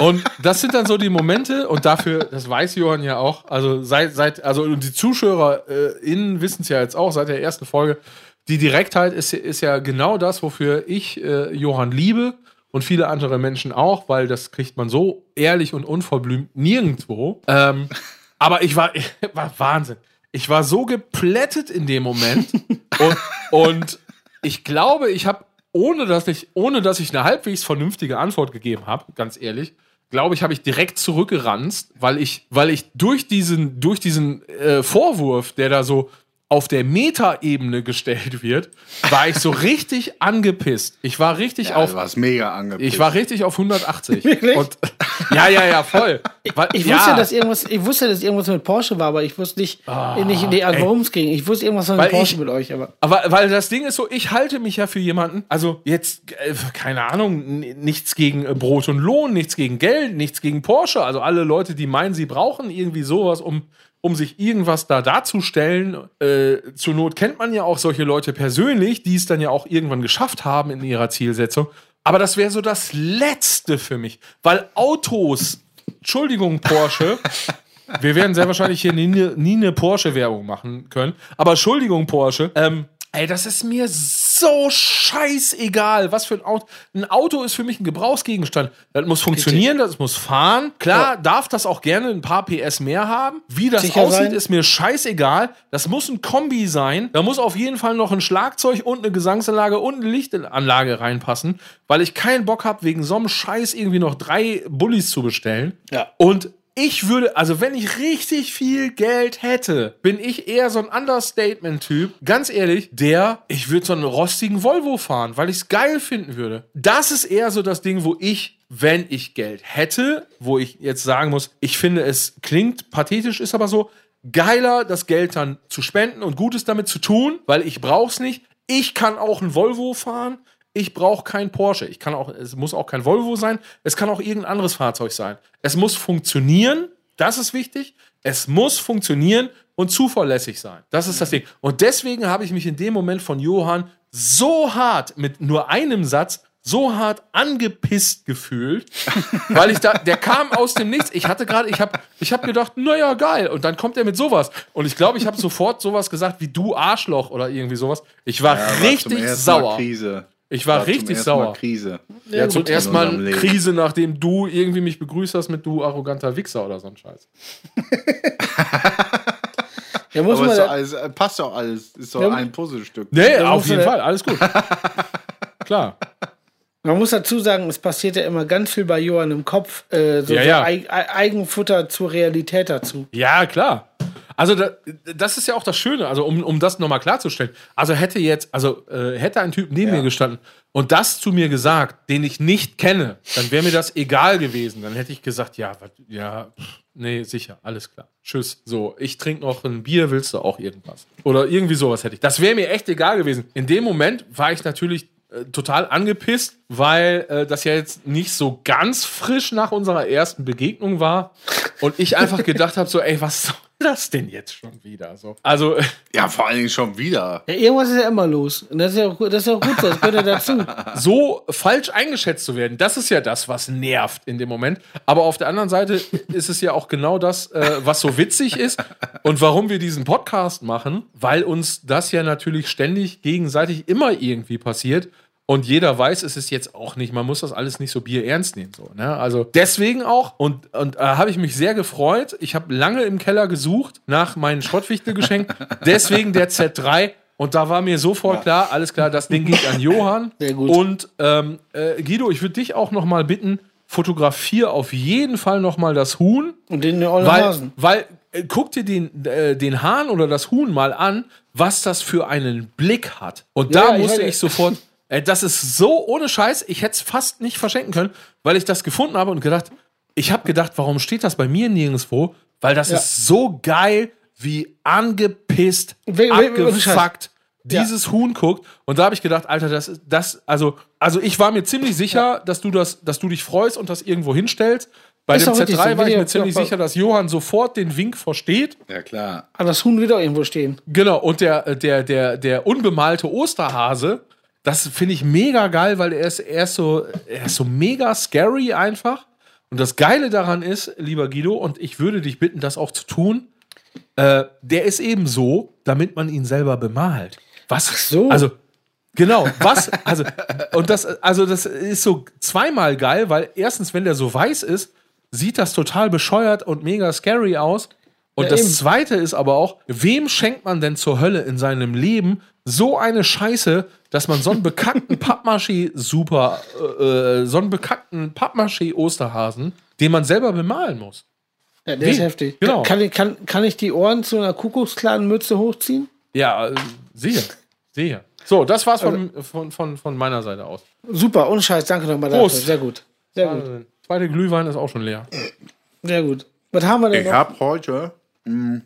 Und das sind dann so die Momente, und dafür, das weiß Johann ja auch, also seit, seit, also und die ZuschauerInnen wissen es ja jetzt auch seit der ersten Folge, die Direktheit ist, ist ja genau das, wofür ich äh, Johann liebe und viele andere Menschen auch, weil das kriegt man so ehrlich und unverblümt nirgendwo. Ähm, aber ich war, war Wahnsinn. Ich war so geplättet in dem Moment und, und ich glaube, ich habe ohne dass ich, ohne dass ich eine halbwegs vernünftige Antwort gegeben habe, ganz ehrlich, glaube ich, habe ich direkt zurückgeranzt, weil ich, weil ich durch diesen, durch diesen äh, Vorwurf, der da so auf der Metaebene gestellt wird, war ich so richtig angepisst. Ich war richtig Ja, auf du warst mega angepisst. ich war richtig auf 180. Wirklich? Und, ja, ja, ja, voll. Weil- Ich ja, wusste, dass irgendwas, ich wusste, dass irgendwas mit Porsche war, aber ich wusste nicht, nicht nee, also worum es ging. Ich wusste irgendwas mit Weil Porsche ich- mit euch, aber. Aber weil das Ding ist so, ich halte mich ja für jemanden, also jetzt, äh, keine Ahnung, nichts gegen äh, Brot und Lohn, nichts gegen Geld, nichts gegen Porsche. Also alle Leute, die meinen, sie brauchen irgendwie sowas, um, um sich irgendwas da darzustellen. Äh, zur Not kennt man ja auch solche Leute persönlich, die es dann ja auch irgendwann geschafft haben in ihrer Zielsetzung. Aber das wäre so das Letzte für mich, weil Autos, Entschuldigung, Porsche, wir werden sehr wahrscheinlich hier nie, nie eine Porsche-Werbung machen können. Aber Entschuldigung, Porsche. Ähm, ey, das ist mir so scheißegal, was für ein Auto. Ein Auto ist für mich ein Gebrauchsgegenstand. Das muss funktionieren, das muss fahren. Klar, darf das auch gerne ein paar PS mehr haben. Wie das Sicher aussieht, sein. ist mir scheißegal. Das muss ein Kombi sein. Da muss auf jeden Fall noch ein Schlagzeug und eine Gesangsanlage und eine Lichtanlage reinpassen, weil ich keinen Bock habe, wegen so einem Scheiß irgendwie noch drei Bullis zu bestellen. Ja. Und ich würde, also wenn ich richtig viel Geld hätte, bin ich eher so ein Understatement-Typ. Ganz ehrlich, der, ich würde so einen rostigen Volvo fahren, weil ich es geil finden würde. Das ist eher so das Ding, wo ich, wenn ich Geld hätte, wo ich jetzt sagen muss, ich finde, es klingt pathetisch, ist aber so, geiler, das Geld dann zu spenden und Gutes damit zu tun, weil ich brauch's nicht. Ich kann auch ein Volvo fahren. Ich brauche kein Porsche. Ich kann auch, es muss auch kein Volvo sein. Es kann auch irgendein anderes Fahrzeug sein. Es muss funktionieren. Das ist wichtig. Es muss funktionieren und zuverlässig sein. Das ist das Ding. Und deswegen habe ich mich in dem Moment von Johann so hart mit nur einem Satz so hart angepisst gefühlt, weil ich da, der kam aus dem Nichts. Ich hatte gerade, ich habe ich hab gedacht, naja, geil. Und dann kommt er mit sowas. Und ich glaube, ich habe sofort sowas gesagt wie du Arschloch oder irgendwie sowas. Ich war Ja, war richtig Mal sauer. Krise. Ich war, War zum richtig ersten Mal sauer. Krise. Ja, zum gut, in ersten Mal. Krise, nachdem du irgendwie mich begrüßt hast mit du arroganter Wichser oder so ein Scheiß. Ja, muss Aber man alles, äh, passt doch alles. Ist doch Ja, ein Puzzlestück. Nee, Ja, auf jeden Fall, alles gut. Klar. man muss dazu sagen, es passiert ja immer ganz viel bei Johann im Kopf, äh, so, Ja, so ja. Eig Ei- Eigenfutter zur Realität dazu. Ja, klar. Also da, das ist ja auch das Schöne, also um, um das nochmal klarzustellen. Also hätte jetzt, also äh, hätte ein Typ neben mir gestanden und das zu mir gesagt, den ich nicht kenne, dann wäre mir das egal gewesen. Dann hätte ich gesagt, ja, ja, nee, sicher, alles klar. Tschüss. So, ich trinke noch ein Bier, willst du auch irgendwas? Oder irgendwie sowas hätte ich. Das wäre mir echt egal gewesen. In dem Moment war ich natürlich äh, total angepisst, weil äh, das ja jetzt nicht so ganz frisch nach unserer ersten Begegnung war und ich einfach gedacht habe so, ey, was soll das denn jetzt schon wieder so? Also Ja, vor allen Dingen schon wieder. Ja, irgendwas ist ja immer los. Und das ist ja auch, gut- das ist ja auch gut das gehört ja dazu. so falsch eingeschätzt zu werden, das ist ja das, was nervt in dem Moment. Aber auf der anderen Seite ist es ja auch genau das, äh, was so witzig ist und warum wir diesen Podcast machen, weil uns das ja natürlich ständig gegenseitig immer irgendwie passiert. Und jeder weiß, es ist jetzt auch nicht, man muss das alles nicht so bierernst nehmen. So, ne? Also deswegen auch, und, und äh, habe ich mich sehr gefreut. Ich habe lange im Keller gesucht nach meinem Schrottwichtelgeschenk. deswegen der Z3. Und da war mir sofort klar, alles klar, das Ding geht an Johann. Sehr gut. Und ähm, äh, Guido, ich würde dich auch noch mal bitten, fotografier auf jeden Fall noch mal das Huhn, Und den weil, Hasen. weil äh, guck dir den, äh, den Hahn oder das Huhn mal an, was das für einen Blick hat. Und Ja, da ich musste weiß- ich sofort, äh, das ist so ohne Scheiß, ich hätte es fast nicht verschenken können, weil ich das gefunden habe und gedacht, ich habe gedacht, warum steht das bei mir nirgendwo? Weil das Ja. ist so geil, wie angepisst, We- abgefuckt dieses Huhn guckt. Und da habe ich gedacht, Alter, das ist das, also, also ich war mir ziemlich sicher, dass du das, dass du dich freust und das irgendwo hinstellst. Bei Ist dem doch richtig Z3 so, war ich mir ziemlich sicher, dass Johann sofort den Wink versteht. Ja, klar. Ah, das Huhn wird auch irgendwo stehen. Genau, und der, der, der, der unbemalte Osterhase, das finde ich mega geil, weil er ist, er ist so, er ist so mega scary einfach. Und das Geile daran ist, lieber Guido, und ich würde dich bitten, das auch zu tun, äh, der ist eben so, damit man ihn selber bemalt. Was? so. Also, genau, was? Also, und das, also, das ist so zweimal geil, weil erstens, wenn der so weiß ist, sieht das total bescheuert und mega scary aus. Und Ja, das eben. zweite ist aber auch, wem schenkt man denn zur Hölle in seinem Leben so eine Scheiße, dass man so einen bekackten Pappmaché super, äh, äh, so einen bekackten Pappmaché Osterhasen, den man selber bemalen muss. Ja, der ist Wie? heftig. Genau. Kann, ich- kann, kann ich die Ohren zu einer Kuckucksklanen-Mütze hochziehen? Ja, äh, sehe, sehe. So, das war's von, von, von, von meiner Seite aus. Super, ohne Scheiß, danke nochmal dafür. Prost. Sehr gut. Sehr gut. Zweite Glühwein ist auch schon leer. Sehr gut. Was haben wir denn Ich noch? hab heute. Mh,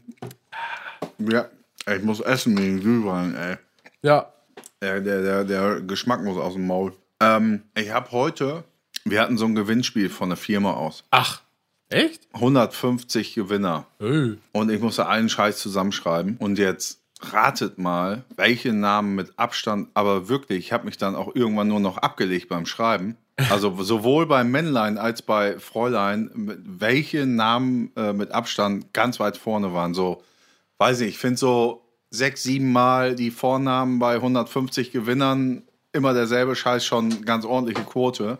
ja, ich muss essen wegen Glühwein, ey. Ja, Der, der, der, der Geschmack muss aus dem Maul. Ähm, ich habe heute, wir hatten so ein Gewinnspiel von der Firma aus. ach, echt? 150 Gewinner. Öh. Und ich musste allen Scheiß zusammenschreiben. Und jetzt ratet mal, welche Namen mit Abstand, aber wirklich, ich habe mich dann auch irgendwann nur noch abgelegt beim Schreiben. Also sowohl bei Männlein als bei Fräulein, welche Namen äh, mit Abstand ganz weit vorne waren. So, weiß nicht, ich finde so sechs, sieben Mal die Vornamen bei 150 Gewinnern immer derselbe Scheiß schon ganz ordentliche Quote.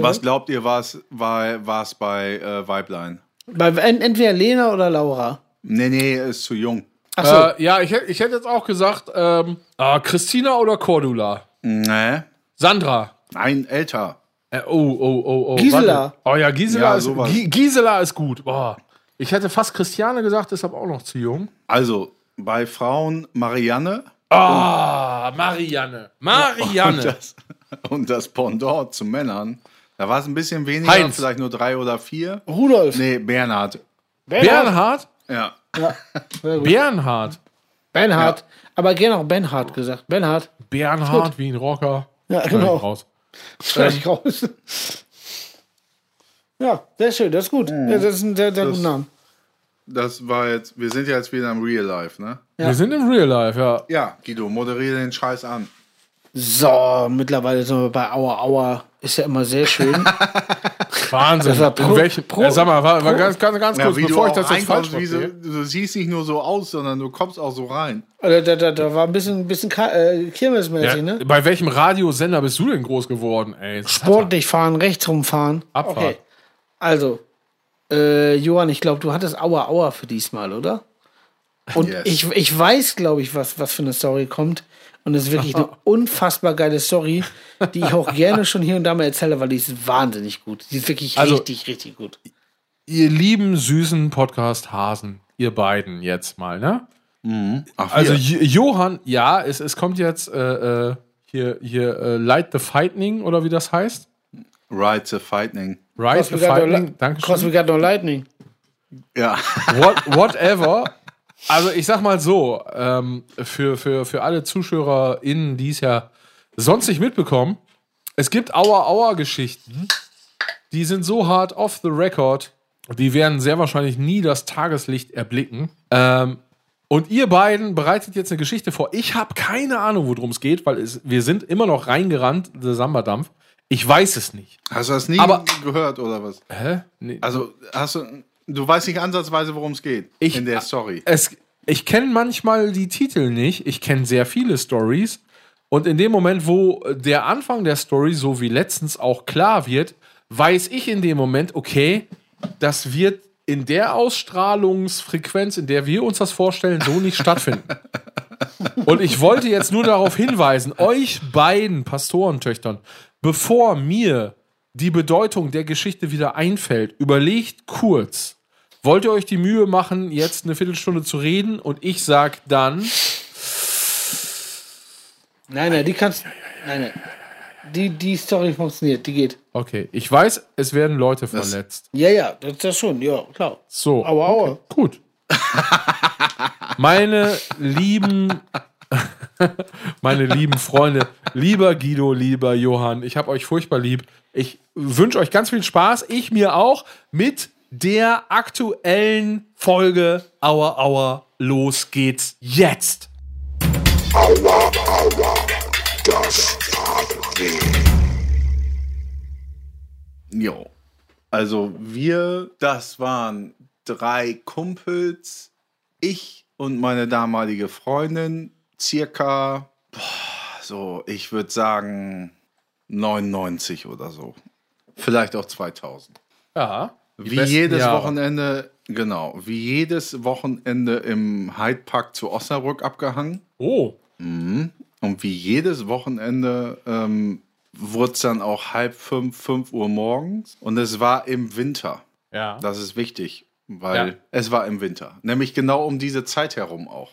Was glaubt ihr, war es bei äh, Weiblein? Bei, ent- entweder Lena oder Laura. Nee, nee, ist zu jung. Achso, Äh, ja, ich, ich hätte jetzt auch gesagt, ähm, ah, Christina oder Cordula? Nee. Sandra. Nein, älter. Äh, oh, oh, oh, oh. Gisela. warte. Oh ja, Gisela, Ja, ist, sowas. Gisela ist gut. Boah. Ich hätte fast Christiane gesagt, ist aber auch noch zu jung. Also, bei Frauen Marianne Ah, Marianne. und Marianne. das, und das Pendant zu Männern. Da war es ein bisschen weniger, Heinz. vielleicht nur drei oder vier. Rudolf. Nee, Bernhard. Bernhard? Ja. Bernhard. Benhard. Aber gerne auch Benhard gesagt. Benhard. Bernhard wie ein Rocker. Ja, genau. ich Raus. Schneid ich raus. Ja, sehr schön, das ist gut. Ja, das ist ein sehr, sehr guter Name. Das war jetzt, wir sind ja jetzt wieder im Real Life, ne? Wir sind im Real Life, ja. Ja, Guido, moderiere den Scheiß an. So, mittlerweile sind wir bei Aua Aua. Ist ja immer sehr schön. Wahnsinn. Das war pro- in welchem, pro- äh, sag mal, war, war ganz, ganz, ganz kurz, wie bevor du ich das jetzt falsch wie so, du siehst nicht nur so aus, sondern du kommst auch so rein. da, da, da, da war ein bisschen, ein bisschen äh, kirmesmäßig, Ja, ne? Bei welchem Radiosender bist du denn groß geworden, ey? Sportlich fahren, rechts rumfahren. Abfahrt. Okay. Also, äh, Johann, ich glaube, du hattest Aua Aua für diesmal, oder? Und Yes. ich, ich weiß, glaube ich, was, was für eine Story kommt. Und es ist wirklich eine unfassbar geile Story, die ich auch gerne schon hier und da mal erzähle, weil die ist wahnsinnig gut. Die ist wirklich Also- richtig, richtig gut. Ihr lieben, süßen Podcast-Hasen, ihr beiden jetzt mal, ne? Ach, Also Johann, ja, es, es kommt jetzt äh, äh, hier, hier äh, Light the Fighting oder wie das heißt. Ride the Fighting. Right the we got no Fighting, li- danke Cause we schön. got no lightning. Ja. What, whatever. Also ich sag mal so, ähm, für, für, für alle ZuschauerInnen, die es ja sonst nicht mitbekommen, es gibt Auer-Auer-Geschichten, die sind so hart off the record, die werden sehr wahrscheinlich nie das Tageslicht erblicken. Ähm, und ihr beiden bereitet jetzt eine Geschichte vor. Ich habe keine Ahnung, worum es geht, weil es, wir sind immer noch reingerannt, der Samba-Dampf. Ich weiß es nicht. Hast du das nie Aber- gehört oder was? Hä? Nee. Also, hast du, du weißt nicht ansatzweise, worum es geht Ich- in der Story. es, ich kenne manchmal die Titel nicht. Ich kenne sehr viele Stories. Und in dem Moment, wo der Anfang der Story, so wie letztens auch klar wird, weiß ich in dem Moment, okay, das wird in der Ausstrahlungsfrequenz, in der wir uns das vorstellen, so nicht stattfinden. Und ich wollte jetzt nur darauf hinweisen, euch beiden Pastorentöchtern, bevor mir die Bedeutung der Geschichte wieder einfällt, überlegt kurz, wollt ihr euch die Mühe machen, jetzt eine Viertelstunde zu reden und ich sag dann, Nein, nein, die kannst. Nein, nein. Die, die Story funktioniert, die geht. okay, ich weiß, es werden Leute verletzt. Ja, ja, das ist das schon, ja, klar. So, Aua, aua. gut. Meine lieben, meine lieben Freunde, lieber Guido, lieber Johann, ich habe euch furchtbar lieb. Ich wünsche euch ganz viel Spaß, ich mir auch, mit der aktuellen Folge Aua Aua. Los geht's jetzt. Jo. Also wir, das waren drei Kumpels, ich und meine damalige Freundin, circa, boah, so, ich würde sagen 99 oder so. Vielleicht auch 2000. Ja. Wie besten jedes Jahre. Wochenende, genau, wie jedes Wochenende im Hyde Park zu Osnabrück abgehangen. Oh. Und wie jedes Wochenende ähm, wurde es dann auch halb fünf, fünf Uhr morgens. Und es war im Winter. Ja. Das ist wichtig, weil Ja. es war im Winter. Nämlich genau um diese Zeit herum auch.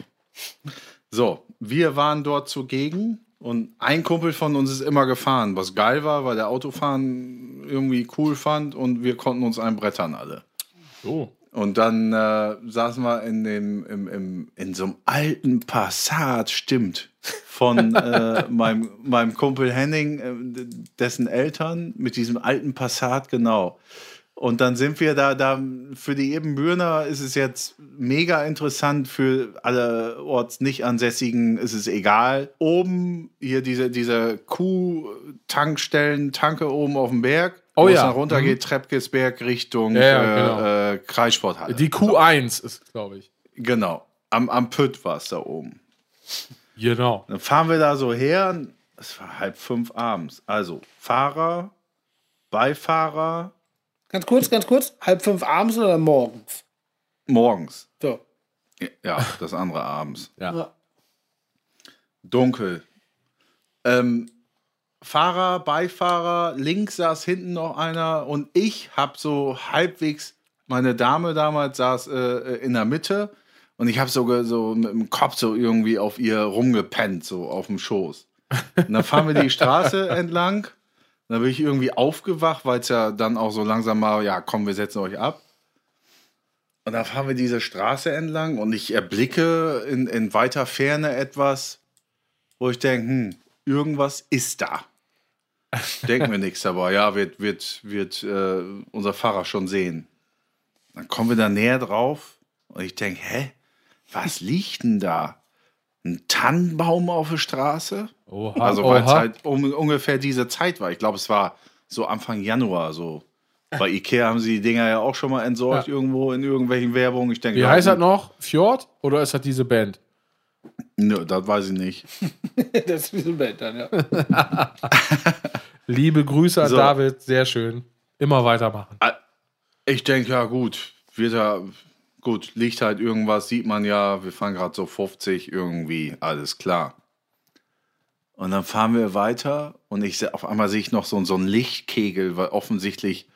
So, wir waren dort zugegen und ein Kumpel von uns ist immer gefahren, was geil war, weil der Autofahren irgendwie cool fand und wir konnten uns einbrettern alle. Oh. Und dann äh, saßen wir in, dem, im, im, in so einem alten Passat, stimmt, von äh, meinem, meinem Kumpel Henning, äh, dessen Eltern, mit diesem alten Passat, genau. Und dann sind wir da, da für die Ebenbürner ist es jetzt mega interessant, für alle Orts nicht Ansässigen ist es egal. Oben hier diese, diese Kuh-Tankstellen, Tanke oben auf dem Berg, Oh ja. dann runter geht, Treppkesberg Richtung Ja, ja, äh, genau. äh, Kreissporthalle. Die Q1 ist, glaube ich. Genau. Am, am Pütt war es da oben. Genau. Dann fahren wir da so her. Es war halb fünf abends. Also Fahrer, Beifahrer, Ganz kurz, ganz kurz. Halb fünf abends oder morgens? morgens. So. Ja, das andere abends. Ja. Dunkel. Ähm, Fahrer, Beifahrer, links saß hinten noch einer und ich habe so halbwegs, meine Dame damals saß äh, in der Mitte und ich habe sogar so mit dem Kopf so irgendwie auf ihr rumgepennt, so auf dem Schoß. Und dann fahren wir die Straße entlang. Dann bin ich irgendwie aufgewacht, weil es ja dann auch so langsam mal, ja, komm, wir setzen euch ab. Und dann fahren wir diese Straße entlang und ich erblicke in, in weiter Ferne etwas, wo ich denke, hm, irgendwas ist da. Denk mir nichts dabei. Ja, wird, wird, wird äh, unser Fahrer schon sehen. Dann kommen wir da näher drauf und ich denke, hä, was liegt denn da? Ein Tannenbaum auf der Straße? Oha. Also weil es Oha. halt um, ungefähr diese Zeit war. Ich glaube, es war so Anfang Januar so. Bei Ikea haben sie die Dinger ja auch schon mal entsorgt irgendwo in irgendwelchen Werbungen. Ich denke, Wie ja, heißt das noch? Fjord? Oder ist das diese Band? Nö, das weiß ich nicht. das ist ein Bett dann, ja. Liebe Grüße an So. David. Sehr schön. Immer weitermachen. Ich denke, ja gut, wird ja, gut, liegt halt irgendwas, sieht man ja, wir fahren gerade so 50 irgendwie, alles klar. Und dann fahren wir weiter und ich auf einmal sehe ich noch so, so einen Lichtkegel, weil offensichtlich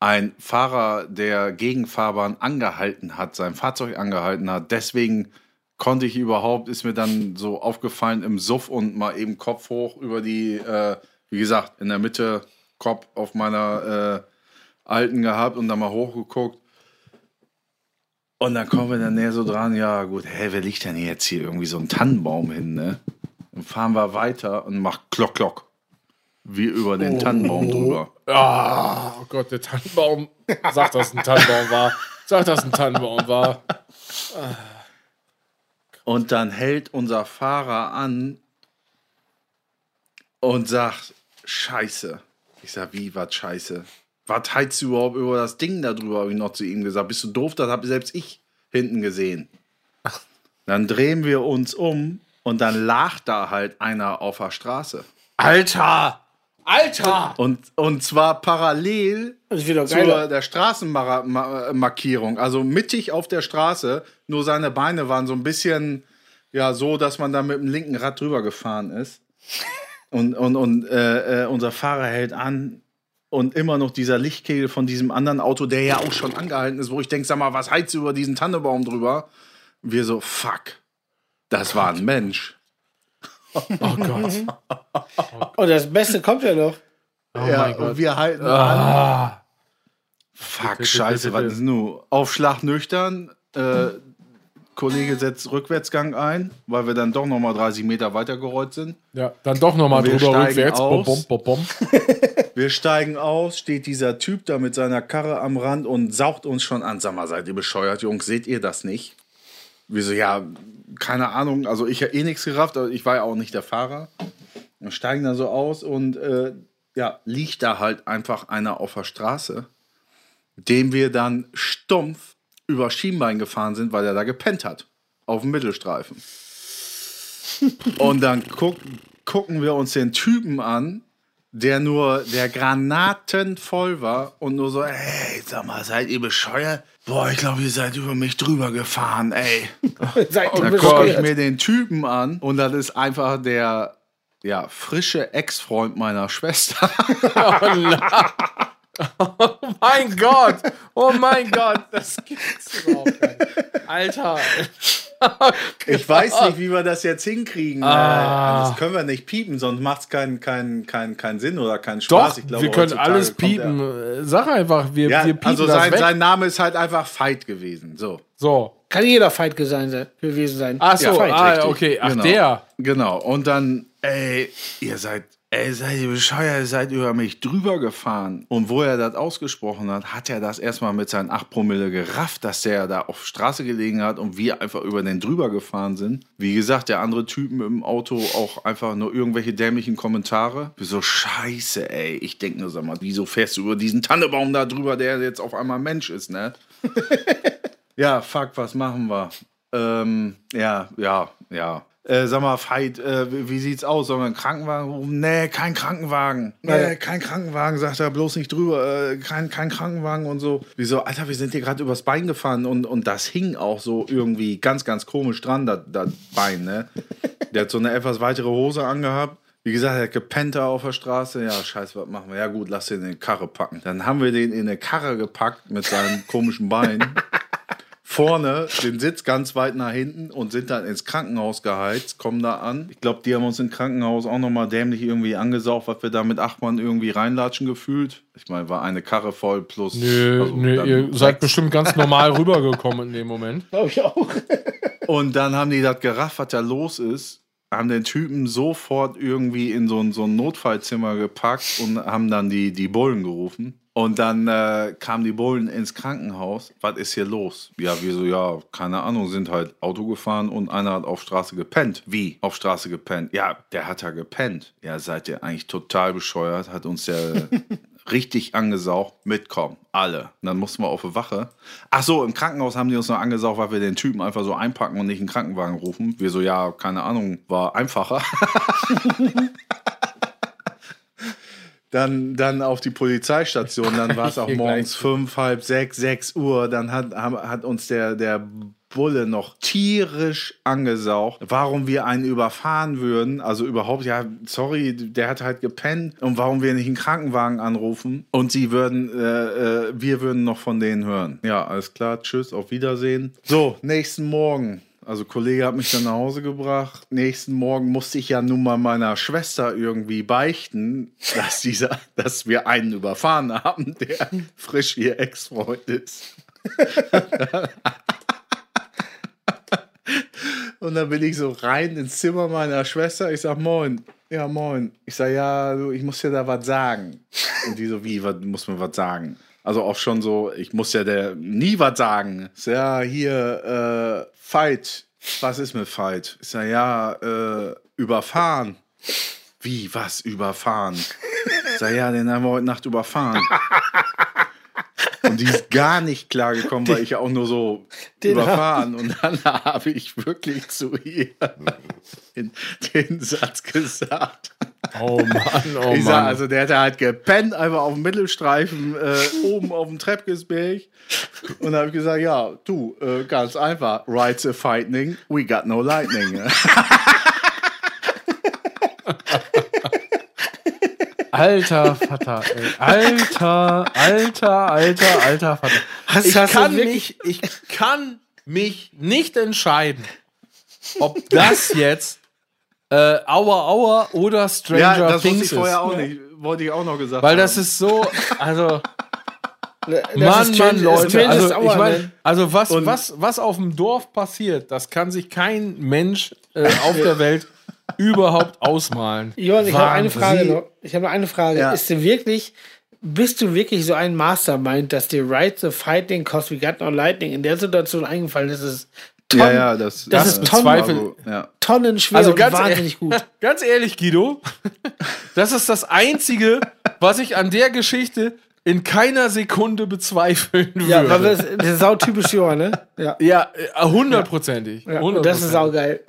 ein Fahrer der Gegenfahrbahn angehalten hat, sein Fahrzeug angehalten hat. Deswegen konnte ich überhaupt, ist mir dann so aufgefallen im Suff und mal eben Kopf hoch über die, äh, wie gesagt, in der Mitte Kopf auf meiner äh, alten gehabt und dann mal hochgeguckt. Und dann kommen wir dann näher so dran, ja gut, hä, wer liegt denn jetzt hier irgendwie so ein Tannenbaum hin, ne? Dann fahren wir weiter und macht Klock, Klock. Wie über den Tannenbaum drüber. Ah, oh Gott, der Tannenbaum. Sag, dass ein Tannenbaum war. Sag, dass ein Tannenbaum war. Und dann hält unser Fahrer an und sagt, Scheiße. Ich sag, wie, was Scheiße? Was heizt du überhaupt über das Ding da drüber, habe ich noch zu ihm gesagt. Bist du doof? Das habe selbst ich hinten gesehen. Dann drehen wir uns um und dann lag da halt einer auf der Straße. Alter! Alter! Und, und zwar parallel geiler. der Straßenmarkierung. Also mittig auf der Straße, nur seine Beine waren so ein bisschen ja so, dass man da mit dem linken Rad drüber gefahren ist. Und, und, und äh, äh, unser Fahrer hält an und immer noch dieser Lichtkegel von diesem anderen Auto, der ja auch schon angehalten ist, wo ich denke, sag mal, was heizt über diesen Tannenbaum drüber? Wir so, fuck, das war ein Mensch. Oh Gott. Und das Beste kommt ja noch. Oh ja, mein Gott. und wir halten an. Ah. Fuck, Bitte, scheiße, bitte, was ist nun? Aufschlag nüchtern. Äh, Kollege setzt Rückwärtsgang ein, weil wir dann doch noch mal 30 Meter weiter gerollt sind. Ja, dann doch nochmal drüber rückwärts. Bom, bom, bom. Wir steigen aus, steht dieser Typ da mit seiner Karre am Rand und saugt uns schon an. Sag mal, seid ihr bescheuert, Jungs? Seht ihr das nicht? Wir so, ja, keine Ahnung. Also ich habe eh nichts gerafft, aber ich war ja auch nicht der Fahrer. Wir steigen da so aus und äh, ja, liegt da halt einfach einer auf der Straße, dem wir dann stumpf über Schienbein gefahren sind, weil er da gepennt hat. Auf dem Mittelstreifen. Und dann guck, gucken wir uns den Typen an, der nur, der granatenvoll war und nur so, ey, sag mal, seid ihr bescheuert? Boah, ich glaube, ihr seid über mich drüber gefahren, ey. Seid ihr Dann gucke ich mir den Typen an und das ist einfach der ja, frische Ex-Freund meiner Schwester. Oh mein Gott! Oh mein Gott! Das gibt's überhaupt nicht. Alter! Ich weiß nicht, wie wir das jetzt hinkriegen. Ah. Das können wir nicht piepen, sonst macht es keinen kein, kein, keinen Sinn oder keinen Doch, Spaß. Ich glaube, wir können alles piepen. Sag einfach, wir, ja, wir piepen also das sein, weg. sein Name ist halt einfach Fight gewesen. So. so. Kann jeder Fight sein, gewesen sein. Ach so, Ja, Fight. ah, okay. Ach, genau. der. Genau. Und dann, ey, ihr seid, ey, seid ihr bescheuert, ihr seid über mich drüber gefahren. Und wo er das ausgesprochen hat, hat er das erstmal mit seinen 8 Promille gerafft, dass der da auf Straße gelegen hat und wir einfach über den drüber gefahren sind. Wie gesagt, der andere Typen im Auto auch einfach nur irgendwelche dämlichen Kommentare. So scheiße, ey. Ich denke nur, sag mal, wieso fährst du über diesen Tannebaum da drüber, der jetzt auf einmal Mensch ist, ne? Ja, fuck, was machen wir? Ähm, ja, ja, ja. Äh, sag mal, Veit, äh, wie, wie sieht's aus? Sollen wir einen Krankenwagen rufen? Nee, kein Krankenwagen. Nee, kein Krankenwagen, sagt er, bloß nicht drüber. Äh, kein, kein Krankenwagen und so. Wieso, Alter, wir sind hier gerade übers Bein gefahren und, und das hing auch so irgendwie ganz, ganz komisch dran, das, das Bein, ne? Der hat so eine etwas weitere Hose angehabt. Wie gesagt, er hat gepennt da auf der Straße. Ja, scheiße, was machen wir? Ja gut, lass den in die Karre packen. Dann haben wir den in eine Karre gepackt mit seinem komischen Bein. Vorne den Sitz ganz weit nach hinten und sind dann ins Krankenhaus geheizt, kommen da an. Ich glaube, die haben uns im Krankenhaus auch nochmal dämlich irgendwie angesaugt, was wir da mit acht Mann irgendwie reinlatschen gefühlt. Ich meine, war eine Karre voll plus. Nö, also nö, ihr seid sechs. bestimmt ganz normal rübergekommen in dem Moment. Glaube ich auch. Und dann haben die das gerafft, was da los ist. Haben den Typen sofort irgendwie in so ein, so ein Notfallzimmer gepackt und haben dann die, die Bullen gerufen. Und dann äh, kamen die Bullen ins Krankenhaus. Was ist hier los? Ja, wir so, ja, keine Ahnung, sind halt Auto gefahren und einer hat auf Straße gepennt. Wie? Auf Straße gepennt? Ja, der hat da gepennt. Ja, seid ihr eigentlich total bescheuert? Hat uns der richtig angesaugt. Mitkommen. Alle. Und dann mussten wir auf die Wache. Ach so, im Krankenhaus haben die uns noch angesaugt, weil wir den Typen einfach so einpacken und nicht einen Krankenwagen rufen. Wir so, ja, keine Ahnung, war einfacher. Dann, dann auf die Polizeistation, dann war es auch morgens fünf, halb sechs, sechs Uhr. Dann hat, hat uns der, der Bulle noch tierisch angesaugt, warum wir einen überfahren würden. Also überhaupt, ja, sorry, der hat halt gepennt und warum wir nicht einen Krankenwagen anrufen und sie würden, äh, äh, wir würden noch von denen hören. Ja, alles klar, tschüss, auf Wiedersehen. So, nächsten Morgen. Also Kollege hat mich dann nach Hause gebracht. Nächsten Morgen musste ich ja nun mal meiner Schwester irgendwie beichten, dass dieser, dass wir einen überfahren haben, der frisch ihr Ex-Freund ist. Und dann bin ich so rein ins Zimmer meiner Schwester. Ich sag, moin. Ja, moin. Ich sag, ja, du, ich muss dir da was sagen. Und die so, wie, was, muss mir was sagen? Also auch schon so, ich muss ja der nie was sagen. Ja, hier, äh, Fight. Was ist mit Fight? Ich sag, ja, äh, überfahren. Wie, was, überfahren? Sag, ja, den haben wir heute Nacht überfahren. Und die ist gar nicht klar gekommen, weil ich ja auch nur so überfahren. Und dann habe ich wirklich zu ihr den, den Satz gesagt. Oh Mann, oh ich sag, Mann. also der hat halt gepennt, einfach auf dem Mittelstreifen, äh, oben auf dem Treppkesberg. Und da habe ich gesagt, ja, du, äh, ganz einfach, rides a fighting, we got no lightning. Alter Vater, ey. Alter, alter, alter, alter Vater. Hast- ich, kann mich, ich kann mich nicht entscheiden, ob das jetzt äh, Aua Aua oder Stranger ja, das Things ich vorher ist. auch nicht, wollte ich auch noch gesagt Weil haben. das ist so, also Das Mann, Mann, Strange- Leute, also ich meine, man. also was, Und- was, was auf dem Dorf passiert, das kann sich kein Mensch äh, auf der Welt überhaupt ausmalen. Johann, ich habe eine. Frage noch. Ich habe noch eine Frage. Ja. Ist denn wirklich, bist du wirklich so ein Mastermind, dass dir Right the Fighting Cause We Got No Lightning in der Situation eingefallen ist? Das ist ja, Tonnen, ja, das, das ja, ist Tonnen, also, ja. tonnenschwer Also und ganz wahnsinnig gut. Ganz ehrlich, Guido, das ist das Einzige, was ich an der Geschichte in keiner Sekunde bezweifeln würde. Ja, weil das, das ist sautypisch Johann, ne? Ja. Ja, äh, hundertprozentig. ja. Und das ist saugeil.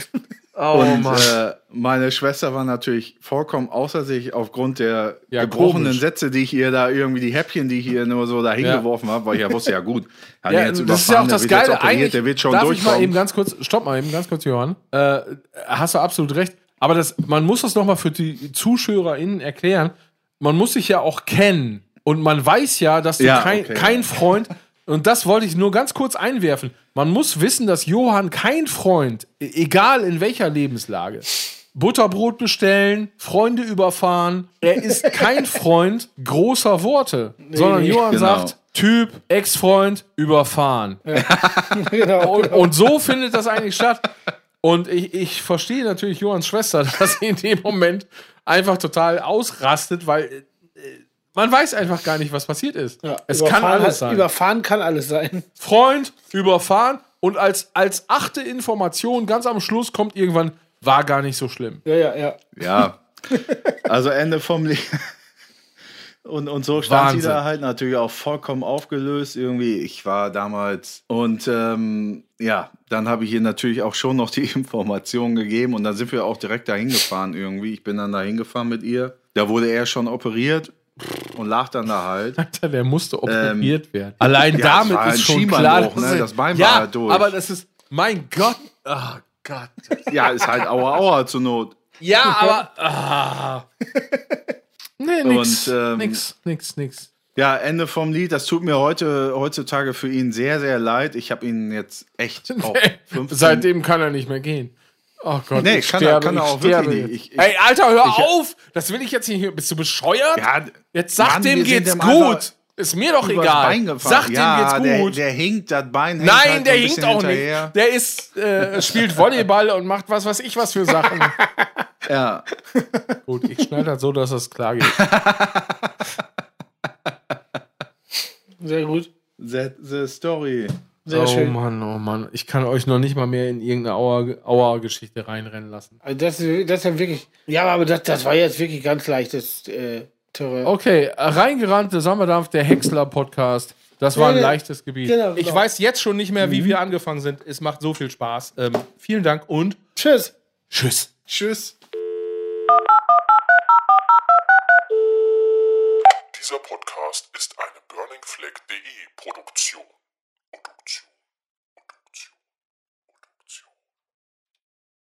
Oh und äh, meine Schwester war natürlich vollkommen außer sich aufgrund der Ja, gebrochenen komisch. Sätze, die ich ihr da irgendwie, die Häppchen, die ich ihr nur so dahin Ja. geworfen habe, weil ich ja wusste, ja gut, hat ihn Ja, jetzt das ist ja auch das Geile. operiert, Eigentlich, der wird schon darf ich mal eben ganz kurz, stopp mal eben ganz kurz, Johann. Äh, hast du absolut recht. Aber das, man muss das nochmal für die ZuschauerInnen erklären. Man muss sich ja auch kennen. Und man weiß ja, dass du Ja, kein, okay. kein Freund, und das wollte ich nur ganz kurz einwerfen. Man muss wissen, dass Johann kein Freund, e- egal in welcher Lebenslage, Butterbrot bestellen, Freunde überfahren. Er ist kein Freund großer Worte, sondern Johann Genau. sagt, Typ, Ex-Freund, überfahren. genau. Und, und so findet das eigentlich statt. Und ich, ich verstehe natürlich Johanns Schwester, dass sie in dem Moment einfach total ausrastet, weil man weiß einfach gar nicht, was passiert ist. es kann Überfahren alles sein. Überfahren kann alles sein. Freund, überfahren und als, als achte Information ganz am Schluss kommt irgendwann, war gar nicht so schlimm. Ja, ja, ja. Ja. Also Ende vom Lied. Und, und so stand Wahnsinn. sie da halt natürlich auch vollkommen aufgelöst irgendwie. Ich war damals und ähm, ja, dann habe ich ihr natürlich auch schon noch die Informationen gegeben und dann sind wir auch direkt dahin gefahren irgendwie. Ich bin dann dahin gefahren mit ihr. Da wurde er schon operiert und lag dann da halt. Alter, der musste operiert werden. Allein Ähm, ja, damit war ist schon klar, ne? dass- Das Bein war ja, halt durch. aber das ist, mein Gott, oh Gott. Ja, ist halt aua aua zur Not. Ja, aber. Ah. Nee, nix. Und, ähm, nix, nix, nix. Ja, Ende vom Lied. Das tut mir heute, heutzutage für ihn sehr, sehr leid. Ich habe ihn jetzt echt auch 15 Seitdem kann er nicht mehr gehen. Oh Gott, Nee, ich kann er- sterbe, kann er ich auch wirklich sterbe nicht. Ich- ich- Ey, Alter, hör ich- auf! Das will ich jetzt nicht. Bist du bescheuert? Ja, jetzt sag Mann, dem geht's dem gut. Ist mir doch egal. Sag ja, dem der, geht's gut. Der hinkt, das Bein hängt Nein, halt der hinkt auch hinterher. nicht. Der ist, äh, spielt Volleyball und macht was weiß ich was für Sachen. Ja. gut, ich schneide das so, dass das klar geht. Sehr gut. The, the story. Sehr oh schön. Mann, oh Mann. Ich kann euch noch nicht mal mehr in irgendeine Auer-Geschichte reinrennen lassen. Also das, das ist ja wirklich. Ja, aber das, das war jetzt wirklich ganz leichtes äh, Terrain. Okay, reingerannte Sommerdampf, der Häcksler-Podcast. Das war ein äh, leichtes Gebiet. Genau, genau. Ich weiß jetzt schon nicht mehr, wie mhm. wir angefangen sind. Es macht so viel Spaß. Ähm, vielen Dank und Tschüss. Tschüss. Tschüss. Dieser Podcast ist eine BurningFleck.de Produktion.